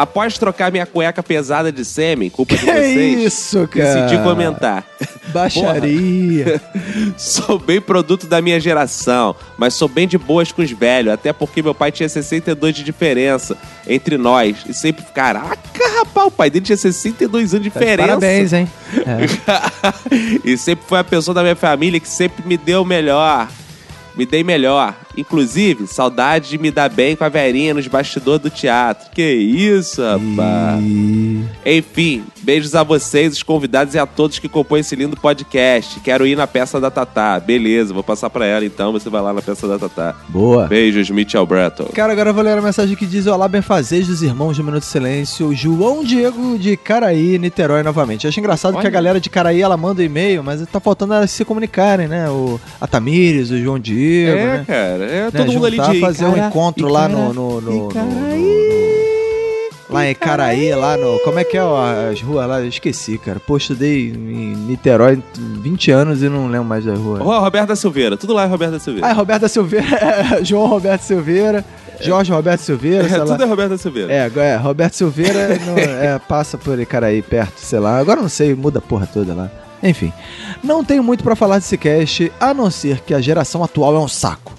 Após trocar minha cueca pesada de sêmen, culpa de Que vocês, isso, cara? decidi comentar. Baixaria. Sou bem produto da minha geração, mas sou bem de boas com os velhos, até porque meu pai tinha 62 de diferença entre nós. E sempre, caraca, rapaz, o pai dele tinha 62 anos de diferença. Tá Parabéns, hein? É. e sempre foi a pessoa da minha família que sempre me deu o melhor. Me dei melhor. Inclusive, saudade de me dar bem com a Verinha nos bastidores do teatro. Que isso, rapaz. Enfim, beijos a vocês, os convidados e a todos que compõem esse lindo podcast. Quero ir na peça da Tatá. Beleza, vou passar pra ela então. Você vai lá na peça da Tatá. Boa. Beijos, Mitchell Breton. Cara, agora eu vou ler a mensagem que diz: Olá, benfazejos dos irmãos do Minuto de Silêncio, João Diego de Caraí, Niterói, novamente. Eu acho engraçado que a galera de Caraí ela manda e-mail, mas tá faltando elas se comunicarem, né? O, a Tamires, o João Diego. É, né? cara, é Né, todo mundo ali de. fazer um encontro lá no. no, no- no- no- Lá em Caraí, lá no. Como é que é as ruas lá? Eu esqueci, cara. Pô, estudei em Niterói 20 anos e não lembro mais das ruas. Ó, Roberto da Silveira. Tudo lá é Roberto da Silveira. Ah, é Roberto Silveira. João Roberto Silveira. Jorge Roberto Silveira, sei É, lá. tudo é Roberto da Silveira. É, é, Roberto Silveira não- é, passa por aí, cara, aí perto, sei lá. Agora não sei, muda a porra toda lá. Enfim, não tenho muito pra falar desse cast, a não ser que a geração atual é um saco.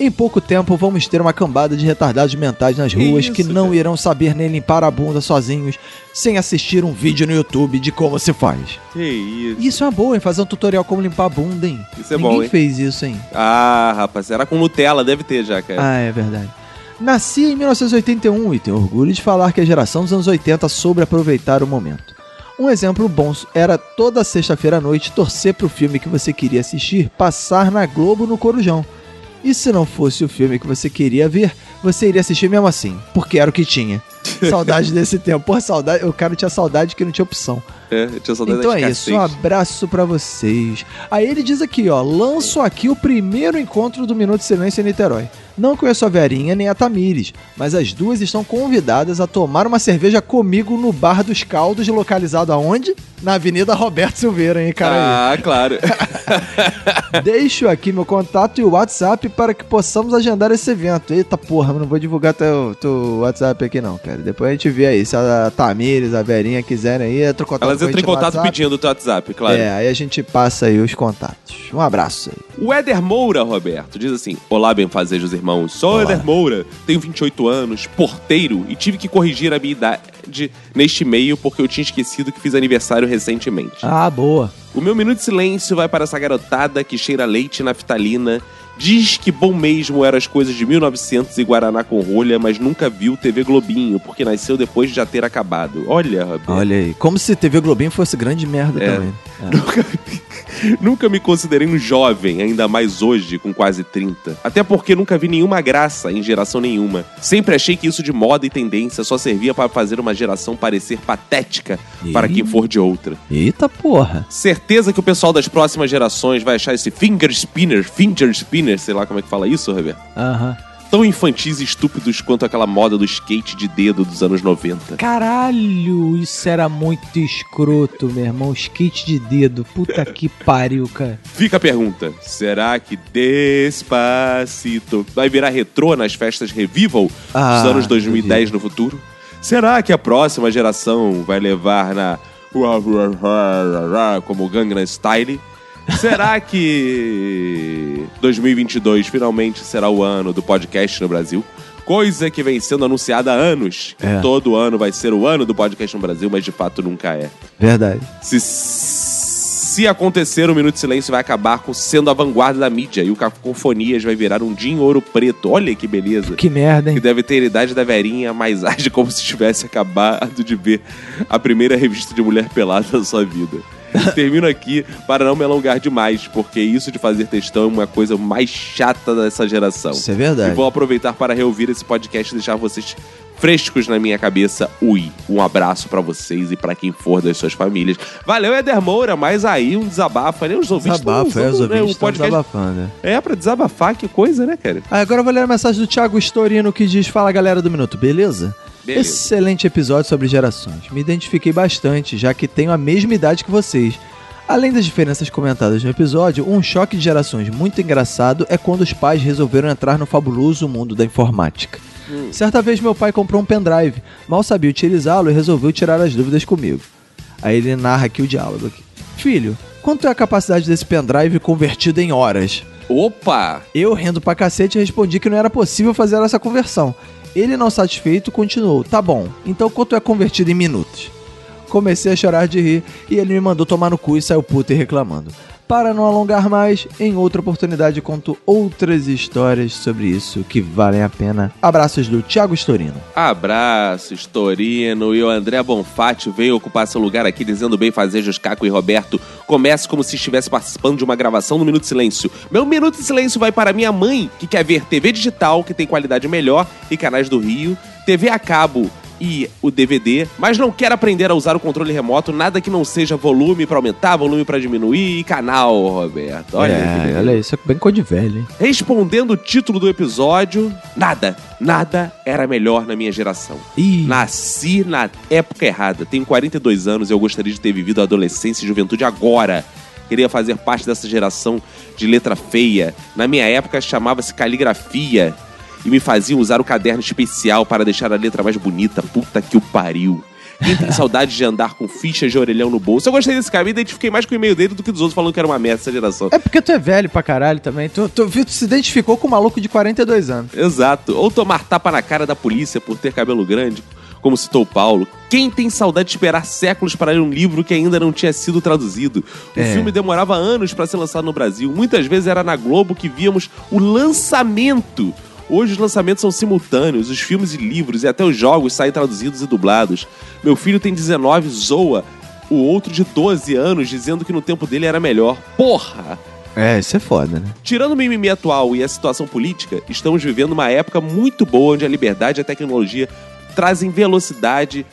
Em pouco tempo vamos ter uma cambada de retardados mentais nas ruas isso, que não irão saber nem limpar a bunda sozinhos sem assistir um vídeo no YouTube de como se faz. Que isso. Isso é uma boa, hein? Fazer um tutorial como limpar a bunda, hein? Isso é Ninguém bom, hein? fez isso, hein? Ah, rapaz, era com Nutella, deve ter já, cara. Ah, é verdade. Nasci em 1981 e tenho orgulho de falar que a geração dos anos 80 soube aproveitar o momento. Um exemplo bom era toda sexta-feira à noite torcer pro filme que você queria assistir passar na Globo no Corujão. E se não fosse o filme que você queria ver, você iria assistir mesmo assim, porque era o que tinha. Saudade desse tempo. Pô, saudade, o cara tinha saudade que não tinha opção. É, eu tinha saudade Então é isso, um abraço pra vocês. Aí ele diz aqui, ó, lanço aqui o primeiro encontro do Minuto de Silêncio em Niterói. Não conheço a Verinha nem a Tamires, mas as duas estão convidadas a tomar uma cerveja comigo no Bar dos Caldos, localizado aonde? Na Avenida Roberto Silveira, hein, cara? Ah, claro. Deixo aqui meu contato e o WhatsApp para que possamos agendar esse evento. Eita porra, não vou divulgar teu, teu WhatsApp aqui não, cara. Depois a gente vê aí, se a Tamires, a Verinha quiserem aí, entra em contato Elas entram em contato pedindo o teu WhatsApp, claro. É, aí a gente passa aí os contatos. Um abraço aí. O Éder Moura, Roberto, diz assim: Olá, benfazejos irmãos. Sou Olá. Éder Moura, tenho 28 anos, porteiro e tive que corrigir a minha idade neste e-mail porque eu tinha esquecido que fiz aniversário recentemente. Ah, boa. O meu minuto de silêncio vai para essa garotada que cheira leite naftalina, diz que bom mesmo eram as coisas de 1900 e Guaraná com rolha, mas nunca viu TV Globinho, porque nasceu depois de já ter acabado. Olha, Roberto. Olha aí. Como se TV Globinho fosse grande merda É. também. Nunca me considerei um jovem, ainda mais hoje, com quase 30. Até porque nunca vi nenhuma graça em geração nenhuma. Sempre achei que isso de moda e tendência só servia para fazer uma geração parecer patética para quem for de outra. Eita porra. Certeza que o pessoal das próximas gerações vai achar esse finger spinner, finger spinner, sei lá como é que fala isso, Roberto. Aham. Tão infantis e estúpidos quanto aquela moda do skate de dedo dos anos 90. Caralho, isso era muito escroto, meu irmão. Skate de dedo. Puta que pariu, cara. Fica a pergunta: será que Despacito vai virar retrô nas festas Revival Ah, dos anos 2010 no futuro? Será que a próxima geração vai levar na como Gangnam Style? Será que 2022 finalmente será o ano do podcast no Brasil? Coisa que vem sendo anunciada há anos. que É. Todo ano vai ser o ano do podcast no Brasil, mas de fato nunca é. Verdade. Se, se acontecer, o Minuto de Silêncio vai acabar com, sendo a vanguarda da mídia e o Cacofonias vai virar um Jim Ouro Preto. Olha que beleza. Que merda, Que hein? deve ter a idade da Verinha, mas age como se tivesse acabado de ver a primeira revista de mulher pelada da sua vida. Termino aqui para não me alongar demais, porque isso de fazer textão é uma coisa mais chata dessa geração. Isso é verdade. E vou aproveitar para reouvir esse podcast e deixar vocês frescos na minha cabeça. Ui, um abraço pra vocês e pra quem for das suas famílias. Valeu, Eder Moura, mas aí um desabafo, né? Os ouvintes Desabafa, tão é, os usando, né, ouvintes o estão podcast. desabafando. É, pra desabafar, que coisa, né, cara? Ah, agora eu vou ler a mensagem do Thiago Storino que diz: Fala galera do Minuto, beleza? Beleza. Excelente episódio sobre gerações. Me identifiquei bastante, já que tenho a mesma idade que vocês. Além das diferenças comentadas no episódio, um choque de gerações muito engraçado é quando os pais resolveram entrar no fabuloso mundo da informática. Certa vez meu pai comprou um pendrive, mal sabia utilizá-lo e resolveu tirar as dúvidas comigo. Aí ele narra aqui o diálogo. Aqui. Filho, quanto é a capacidade desse pendrive convertido em horas? Opa! Eu, rindo pra cacete, respondi que não era possível fazer essa conversão. Ele, não satisfeito, continuou: Tá bom, então quanto é convertido em minutos? Comecei a chorar de rir e ele me mandou tomar no cu e saiu puto e reclamando. Para não alongar mais, em outra oportunidade conto outras histórias sobre isso que valem a pena. Abraços do Thiago Storino. Abraços, Torino. E o André Bonfatti veio ocupar seu lugar aqui dizendo bem fazejos Caco e Roberto. Comece como se estivesse participando de uma gravação no Minuto de Silêncio. Meu Minuto de Silêncio vai para minha mãe, que quer ver TV digital, que tem qualidade melhor, e canais do Rio, TV a cabo e o DVD, mas não quer aprender a usar o controle remoto, nada que não seja volume pra aumentar, volume pra diminuir e canal, Roberto. Olha é, olha isso, é bem cor de velho, hein? Respondendo o título do episódio, nada, nada era melhor na minha geração. Ih. Nasci na época errada. Tenho 42 anos e eu gostaria de ter vivido a adolescência e juventude agora. Queria fazer parte dessa geração de letra feia. Na minha época chamava-se caligrafia e me faziam usar o caderno especial para deixar a letra mais bonita. Puta que o pariu. Quem tem saudade de andar com fichas de orelhão no bolso? Eu gostei desse cara, me identifiquei mais com o e-mail dele do que dos outros falando que era uma merda essa geração. É porque tu é velho pra caralho também. Tu, tu, tu se identificou com um maluco de 42 anos. Exato. Ou tomar tapa na cara da polícia por ter cabelo grande, como citou o Paulo. Quem tem saudade de esperar séculos para ler um livro que ainda não tinha sido traduzido? O É. filme demorava anos para ser lançado no Brasil. Muitas vezes era na Globo que víamos o lançamento. Hoje os lançamentos são simultâneos, os filmes e livros e até os jogos saem traduzidos e dublados. Meu filho tem 19, zoa o outro de 12 anos dizendo que no tempo dele era melhor. Porra! É, isso é foda, né? Tirando o mimimi atual e a situação política, estamos vivendo uma época muito boa onde a liberdade e a tecnologia trazem velocidade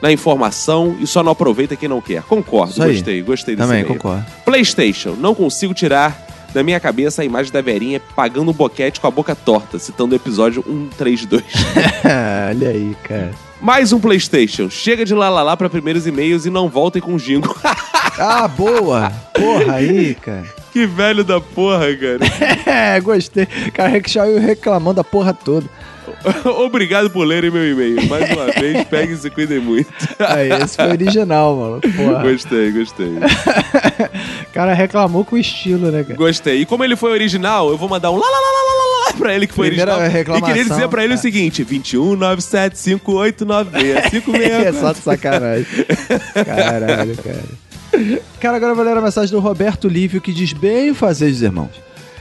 na informação e só não aproveita quem não quer. Concordo, gostei, gostei desse Também e-mail. concordo. PlayStation, não consigo tirar da minha cabeça a imagem da Verinha pagando um boquete com a boca torta, citando o episódio 132. olha aí, cara. Mais um PlayStation. Chega de lá lá lá para primeiros e-mails e não voltem com o jingo. Ah, boa! Porra aí, cara. que velho da porra, cara. É, gostei. Cara, saiu reclamando da porra toda. Obrigado por lerem meu e-mail. Mais uma vez, peguem e se cuidem muito. Aí, esse foi original, mano. Porra. Gostei, gostei. O cara reclamou com estilo, né, cara? Gostei. E como ele foi original, eu vou mandar um lá lá lá lá lá lá pra ele que foi Primeira original. reclamação, e queria dizer pra ele o tá. seguinte: 21 97 5896 É só de sacanagem. Caralho, cara. Cara, agora eu vou ler a mensagem do Roberto Lívio que diz bem fazer os irmãos.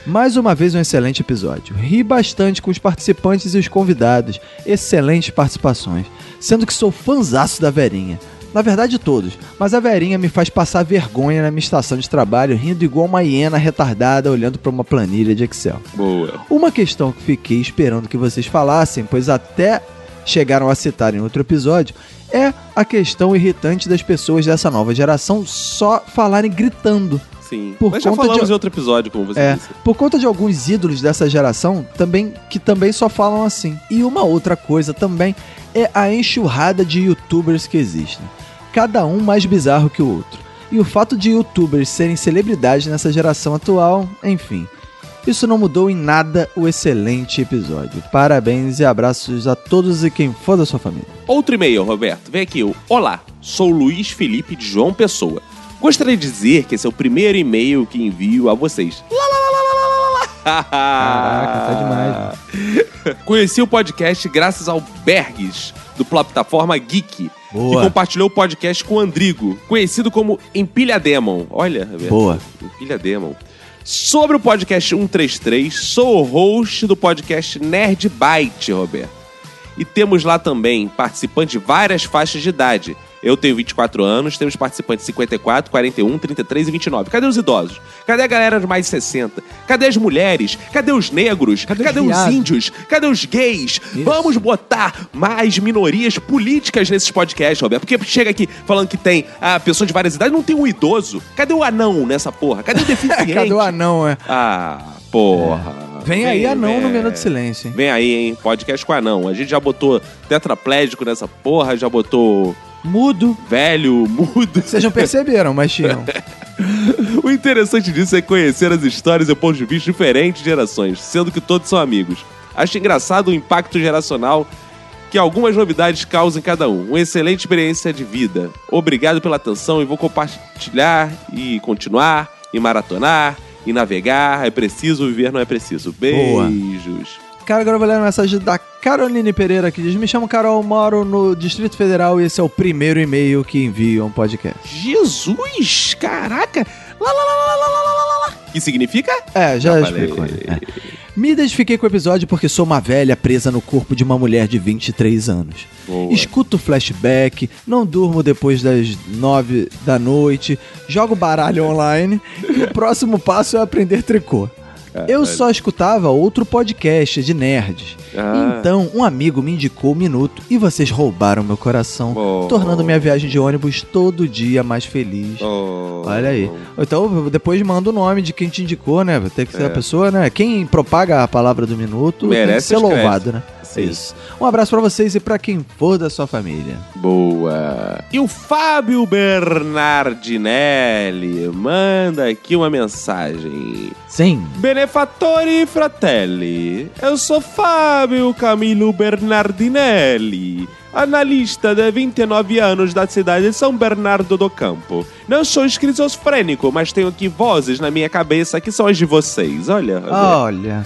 Mais uma vez um excelente episódio. Ri bastante com os participantes e os convidados. Excelentes participações. Sendo que sou fanzaço da Verinha. Na verdade, todos. Mas a Verinha me faz passar vergonha na minha estação de trabalho, rindo igual uma hiena retardada olhando para uma planilha de Excel. Boa. Uma questão que fiquei esperando que vocês falassem, pois até chegaram a citar em outro episódio, é a questão irritante das pessoas dessa nova geração só falarem gritando. Sim. Por Mas já conta falamos de- em outro episódio, como você É, disse. por conta de alguns ídolos dessa geração também que também só falam assim. E uma outra coisa também é a enxurrada de youtubers que existem. Cada um mais bizarro que o outro. E o fato de youtubers serem celebridades nessa geração atual, enfim. Isso não mudou em nada o excelente episódio. Parabéns e abraços a todos e quem for da sua família. Outro e-mail, Roberto. Vem aqui. Olá, sou Luiz Felipe de João Pessoa. Gostaria de dizer que esse é o primeiro e-mail que envio a vocês. Lá, lá, lá. Caraca, tá demais. Conheci o podcast graças ao Bergs, do plataforma Geek, Boa. que compartilhou o podcast com o Andrigo, conhecido como Empilha Demon. Olha, Roberto. Boa. Empilha Demon. Sobre o podcast 133, sou o host do podcast Nerd Byte, Roberto. E temos lá também participantes de várias faixas de idade. Eu tenho 24 anos, temos participantes de 54, 41, 33 e 29. Cadê os idosos? Cadê a galera de mais de 60? Cadê as mulheres? Cadê os negros? Cadê, os os viados? índios? Cadê os gays? Vamos botar mais minorias políticas nesses podcasts, Roberto. Porque chega aqui falando que tem a pessoa de várias idades, não tem um idoso. Cadê o anão nessa porra? Cadê o deficiente? Cadê o anão, é? Ah, porra. Vem aí anão no vem. Minuto de Silêncio, hein? Vem aí, hein? Podcast com anão. A gente já botou tetraplégico nessa porra, já botou Mudo. velho, mudo. Vocês não perceberam, mas tinham. O interessante disso é conhecer as histórias e pontos de vista diferentes de gerações, sendo que todos são amigos. Acho engraçado o impacto geracional que algumas novidades causam em cada um. Uma excelente experiência de vida. Obrigado pela atenção e vou compartilhar e continuar e maratonar e navegar. É preciso viver, não é preciso. Boa. Cara, agora eu vou ler uma mensagem da Caroline Pereira que diz: Me chamo Carol, moro no Distrito Federal e esse é o primeiro e-mail que envio um podcast. Jesus! Caraca! Lá, lá, lá, lá, lá, lá, lá, lá. Que significa? É, já ah, explico. É. Me identifiquei com o episódio porque sou uma velha presa no corpo de uma mulher de 23 anos. Boa. Escuto flashback, não durmo depois das 9 da noite, jogo baralho online e o próximo passo é aprender tricô. Eu só escutava outro podcast de nerds. Ah. Então, um amigo me indicou o Minuto e vocês roubaram meu coração, Oh. tornando minha viagem de ônibus todo dia mais feliz. Oh. Olha aí. Então, depois manda o nome de quem te indicou, né? Ter que ser É. a pessoa, né? Quem propaga a palavra do minuto tem que Merece ser louvado, né? É isso. Um abraço pra vocês e pra quem for da sua família. Boa. E o Fábio Bernardinelli manda aqui uma mensagem. Sim. Benefattori fratelli, eu sou Fábio Camilo Bernardinelli, analista de 29 anos da cidade de São Bernardo do Campo. Não sou esquizofrênico, mas tenho aqui vozes na minha cabeça que são as de vocês. Olha. Olha.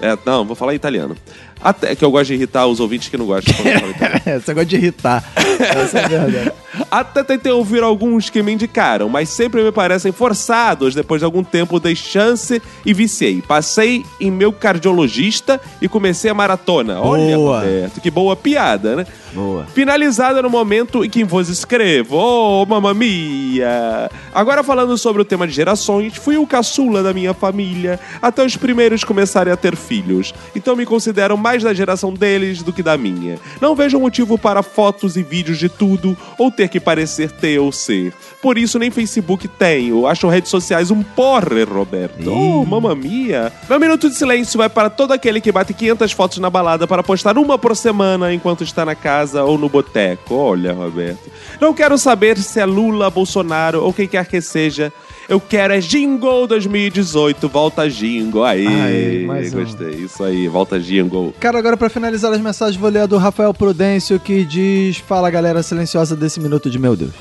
É, não, vou falar italiano. Até que eu gosto de irritar os ouvintes que não gostam. É, você gosta de irritar. Essa é verdade. Até tentei ouvir alguns que me indicaram, mas sempre me parecem forçados. Depois de algum tempo, dei chance e viciei. Passei em meu cardiologista e comecei a maratona. Olha, Boa. Roberto, que boa piada, né? Boa. Finalizada no momento em que vos escrevo. Oh, mamma mia! Agora falando sobre o tema de gerações, fui o caçula da minha família, até os primeiros começarem a ter filhos. Então me considero mais da geração deles do que da minha. Não vejo motivo para fotos e vídeos de tudo, ou ter que parecer ter ou ser. Por isso nem Facebook tenho. Acho redes sociais um porre, Roberto. Oh, mamma mia! Meu minuto de silêncio vai para todo aquele que bate 500 fotos na balada para postar uma por semana enquanto está na casa ou no boteco. Olha, Roberto. Não quero saber se é Lula, Bolsonaro ou quem quer que seja. Eu quero é Jingle 2018. Volta Jingle. Aí, mais um. gostei. Isso aí, volta Jingle. Cara, agora pra finalizar as mensagens, vou ler a do Rafael Prudêncio que diz: Fala galera silenciosa desse minuto de meu Deus.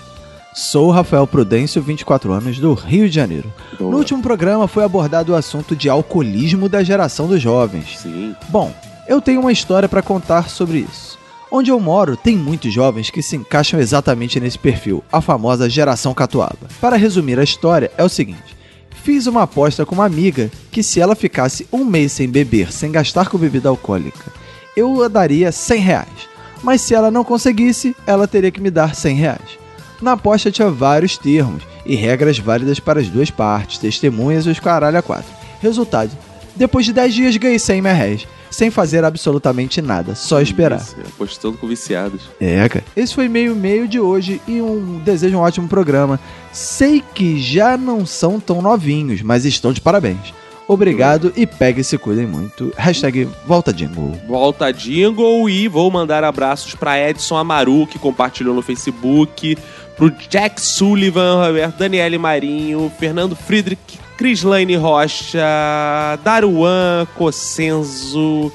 Sou Rafael Prudêncio, 24 anos, do Rio de Janeiro. Boa. No último programa foi abordado o assunto de alcoolismo da geração dos jovens. Sim. Bom, eu tenho uma história pra contar sobre isso. Onde eu moro, tem muitos jovens que se encaixam exatamente nesse perfil, a famosa geração catuaba. Para resumir a história, é o seguinte: fiz uma aposta com uma amiga que se ela ficasse um mês sem beber, sem gastar com bebida alcoólica, eu a daria 100 reais. Mas se ela não conseguisse, ela teria que me dar 100 reais. Na aposta tinha vários termos e regras válidas para as duas partes, testemunhas e os caralho a quatro. Resultado: depois de 10 dias ganhei 100 reais, sem fazer absolutamente nada, só esperar. Isso, apostando com viciados. É, cara. Esse foi meio meio de hoje e um desejo um ótimo programa. Sei que já não são tão novinhos, mas estão de parabéns. Obrigado e pegue e se cuidem muito. Hashtag volta jingle. Volta Jingle e vou mandar abraços pra Edson Amaru, que compartilhou no Facebook, pro Jack Sullivan, Roberto Daniele Marinho, Fernando Friedrich, Crislaine Rocha, Daruan Cossenzo,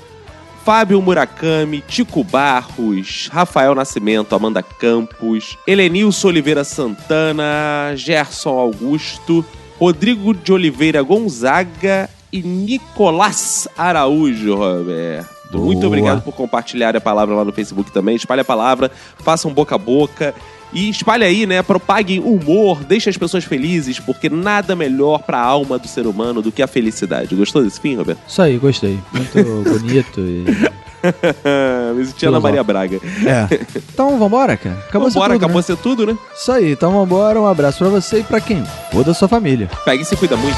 Fábio Murakami, Tico Barros, Rafael Nascimento, Amanda Campos, Helenilson Oliveira Santana, Gerson Augusto, Rodrigo de Oliveira Gonzaga e Nicolás Araújo, Roberto. Muito Boa. obrigado por compartilhar a palavra lá no Facebook também. Espalhe a palavra, façam boca a boca. E espalhe aí, né? Propaguem humor, deixe as pessoas felizes, porque nada melhor pra alma do ser humano do que a felicidade. Gostou desse fim, Roberto? Isso aí, gostei. Muito bonito e. Me senti Ana Maria Braga. É. Então vambora, cara. Acabou Vambora, ser tudo, acabou né? ser tudo, né? Isso aí, então vambora. Um abraço pra você e pra quem for da sua família. Pega e se cuida muito.